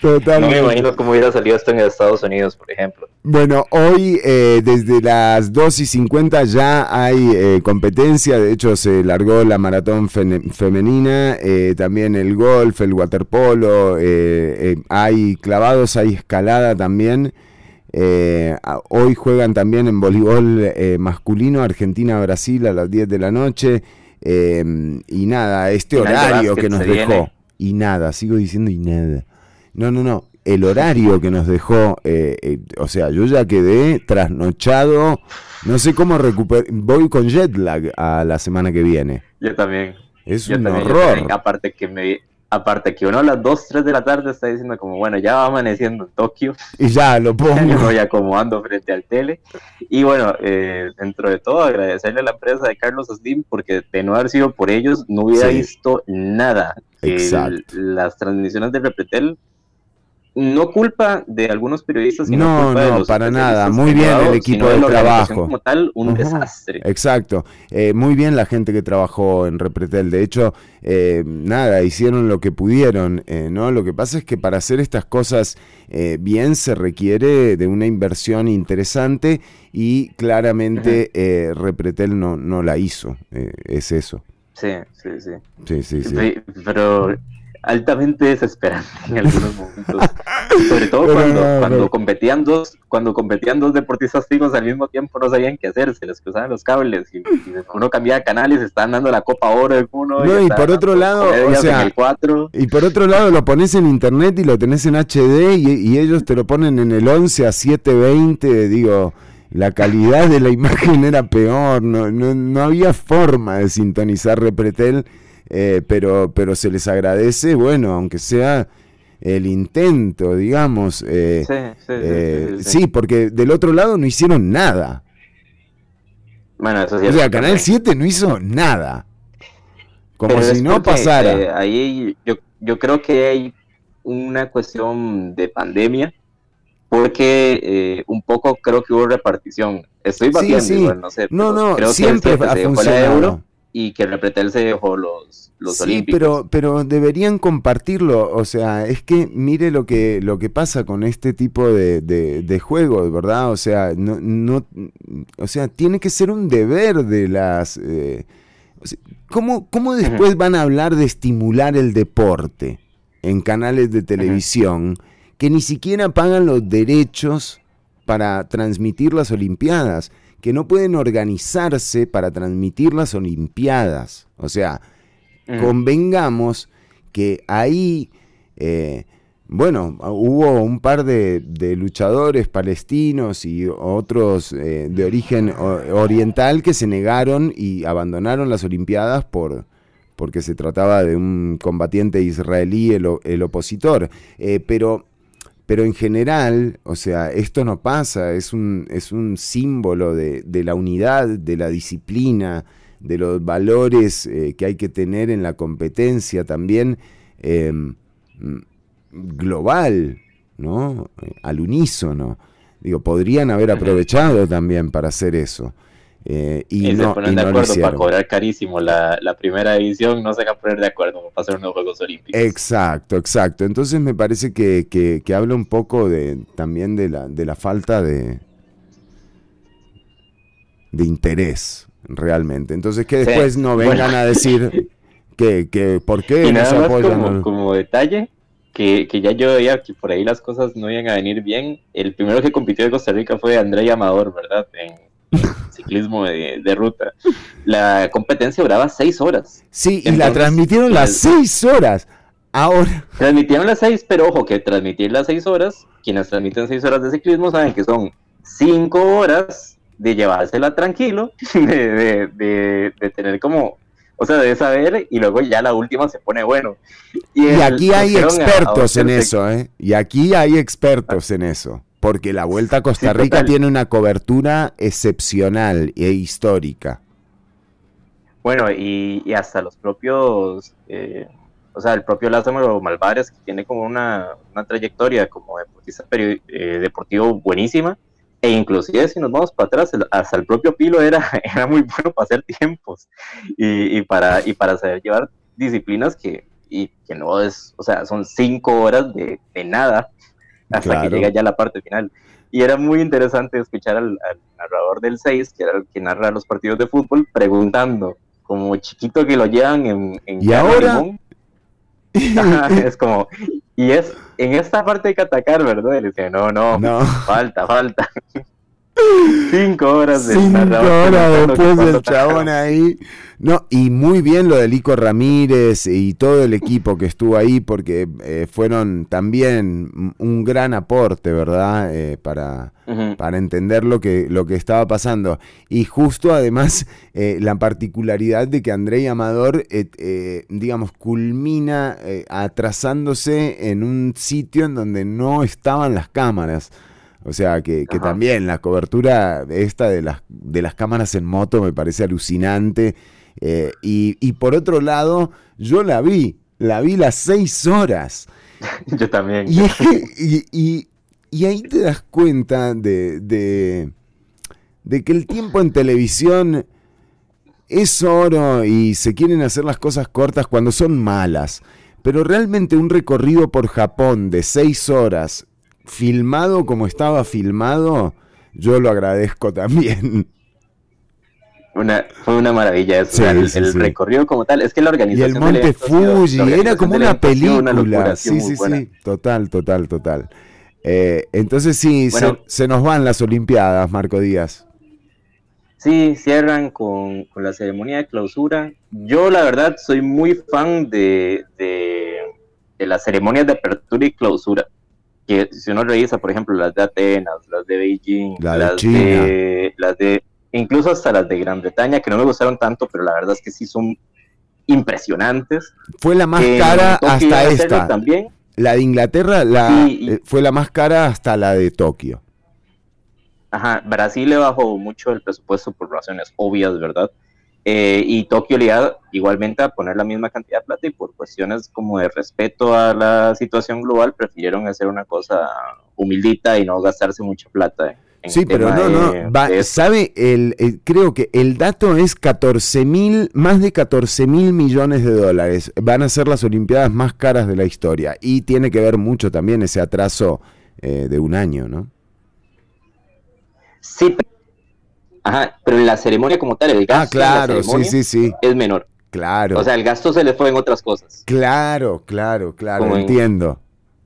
Totalmente. No me imagino cómo hubiera salido esto en Estados Unidos, por ejemplo. Bueno, hoy eh, desde las 2 y 50 ya hay eh, competencia, de hecho se largó la maratón femenina, eh, también el golf, el waterpolo, eh, eh, hay clavados, hay escalada también. Eh, hoy juegan también en voleibol eh, masculino Argentina-Brasil a las 10 de la noche. eh, y nada, este horario que nos dejó. Y nada, sigo diciendo y nada. No, no, no. El horario que nos dejó, eh, eh, o sea, yo ya quedé trasnochado. No sé cómo recuperar. Voy con jet lag a la semana que viene. Yo también. Es Yo un también, horror. Aparte que me aparte que uno a las 2, 3 de la tarde está diciendo como, bueno, ya va amaneciendo en Tokio. Y ya lo Ya me pongo. voy acomodando frente al tele. Y bueno, eh, dentro de todo, agradecerle a la empresa de Carlos Slim porque de no haber sido por ellos, no hubiera Sí. visto nada. El- Exacto. las transmisiones de Repretel, no culpa de algunos periodistas, sino No, culpa de no, los para nada. Muy bien el equipo de trabajo. Como tal, un desastre. Exacto. Eh, muy bien la gente que trabajó en Repretel. De hecho, eh, nada, hicieron lo que pudieron. eh, ¿no? Lo que pasa es que para hacer estas cosas eh, bien se requiere de una inversión interesante y claramente eh, Repretel no, no la hizo. Es eso. Sí, sí. Sí, sí, sí. Sí, pero altamente desesperante en algunos momentos. Sobre todo cuando, no, cuando no. competían dos, cuando competían dos deportistas fijos al mismo tiempo no sabían qué hacer, se les cruzaban los cables y, y uno cambiaba de canales, estaban dando la Copa Oro de uno No, y estaban por otro lado, o sea, en el 4. Y por otro lado lo pones en internet y lo tenés en HD y, y ellos te lo ponen en el 11 a 720, digo, la calidad de la imagen era peor, no, no, no había forma de sintonizar Repretel, eh, pero, pero se les agradece, bueno, aunque sea el intento, digamos. eh, Sí, sí, sí, eh, sí, sí, sí. sí, porque del otro lado no hicieron nada. Bueno, eso sí O sea, Canal también. 7 no hizo nada. Como Pero si no porque, pasara. eh, ahí yo, yo creo que hay una cuestión de pandemia, porque eh, un poco creo que hubo repartición. Estoy Sí, batiendo, sí. igual, no sé. No, no, creo siempre que el 7 ha funcionado. euro y que Repretel se dejó los, los Sí, olímpicos. pero, pero deberían compartirlo. O sea, es que mire lo que, lo que pasa con este tipo de, de, de juegos, ¿verdad? O sea, no, no, o sea, tiene que ser un deber de las. eh, o sea, ¿cómo, cómo después van a hablar de estimular el deporte en canales de televisión que ni siquiera pagan los derechos para transmitir las Olimpiadas? Que no pueden organizarse para transmitir las Olimpiadas. O sea, Mm. convengamos que ahí, eh, bueno, hubo un par de, de luchadores palestinos y otros eh, de origen oriental que se negaron y abandonaron las Olimpiadas por porque se trataba de un combatiente israelí, el, el opositor. Eh, pero pero en general, o sea, esto no pasa, es un, es un símbolo de, de la unidad, de la disciplina, de los valores eh, que hay que tener en la competencia también eh, mm, global, ¿no? Eh, Al unísono. Digo, podrían haber aprovechado también para hacer eso. Eh, y, Y, no, se ponen y de no acuerdo para cobrar carísimo la, la primera edición, no se van a poner de acuerdo para hacer unos Juegos Olímpicos. Exacto, exacto. Entonces me parece que, que- que habla un poco de también de la, de la falta de, de interés realmente. Entonces que Sí, después no vengan bueno. a decir que, que por qué Y no se nada apoyan. como, al- como detalle, que, que ya yo veía que por ahí las cosas no iban a venir bien. El primero que compitió de Costa Rica fue André Amador, ¿verdad? En ciclismo de, de ruta. La competencia duraba seis horas. Sí, y la transmitieron las pues, seis horas. Ahora, Transmitieron las seis, pero ojo, que transmitir las seis horas, quienes transmiten seis horas de ciclismo saben que son cinco horas de llevársela tranquilo, de, de, de- de tener como, o sea, de saber, y luego ya la última se pone bueno. y el- aquí hay expertos en eso, ¿eh? Y aquí hay expertos en eso. Porque la Vuelta a Costa Sí, Rica total. tiene una cobertura excepcional e histórica. Bueno, y, y hasta los propios, eh, o sea, el propio Lázaro Malvares, que tiene como una, una trayectoria como deportista eh, deportivo buenísima, e inclusive si nos vamos para atrás, hasta el propio Pilo era, era muy bueno para hacer tiempos y, y para, y para saber llevar disciplinas que, y que no es, o sea, son cinco horas de, de nada hasta que llega ya la parte final. Y era muy interesante escuchar al, al narrador del 6, que era el que narra los partidos de fútbol, preguntando, como chiquito que lo llevan en... en ¿Y ahora? limón. Es como, y es, en esta parte hay que atacar, ¿verdad? Y le dice, no, no, falta, falta. Cinco horas de Cinco horas después del chabón ahí. No, y muy bien lo de Lico Ramírez y todo el equipo que estuvo ahí, porque eh, fueron también un gran aporte, ¿verdad? Eh, para, para entender lo que, lo que estaba pasando. Y justo además eh, la particularidad de que Andrei Amador, eh, eh, digamos, culmina atrasándose en un sitio en donde no estaban las cámaras. O sea, que, que también la cobertura esta de las, de las cámaras en moto me parece alucinante. Eh, y, y por otro lado, yo la vi, la vi las seis horas. Yo también. Y, y- y- y ahí te das cuenta de, de, de que el tiempo en televisión es oro y se quieren hacer las cosas cortas cuando son malas. Pero realmente un recorrido por Japón de seis horas, filmado como estaba filmado, yo lo agradezco también. Una, fue una maravilla eso, Sí, el, sí, el sí. recorrido como tal. Es que la Y organización el del Monte Fuji, era como una película. locura, sí, sí, buena. sí, total, total, total. Eh, entonces sí, se- se, nos van las Olimpiadas, Marco Díaz. Sí, cierran con, con la ceremonia de clausura. Yo, la verdad, soy muy fan de, de, de las ceremonias de apertura y clausura. Que si uno revisa, por ejemplo, las de Atenas, las de Beijing, La de las China. de, las de, incluso hasta las de Gran Bretaña, que no me gustaron tanto, pero la verdad es que sí son impresionantes. Fue la más Que cara hasta esta. También. La de Inglaterra la, y- eh, fue la más cara hasta la de Tokio. Ajá, Brasil le bajó mucho el presupuesto por razones obvias, ¿verdad? Eh, y Tokio le iba igualmente a poner la misma cantidad de plata y por cuestiones como de respeto a la situación global prefirieron hacer una cosa humildita y no gastarse mucha plata. en Sí, pero no, no. de- va- de esto. ¿Sabe? El, el- creo que el dato es 14 mil, más de 14 mil millones de dólares. Van a ser las Olimpiadas más caras de la historia. Y tiene que ver mucho también ese atraso eh, de un año, ¿no? Sí, pero, ajá, pero en la ceremonia como tal, el gasto Ah, claro, de la sí, ceremonia sí, sí. es menor. Claro. O sea, el gasto se le fue en otras cosas. Claro, claro, claro, Como en- entiendo.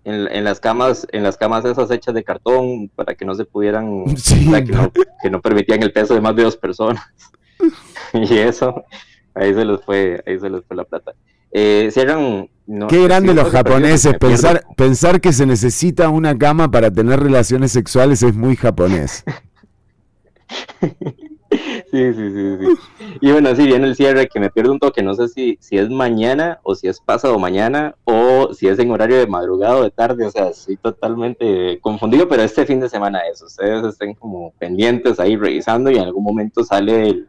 En, en las camas, en las camas esas hechas de cartón para que no se pudieran, Sí, sea, que, no, que no permitían el peso de más de dos personas. y eso, ahí se les fue, ahí se les fue la plata. Eh, no, Qué grande sí, los japoneses. pensar que se necesita una cama para tener relaciones sexuales es muy japonés. Sí, sí, sí, sí. Y bueno, así viene el cierre, que me pierdo un toque, no sé si, si es mañana o si es pasado mañana o si es en horario de madrugada o de tarde, o sea, estoy totalmente confundido, pero este fin de semana es, ustedes estén como pendientes ahí revisando y en algún momento sale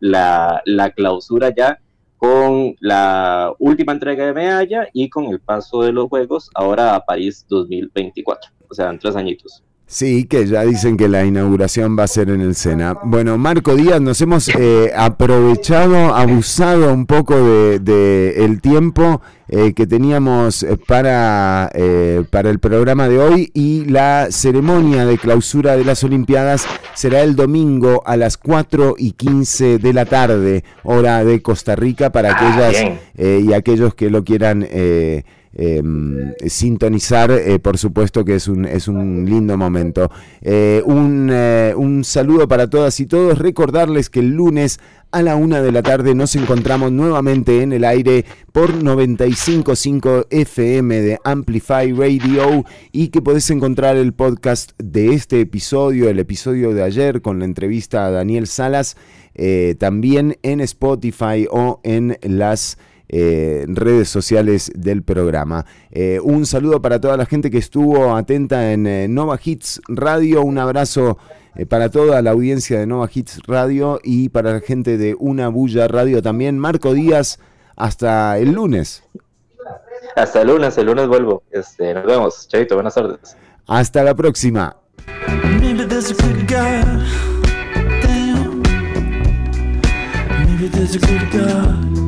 la, la clausura ya con la última entrega de medalla y con el paso de los Juegos ahora a París 2024, o sea, en tres añitos. Sí, que ya dicen que la inauguración va a ser en el Sena. Bueno, Marco Díaz, nos hemos eh, aprovechado, abusado un poco de, de el tiempo eh, que teníamos eh, para, eh, para el programa de hoy y la ceremonia de clausura de las Olimpiadas será el domingo a las 4 y 15 de la tarde, hora de Costa Rica, para aquellas bien. eh, y aquellos que lo quieran em, sintonizar, eh, por supuesto que es un, es un lindo momento. Eh, un, eh, un saludo para todas y todos. Recordarles que el lunes a la una de la tarde nos encontramos nuevamente en el aire por 95.5 FM de Amplify Radio y que podés encontrar el podcast de este episodio, el episodio de ayer con la entrevista a Daniel Salas, también en Spotify o en las eh, redes sociales del programa. Eh, un saludo para toda la gente que estuvo atenta en eh, Nova Hits Radio, un abrazo eh, para toda la audiencia de Nova Hits Radio y para la gente de Una Bulla Radio también. Marco Díaz, hasta el lunes. Hasta el lunes, el lunes vuelvo. Este, nos vemos. Chaito, buenas tardes. Hasta la próxima. Maybe